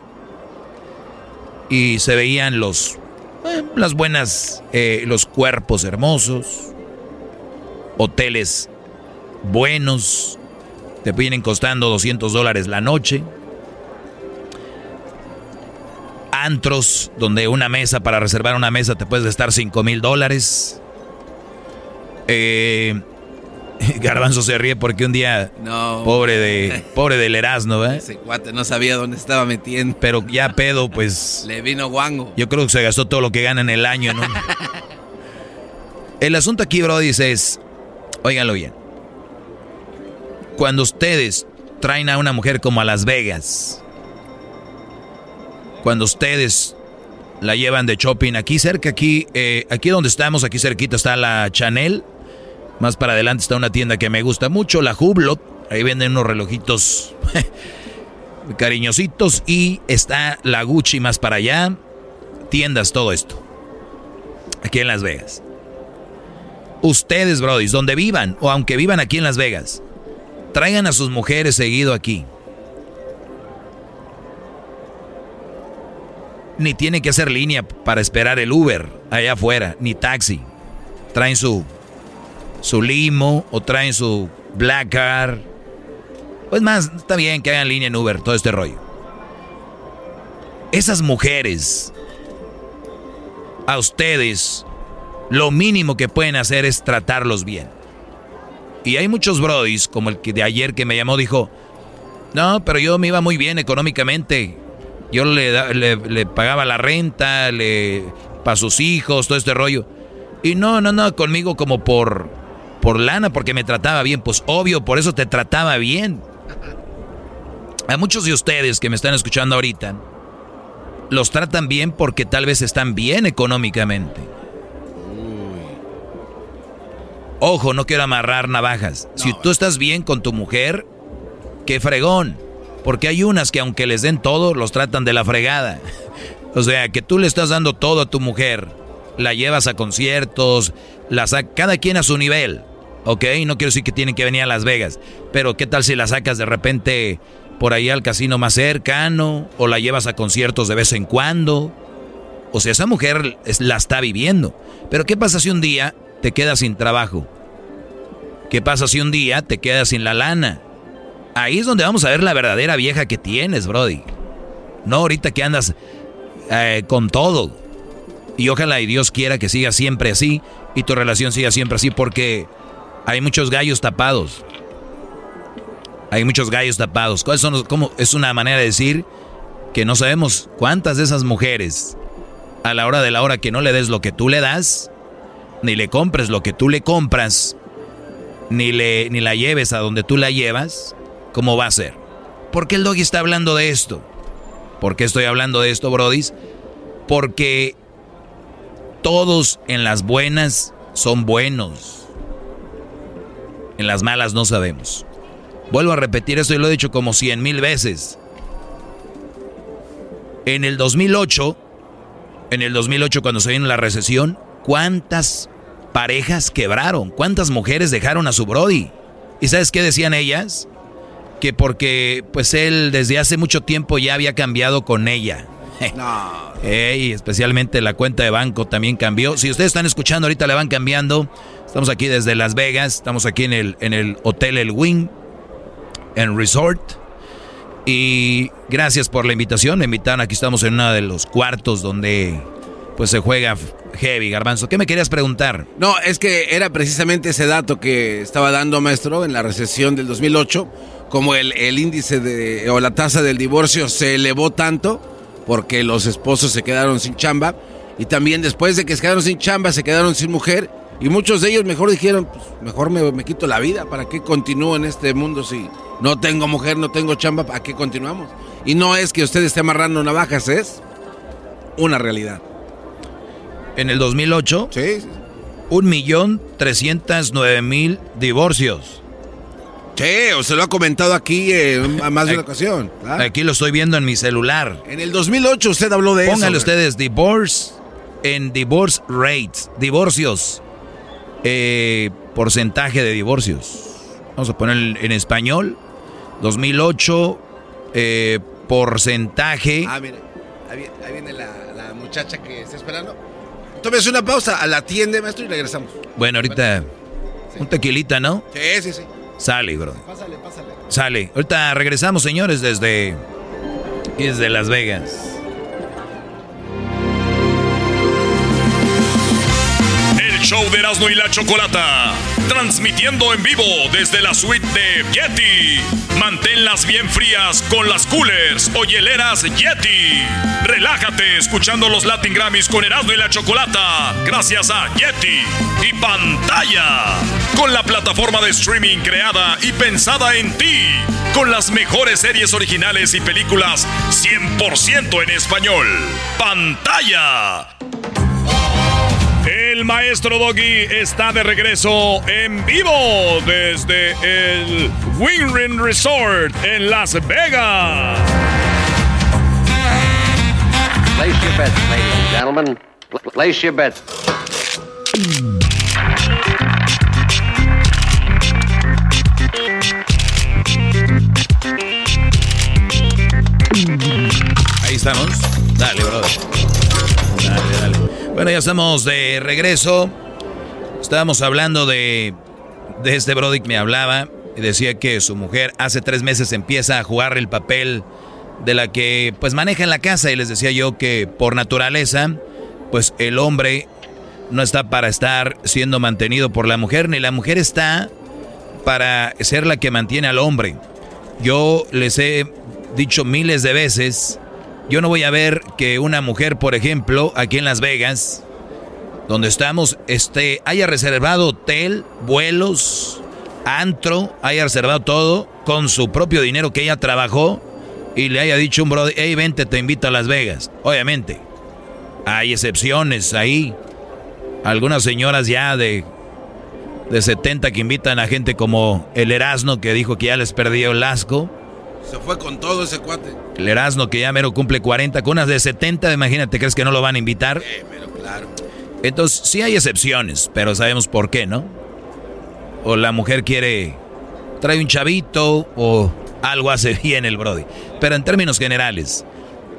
y se veían los eh, las buenas eh, los cuerpos hermosos, hoteles buenos, te vienen costando 200 dólares la noche. Antros, donde una mesa, para reservar una mesa, te puedes gastar 5 mil dólares. Eh, [laughs] Garbanzo se ríe porque un día, No. pobre de [laughs] pobre del Erasmo, ¿eh? Ese cuate no sabía dónde estaba metiendo. Pero ya pedo, pues [laughs] Le vino guango. yo creo que se gastó todo lo que gana en el año en un... El asunto aquí, Brody, es, óiganlo bien. Cuando ustedes traen a una mujer como a Las Vegas, cuando ustedes la llevan de shopping aquí cerca, aquí, eh, aquí donde estamos, aquí cerquita está la Chanel, más para adelante está una tienda que me gusta mucho, la Hublot, ahí venden unos relojitos [laughs] cariñositos y está la Gucci más para allá, tiendas, todo esto. Aquí en Las Vegas. Ustedes, Brody, donde vivan, o aunque vivan aquí en Las Vegas, traigan a sus mujeres seguido aquí. Ni tienen que hacer línea para esperar el Uber allá afuera, ni taxi. Traen su, su limo o traen su black car. Pues más, está bien que hagan línea en Uber, todo este rollo. Esas mujeres, a ustedes, lo mínimo que pueden hacer es tratarlos bien. Y hay muchos brodis, como el que de ayer que me llamó, dijo, no, pero yo me iba muy bien económicamente. Yo le, pagaba la renta, le para sus hijos, todo este rollo. Y no, no, no, conmigo como por, por lana, porque me trataba bien. Pues obvio, por eso te trataba bien. A muchos de ustedes que me están escuchando ahorita, los tratan bien porque tal vez están bien económicamente. Ojo, no quiero amarrar navajas. Si tú estás bien con tu mujer, qué fregón. Porque hay unas que aunque les den todo, los tratan de la fregada. [laughs] O sea, que tú le estás dando todo a tu mujer. La llevas a conciertos, la cada quien a su nivel. ¿Ok? No quiero decir que tienen que venir a Las Vegas. Pero ¿qué tal si la sacas de repente por ahí al casino más cercano? O la llevas a conciertos de vez en cuando. O sea, esa mujer la está viviendo. Pero ¿qué pasa si un día te quedas sin trabajo? ¿Qué pasa si un día te quedas sin la lana? Ahí es donde vamos a ver la verdadera vieja que tienes, Brody. No ahorita que andas eh, con todo. Y ojalá y Dios quiera que siga siempre así y tu relación siga siempre así porque hay muchos gallos tapados. Hay muchos gallos tapados. ¿Cuáles son los- cómo- es una manera de decir que no sabemos cuántas de esas mujeres a la hora de la hora que no le des lo que tú le das, ni le compres lo que tú le compras, ni, le, ni la lleves a donde tú la llevas, ¿cómo va a ser? ¿Por qué el doggy está hablando de esto? ¿Por qué estoy hablando de esto, Brodis? Porque todos en las buenas son buenos. En las malas no sabemos. Vuelvo a repetir esto y lo he dicho como cien mil veces. En el 2008, en el 2008 cuando se vino la recesión, ¿cuántas parejas quebraron? ¿Cuántas mujeres dejaron a su Brody? ¿Y sabes qué decían ellas? Que porque pues él desde hace mucho tiempo ya había cambiado con ella. [laughs] No. Ey, especialmente la cuenta de banco también cambió. Si ustedes están escuchando, ahorita la van cambiando. Estamos aquí desde Las Vegas, estamos aquí en el, en el Hotel El Wing, en Resort. Y gracias por la invitación. Me invitaron, aquí estamos en uno de los cuartos donde pues se juega heavy, garbanzo. ¿Qué me querías preguntar? No, es que era precisamente ese dato que estaba dando maestro en la recesión del 2008, como el, el índice de, o la tasa del divorcio se elevó tanto porque los esposos se quedaron sin chamba y también después de que se quedaron sin chamba se quedaron sin mujer y muchos de ellos mejor dijeron, pues mejor me, me quito la vida, ¿para qué continúo en este mundo si no tengo mujer, no tengo chamba, ¿para qué continuamos? Y no es que usted esté amarrando navajas, es una realidad. En el 2008, sí, un millón trescientos nueve mil divorcios. Sí, o se lo ha comentado aquí en más de una ocasión. Aquí lo estoy viendo en mi celular. En el 2008 usted habló de eso. Pónganle ustedes divorce en divorce rates, divorcios, eh, porcentaje de divorcios. Vamos a poner en español. 2008, eh, porcentaje. Ah, mire, ahí viene, ahí viene la, la muchacha que está esperando. Tómese una pausa, a la tienda, maestro, y regresamos. Bueno, ahorita un tequilita, ¿no? Sí, sí, sí. Sale, bro. Pásale, pásale. Sale. Ahorita regresamos, señores, desde, desde Las Vegas. Show de Erasmo y la Chocolata. Transmitiendo en vivo desde la suite de Yeti. Manténlas bien frías con las coolers o hieleras Yeti. Relájate escuchando los Latin Grammys con Erasmo y la Chocolata. Gracias a Yeti y pantalla. Con la plataforma de streaming creada y pensada en ti. Con las mejores series originales y películas 100% en español. Pantalla. El maestro Doggy está de regreso en vivo desde el Wingrin Resort en Las Vegas. Place your bets, ladies and gentlemen. Pl- Place your bets. Ahí estamos. Dale, brother. Dale, dale. Bueno, ya estamos de regreso. Estábamos hablando de, de este Brody que me hablaba y decía que su mujer hace tres meses empieza a jugar el papel de la que pues maneja en la casa y les decía yo que por naturaleza pues el hombre no está para estar siendo mantenido por la mujer ni la mujer está para ser la que mantiene al hombre. Yo les he dicho miles de veces, yo no voy a ver que una mujer, por ejemplo, aquí en Las Vegas, donde estamos, este, haya reservado hotel, vuelos, antro, haya reservado todo con su propio dinero que ella trabajó y le haya dicho un brother, hey, vente, te invito a Las Vegas. Obviamente, hay excepciones ahí. Algunas señoras ya de, de 70 que invitan a gente como el Erasmo que dijo que ya les perdió el asco. Se fue con todo ese cuate. El Erasmo que ya mero cumple 40, con unas de 70, imagínate, ¿crees que no lo van a invitar? Eh, pero claro. Entonces, sí hay excepciones, pero sabemos por qué, ¿no? O la mujer quiere, trae un chavito o algo hace [laughs] bien el Brody. Pero en términos generales,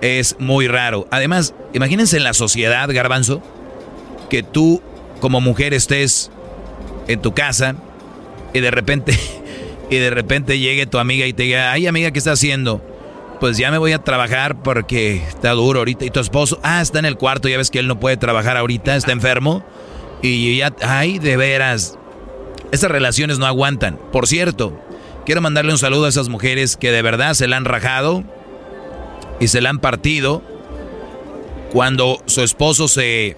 es muy raro. Además, imagínense en la sociedad, garbanzo, que tú como mujer estés en tu casa y de repente, [laughs] y de repente llegue tu amiga y te diga, ay amiga, ¿qué estás haciendo? Pues ya me voy a trabajar porque está duro ahorita. Y tu esposo, ah, está en el cuarto, ya ves que él no puede trabajar ahorita, está enfermo. Y ya, ay, de veras. Esas relaciones no aguantan. Por cierto, quiero mandarle un saludo a esas mujeres que de verdad se la han rajado y se la han partido cuando su esposo se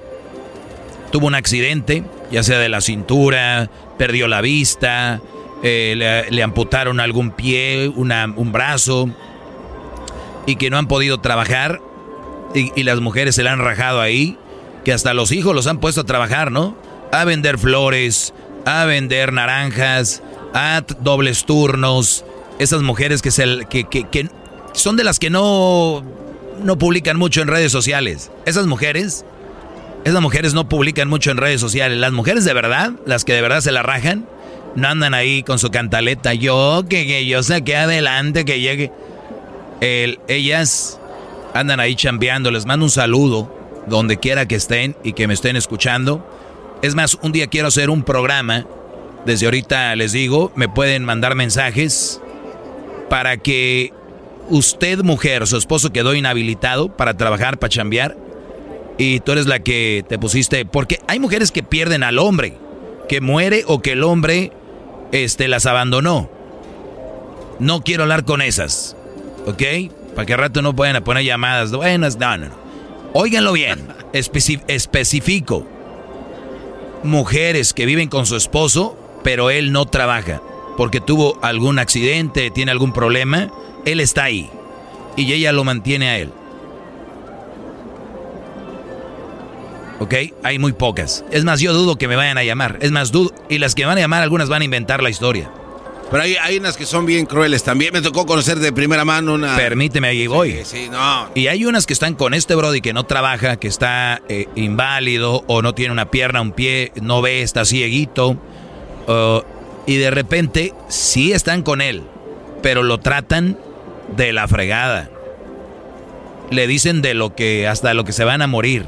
tuvo un accidente, ya sea de la cintura, perdió la vista, eh, le, amputaron algún pie, un brazo, y que no han podido trabajar, y, las mujeres se la han rajado ahí, que hasta los hijos los han puesto a trabajar, ¿no? A vender flores, a vender naranjas, a dobles turnos. Esas mujeres que, se, que son de las que no, no publican mucho en redes sociales. Esas mujeres, esas mujeres no publican mucho en redes sociales. Las mujeres de verdad, las que de verdad se la rajan, no andan ahí con su cantaleta. Yo, que, que yo saqué adelante, que llegue. El- ellas andan ahí chambeando. Les mando un saludo donde quiera que estén y que me estén escuchando. Es más, un día quiero hacer un programa. Desde ahorita les digo, me pueden mandar mensajes para que usted, mujer, su esposo quedó inhabilitado para trabajar, para chambear. y tú eres la que te pusiste, porque hay mujeres que pierden al hombre, que muere o que el hombre este, las abandonó. No quiero hablar con esas, ¿ok? Para que al rato no puedan poner llamadas buenas, no, no, no. Óiganlo bien, [laughs] especi- especifico. Mujeres que viven con su esposo, pero él no trabaja, porque tuvo algún accidente, tiene algún problema, él está ahí y ella lo mantiene a él. ¿Ok? Hay muy pocas. Es más, yo dudo que me vayan a llamar. Es más, dudo. Y las que van a llamar, algunas van a inventar la historia. Pero hay, hay unas que son bien crueles también. Me tocó conocer de primera mano una. Permíteme, ahí voy. Sí, sí, no. Y hay unas que están con este Brody que no trabaja, que está eh, inválido o no tiene una pierna, un pie, no ve, está cieguito. uh, y de repente sí están con él, pero lo tratan de la fregada. Le dicen de lo que hasta lo que se van a morir.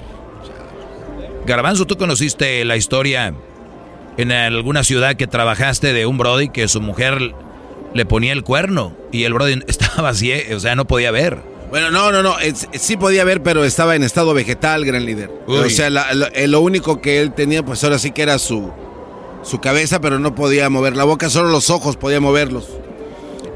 Garbanzo, ¿tú conociste la historia en alguna ciudad que trabajaste de un Brody que su mujer le ponía el cuerno y el Brody [laughs] estaba así, o sea, no podía ver? Bueno, no, no, no. es- sí podía ver, pero estaba en estado vegetal, gran líder. Uy. O sea, la- eh, lo único que él tenía, pues ahora sí que era su, su cabeza, pero no podía mover la boca, solo los ojos podía moverlos.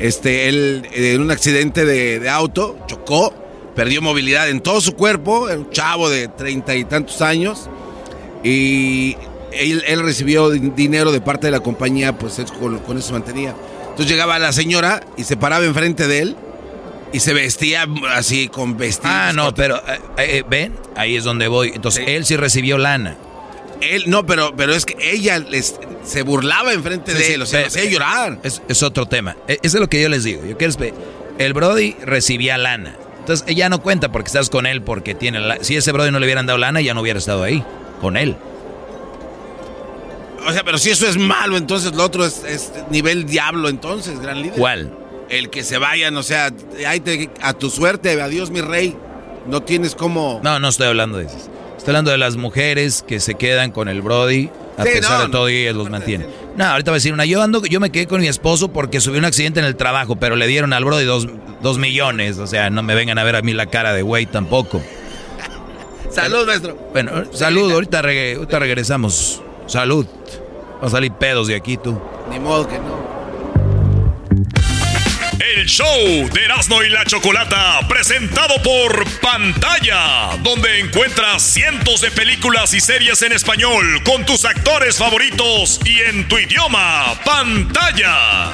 Este, él eh, en un accidente de, de auto chocó, perdió movilidad en todo su cuerpo, era un chavo de treinta y tantos años, y él, él recibió din- dinero de parte de la compañía, pues él con, con eso se mantenía. Entonces llegaba la señora y se paraba enfrente de él y se vestía así con vestidos. Ah, no, pero eh, eh, ven, ahí es donde voy. Entonces él sí recibió lana. Él, no, pero, pero es que ella les- se burlaba enfrente Sí, de él, o sea, hacía llorar. Es, es otro tema. Eso es lo que yo les digo. Yo quiero el Brody recibía lana. Entonces ella no cuenta porque estás con él porque tiene la- si ese Brody no le hubieran dado lana ya no hubiera estado ahí con él. O sea, pero si eso es malo, entonces lo otro es, es nivel diablo, entonces, gran líder. ¿Cuál? El que se vayan, o sea, ahí te- a tu suerte, adiós mi rey. No tienes como... No, no estoy hablando de eso. Estoy hablando de las mujeres que se quedan con el Brody a Sí, pesar no, de todo y ellos los mantienen. No, ahorita voy a decir una. Yo ando, yo me quedé con mi esposo porque subió un accidente en el trabajo, pero le dieron al Brody dos, dos millones. O sea, no me vengan a ver a mí la cara de güey tampoco. Salud, maestro. Bueno, salud, ahorita, reg- ahorita regresamos. Salud. Va a salir pedos de aquí tú. Ni modo que no. El show de Erasmo y la Chocolata, presentado por Pantalla, donde encuentras cientos de películas y series en español con tus actores favoritos y en tu idioma. Pantalla.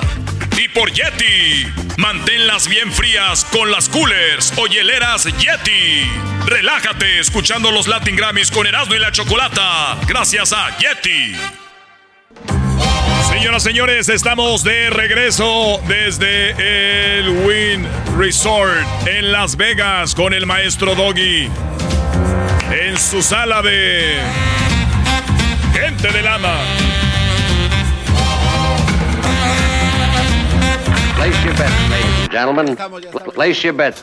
Y por Yeti, manténlas bien frías con las coolers o hieleras Yeti. Relájate escuchando los Latin Grammys con Erasmo y la Chocolata, gracias a Yeti. Señoras, señores, estamos de regreso desde el Win Resort en Las Vegas con el maestro Doggy. En su sala de gente del ama. Place your bets, ladies and gentlemen. Pl- Place your bets.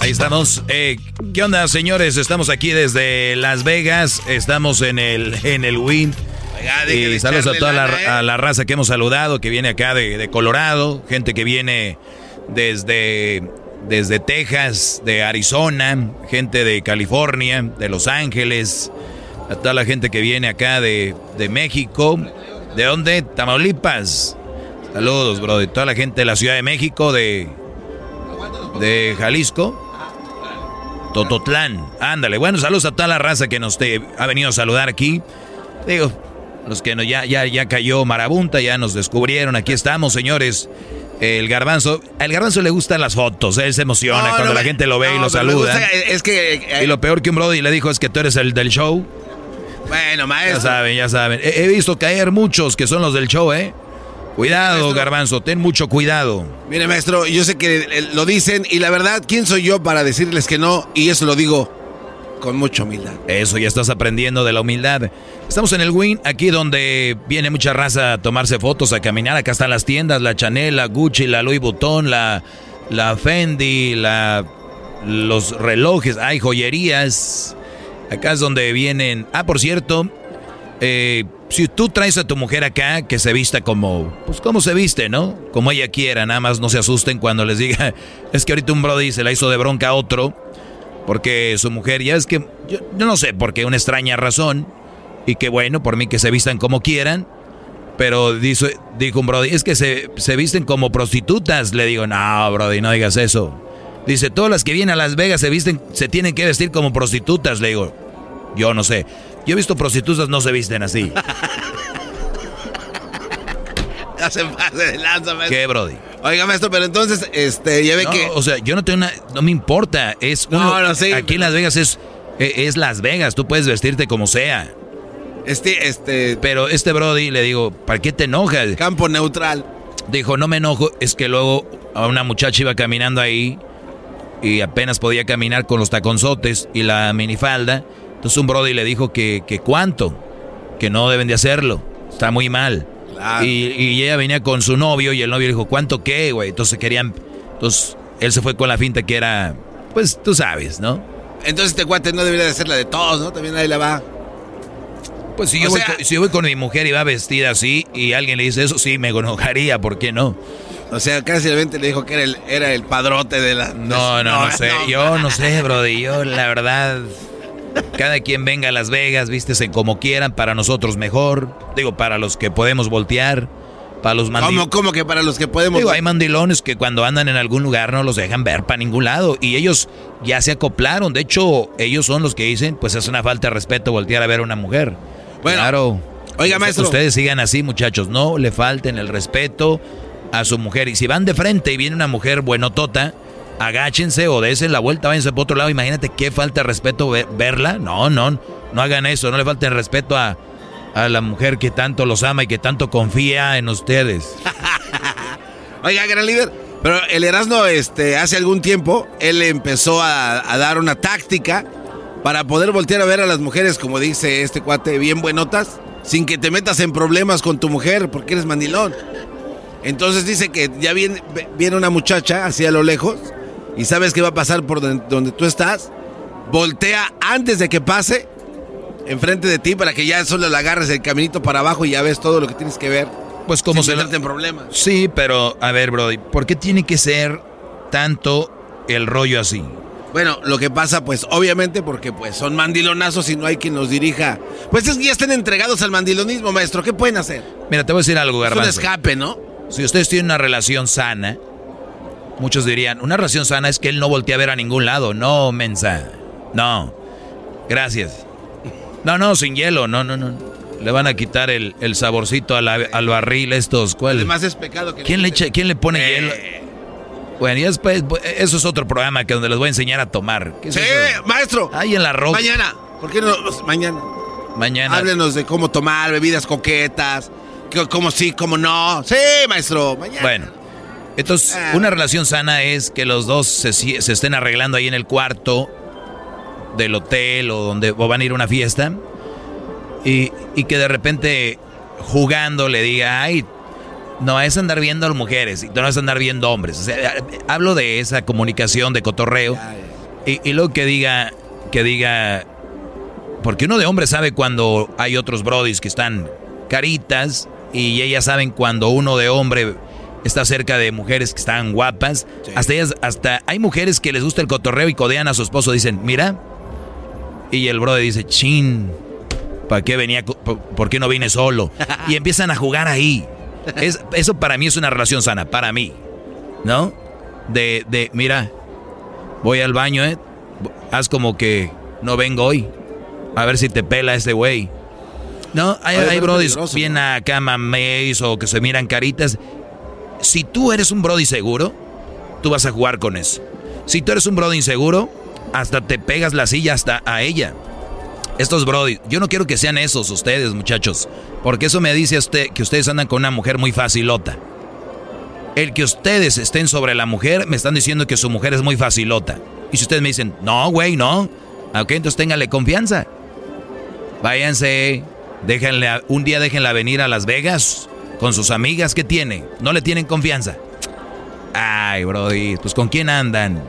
Ahí estamos. Eh, ¿Qué onda, señores? Estamos aquí desde Las Vegas. Estamos en el, en el Win. Y saludos a toda la, ¿eh? a la raza que hemos saludado, que viene acá de, de Colorado, gente que viene desde, desde Texas, de Arizona, gente de California, de Los Ángeles, a toda la gente que viene acá de, de México. ¿De dónde? Tamaulipas. Saludos, bro. De toda la gente de la Ciudad de México, de, de Jalisco. Tototlán. Ándale. Bueno, saludos a toda la raza que nos te- ha venido a saludar aquí. Digo, los que no, ya, ya, ya cayó Marabunta, ya nos descubrieron. Aquí estamos, señores. El garbanzo, al garbanzo le gustan las fotos, él se emociona No, cuando no, la gente lo ve y lo saluda. gusta, es que... eh, Y lo peor que un Brody le dijo es que tú eres el del show. Bueno, Ya maestro. saben, ya saben. He, he visto caer muchos que son los del show, ¿eh? Cuidado, garbanzo, ten mucho cuidado. Mire, maestro, yo sé que eh, lo dicen y la verdad, ¿quién soy yo para decirles que no? Y eso lo digo con mucha humildad. Eso, ya estás aprendiendo de la humildad. Estamos en el Win, aquí donde viene mucha raza a tomarse fotos, a caminar. Acá están las tiendas, la Chanel, la Gucci, la Louis Vuitton, la, la Fendi, la, los relojes, hay joyerías. Acá es donde vienen... Ah, por cierto, eh, si tú traes a tu mujer acá, que se vista como, pues como se viste, ¿no? Como ella quiera, nada más no se asusten cuando les diga, [laughs] es que ahorita un brody se la hizo de bronca a otro, porque su mujer, ya es que, yo, yo no sé por qué, una extraña razón, y que bueno, por mí que se vistan como quieran, pero dijo, dijo un brody, es que se, se visten como prostitutas, le digo, no, brody, no digas eso. Dice, todas las que vienen a Las Vegas se visten, se tienen que vestir como prostitutas, le digo, yo no sé. Yo he visto prostitutas no se visten así. [laughs] Se pase de lanza, maestro. ¿Qué, Brody? Oiga, maestro, pero entonces, este, ya ve No, que. O sea, yo no tengo una. No me importa. Es No, uno- no, sí, Aquí en Las Vegas es, e- es Las Vegas. Tú puedes vestirte como sea. Este, este. Pero este Brody le digo, ¿para qué te enojas? Campo neutral. Dijo, no me enojo. Es que luego a una muchacha iba caminando ahí y apenas podía caminar con los taconzotes y la minifalda. Entonces un Brody le dijo que, que cuánto, que no deben de hacerlo. Está muy mal. Claro. Y, y ella venía con su novio y el novio le dijo, ¿cuánto qué, güey? Entonces querían... Entonces él se fue con la finta que era, pues tú sabes, ¿no? Entonces este cuate no debería de ser la de todos, ¿no? También ahí la va. Pues si yo, voy, si yo voy con mi mujer y va vestida así y alguien le dice eso, sí, me enojaría, ¿por qué no? O sea, casi el 20 le dijo que era el, era el padrote de la. No, no, [laughs] no, sé. yo no sé, Brody. Yo, la verdad, cada quien venga a Las Vegas, vístese como quieran, para nosotros mejor. Digo, para los que podemos voltear, para los ¿Cómo, mandilones. cómo que para los que podemos. Digo, hay mandilones que cuando andan en algún lugar no los dejan ver para ningún lado. Y ellos ya se acoplaron. De hecho, ellos son los que dicen, pues es una falta de respeto voltear a ver a una mujer. Bueno, claro. oiga, maestro. Ustedes sigan así, muchachos. No le falten el respeto a su mujer. Y si van de frente y viene una mujer buenotota, agáchense o desen la vuelta, váyanse por otro lado. Imagínate qué falta de respeto ver- verla. No, no, no hagan eso. No le falten respeto a, a la mujer que tanto los ama y que tanto confía en ustedes. [laughs] Oiga, gran líder. Pero el Erasmo, este, hace algún tiempo, él empezó a, a dar una táctica para poder voltear a ver a las mujeres, como dice este cuate, bien buenotas, sin que te metas en problemas con tu mujer, porque eres mandilón. Entonces dice que ya viene, viene una muchacha así a lo lejos y sabes que va a pasar por donde, donde tú estás. Voltea antes de que pase enfrente de ti para que ya solo le agarres el caminito para abajo y ya ves todo lo que tienes que ver. Pues como sin se lo- en problemas. Sí, pero a ver, Brody, ¿por qué tiene que ser tanto el rollo así? Bueno, lo que pasa, pues, obviamente, porque pues son mandilonazos y no hay quien los dirija. Pues es que ya están entregados al mandilonismo, maestro. ¿Qué pueden hacer? Mira, te voy a decir algo, Es un Garbanzo. escape, ¿no? Si ustedes tienen una relación sana, muchos dirían, una relación sana es que él no voltea a ver a ningún lado. No, mensa. No. Gracias. No, no, sin hielo. No, no, no. Le van a quitar el, el saborcito a la- al barril estos. ¿Cuál? Además es pecado que ¿Quién le, echa- ¿Quién le pone Eh. hielo? Bueno, y después, eso es otro programa que donde les voy a enseñar a tomar. ¿Qué es Sí, eso? maestro. Ahí en la roca. Mañana. ¿Por qué no? Pues, Mañana. Mañana. Háblenos de cómo tomar bebidas coquetas. que- Cómo sí, cómo no. Sí, maestro. Mañana. Bueno, entonces Ah. una relación sana es que los dos se, se estén arreglando ahí en el cuarto del hotel o donde o van a ir a una fiesta y, y que de repente jugando le diga, ay, no es andar viendo mujeres y tú no a andar viendo hombres. O sea, hablo de esa comunicación de cotorreo y, y luego que diga, que diga, porque uno de hombre sabe cuando hay otros brodis que están caritas y ellas saben cuando uno de hombre está cerca de mujeres que están guapas. Hasta ellas, hasta hay mujeres que les gusta el cotorreo y codean a su esposo. Dicen, mira. Y el brother dice, chin, ¿para qué venía? por, por qué no vine solo? [laughs] Y empiezan a jugar ahí. Es, eso para mí es una relación sana, para mí. ¿No? De, de, mira, voy al baño, ¿eh? Haz como que no vengo hoy. A ver si te pela ese güey. No, hay, Oye, hay brodis bien acá mameis o que se miran caritas. Si tú eres un brody seguro, tú vas a jugar con eso. Si tú eres un brody inseguro, hasta te pegas la silla hasta a ella. Estos brody, yo no quiero que sean esos ustedes, muchachos, porque eso me dice usted que ustedes andan con una mujer muy facilota. El que ustedes estén sobre la mujer, me están diciendo que su mujer es muy facilota. Y si ustedes me dicen, no, güey, no, ok, entonces téngale confianza. Váyanse, déjenle, un día déjenla venir a Las Vegas con sus amigas, ¿qué tiene? ¿No le tienen confianza? Ay, brody, pues ¿con quién andan?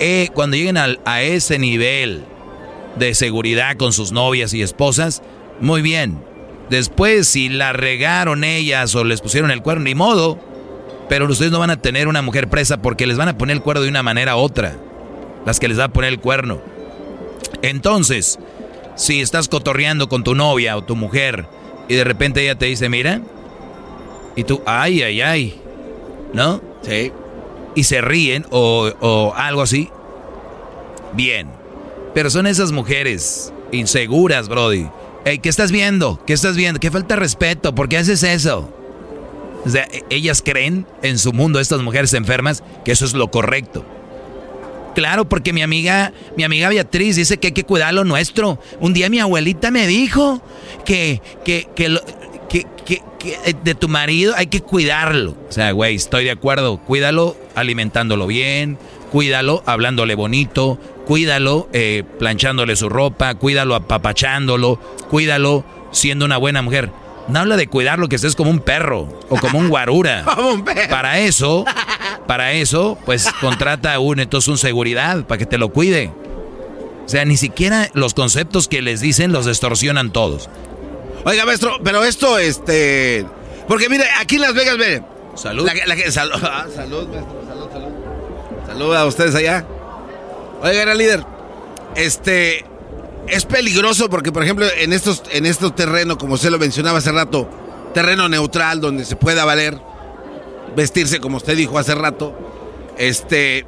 Eh, cuando lleguen al- a ese nivel de seguridad con sus novias y esposas, Muy bien. Después, si la regaron ellas o les pusieron el cuerno, ni modo. Pero ustedes no van a tener una mujer presa porque les van a poner el cuerno de una manera u otra. Las que les va a poner el cuerno. Entonces, si estás cotorreando con tu novia o tu mujer y de repente ella te dice, mira, y tú, ay, ay, ay, ¿no? Sí. Y se ríen o, o algo así. Bien. Pero son esas mujeres inseguras, Brody. Ey, ¿qué estás viendo? ¿Qué estás viendo? ¿Qué falta de respeto? ¿Por qué haces eso? O sea, e- ellas creen en su mundo, estas mujeres enfermas, que eso es lo correcto. Claro, porque mi amiga, mi amiga Beatriz dice que hay que cuidar lo nuestro. Un día mi abuelita me dijo que, que, que, lo- que- que- que, eh, de tu marido hay que cuidarlo. O sea, güey, estoy de acuerdo. Cuídalo alimentándolo bien, cuídalo hablándole bonito, cuídalo eh, planchándole su ropa, cuídalo apapachándolo, cuídalo siendo una buena mujer. No habla de cuidarlo que estés como un perro o como un guarura. [laughs] Como un perro. Para eso, para eso, pues contrata a un entonces un seguridad para que te lo cuide. O sea, ni siquiera los conceptos que les dicen los distorsionan todos. Oiga, maestro, pero esto, este. Porque mire, aquí en Las Vegas, mire. Salud. La, la, sal- [laughs] ah, salud, maestro, salud, salud. Salud a ustedes allá. Oiga, era líder. Este. Es peligroso porque, por ejemplo, en estos, en estos terrenos, como usted lo mencionaba hace rato, terreno neutral donde se pueda valer, vestirse como usted dijo hace rato, este.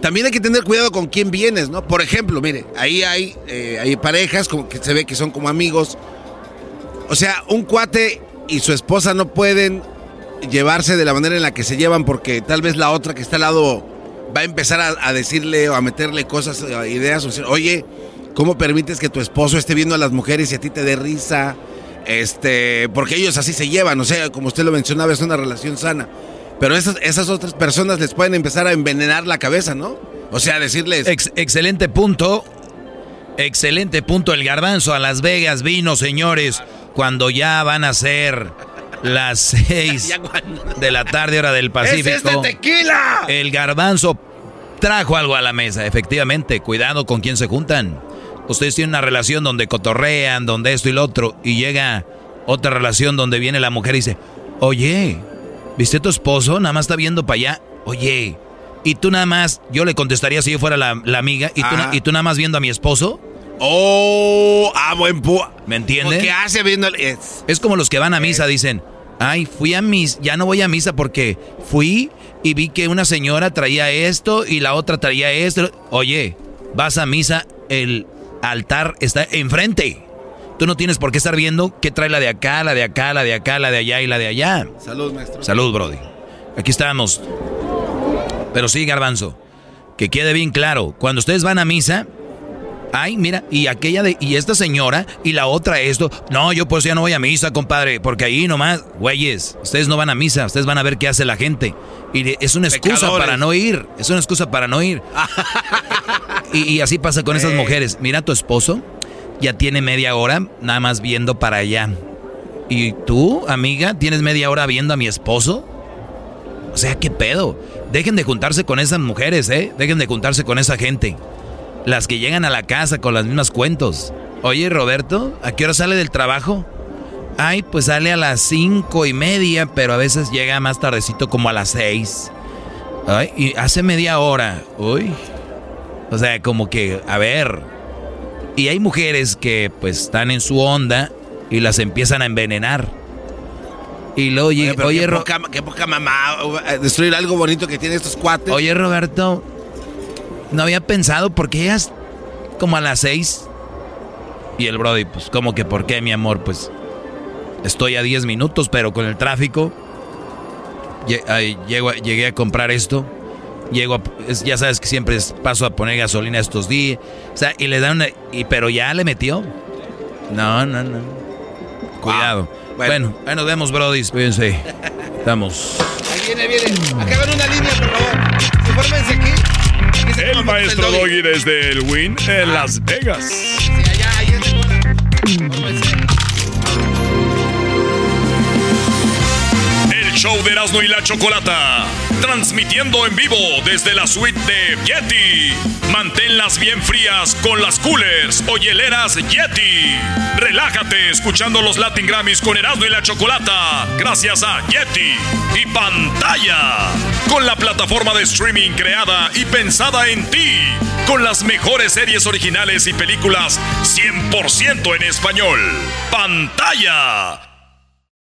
También hay que tener cuidado con quién vienes, ¿no? Por ejemplo, mire, ahí hay, eh, hay parejas como que se ve que son como amigos. O sea, un cuate y su esposa no pueden llevarse de la manera en la que se llevan porque tal vez la otra que está al lado va a empezar a, decirle o a meterle cosas, ideas, o decir, oye, ¿cómo permites que tu esposo esté viendo a las mujeres y a ti te dé risa? Este, porque ellos así se llevan, o sea, como usted lo mencionaba, es una relación sana. Pero esas, esas otras personas les pueden empezar a envenenar la cabeza, ¿no? O sea, decirles... Ex- excelente punto. Excelente punto. El garbanzo a Las Vegas vino, señores, cuando ya van a ser las [laughs] seis de la tarde, hora del [laughs] Pacífico. ¡Es este tequila! El garbanzo trajo algo a la mesa, efectivamente. Cuidado con quién se juntan. Ustedes tienen una relación donde cotorrean, donde esto y lo otro, y llega otra relación donde viene la mujer y dice, oye, ¿viste a tu esposo? Nada más está viendo para allá. Oye, y tú nada más, yo le contestaría si yo fuera la, la amiga, ¿y tú, na-. ¿y tú nada más viendo a mi esposo? ¡Oh! ¡Ah, buen pu... ¿Me entiendes? ¿Qué hace viendo? el- Es- Es como los que van a misa, dicen, ay, fui a misa, ya no voy a misa porque fui y vi que una señora traía esto y la otra traía esto. Oye, vas a misa, el altar está enfrente. Tú no tienes por qué estar viendo qué trae la de acá, la de acá, la de acá, la de allá y la de allá. Salud, maestro. Salud, Brody. Aquí estamos. Pero sí, Garbanzo, que quede bien claro, cuando ustedes van a misa, ay, mira, y aquella de, y esta señora, y la otra esto, no, yo pues ya no voy a misa, compadre, porque ahí nomás, güeyes, ustedes no van a misa, ustedes van a ver qué hace la gente. Y es una excusa Pecadores. para no ir, es una excusa para no ir. [laughs] y, y así pasa con esas mujeres. Mira, tu esposo ya tiene media hora nada más viendo para allá. ¿Y tú, amiga, tienes media hora viendo a mi esposo? O sea, ¿qué pedo? Dejen de juntarse con esas mujeres, ¿eh? Dejen de juntarse con esa gente. Las que llegan a la casa con las mismas cuentos. Oye, Roberto, ¿a qué hora sale del trabajo? Ay, pues sale a las cinco y media, pero a veces llega más tardecito como a las seis. Ay, y hace media hora. Uy. O sea, como que, a ver. Y hay mujeres que pues están en su onda y las empiezan a envenenar. Y luego pero oye, qué, Ro- poca, qué poca mamá eh, destruir algo bonito que tienen estos cuates. Oye, Roberto, no había pensado por qué llegas como a las seis. Y el Brody, pues, como que por qué, mi amor? Pues estoy a 10 minutos, pero con el tráfico. llego llegué a comprar esto. Llego a- ya sabes que siempre paso a poner gasolina estos días. O sea, y le dan una. Y, pero ya le metió. No, no, no. Cuidado. bueno. ahí nos vemos, Brody. Cuídense. [laughs] Estamos. Ahí viene, viene. Acá van una línea, por favor. Infórmense aquí. El maestro Doggy desde el Win en Las Vegas. Show de Erasmo y la Chocolata. Transmitiendo en vivo desde la suite de Yeti. Manténlas bien frías con las coolers o hieleras Yeti. Relájate escuchando los Latin Grammys con Erasmo y la Chocolata. Gracias a Yeti. Y pantalla. Con la plataforma de streaming creada y pensada en ti. Con las mejores series originales y películas 100% en español. Pantalla.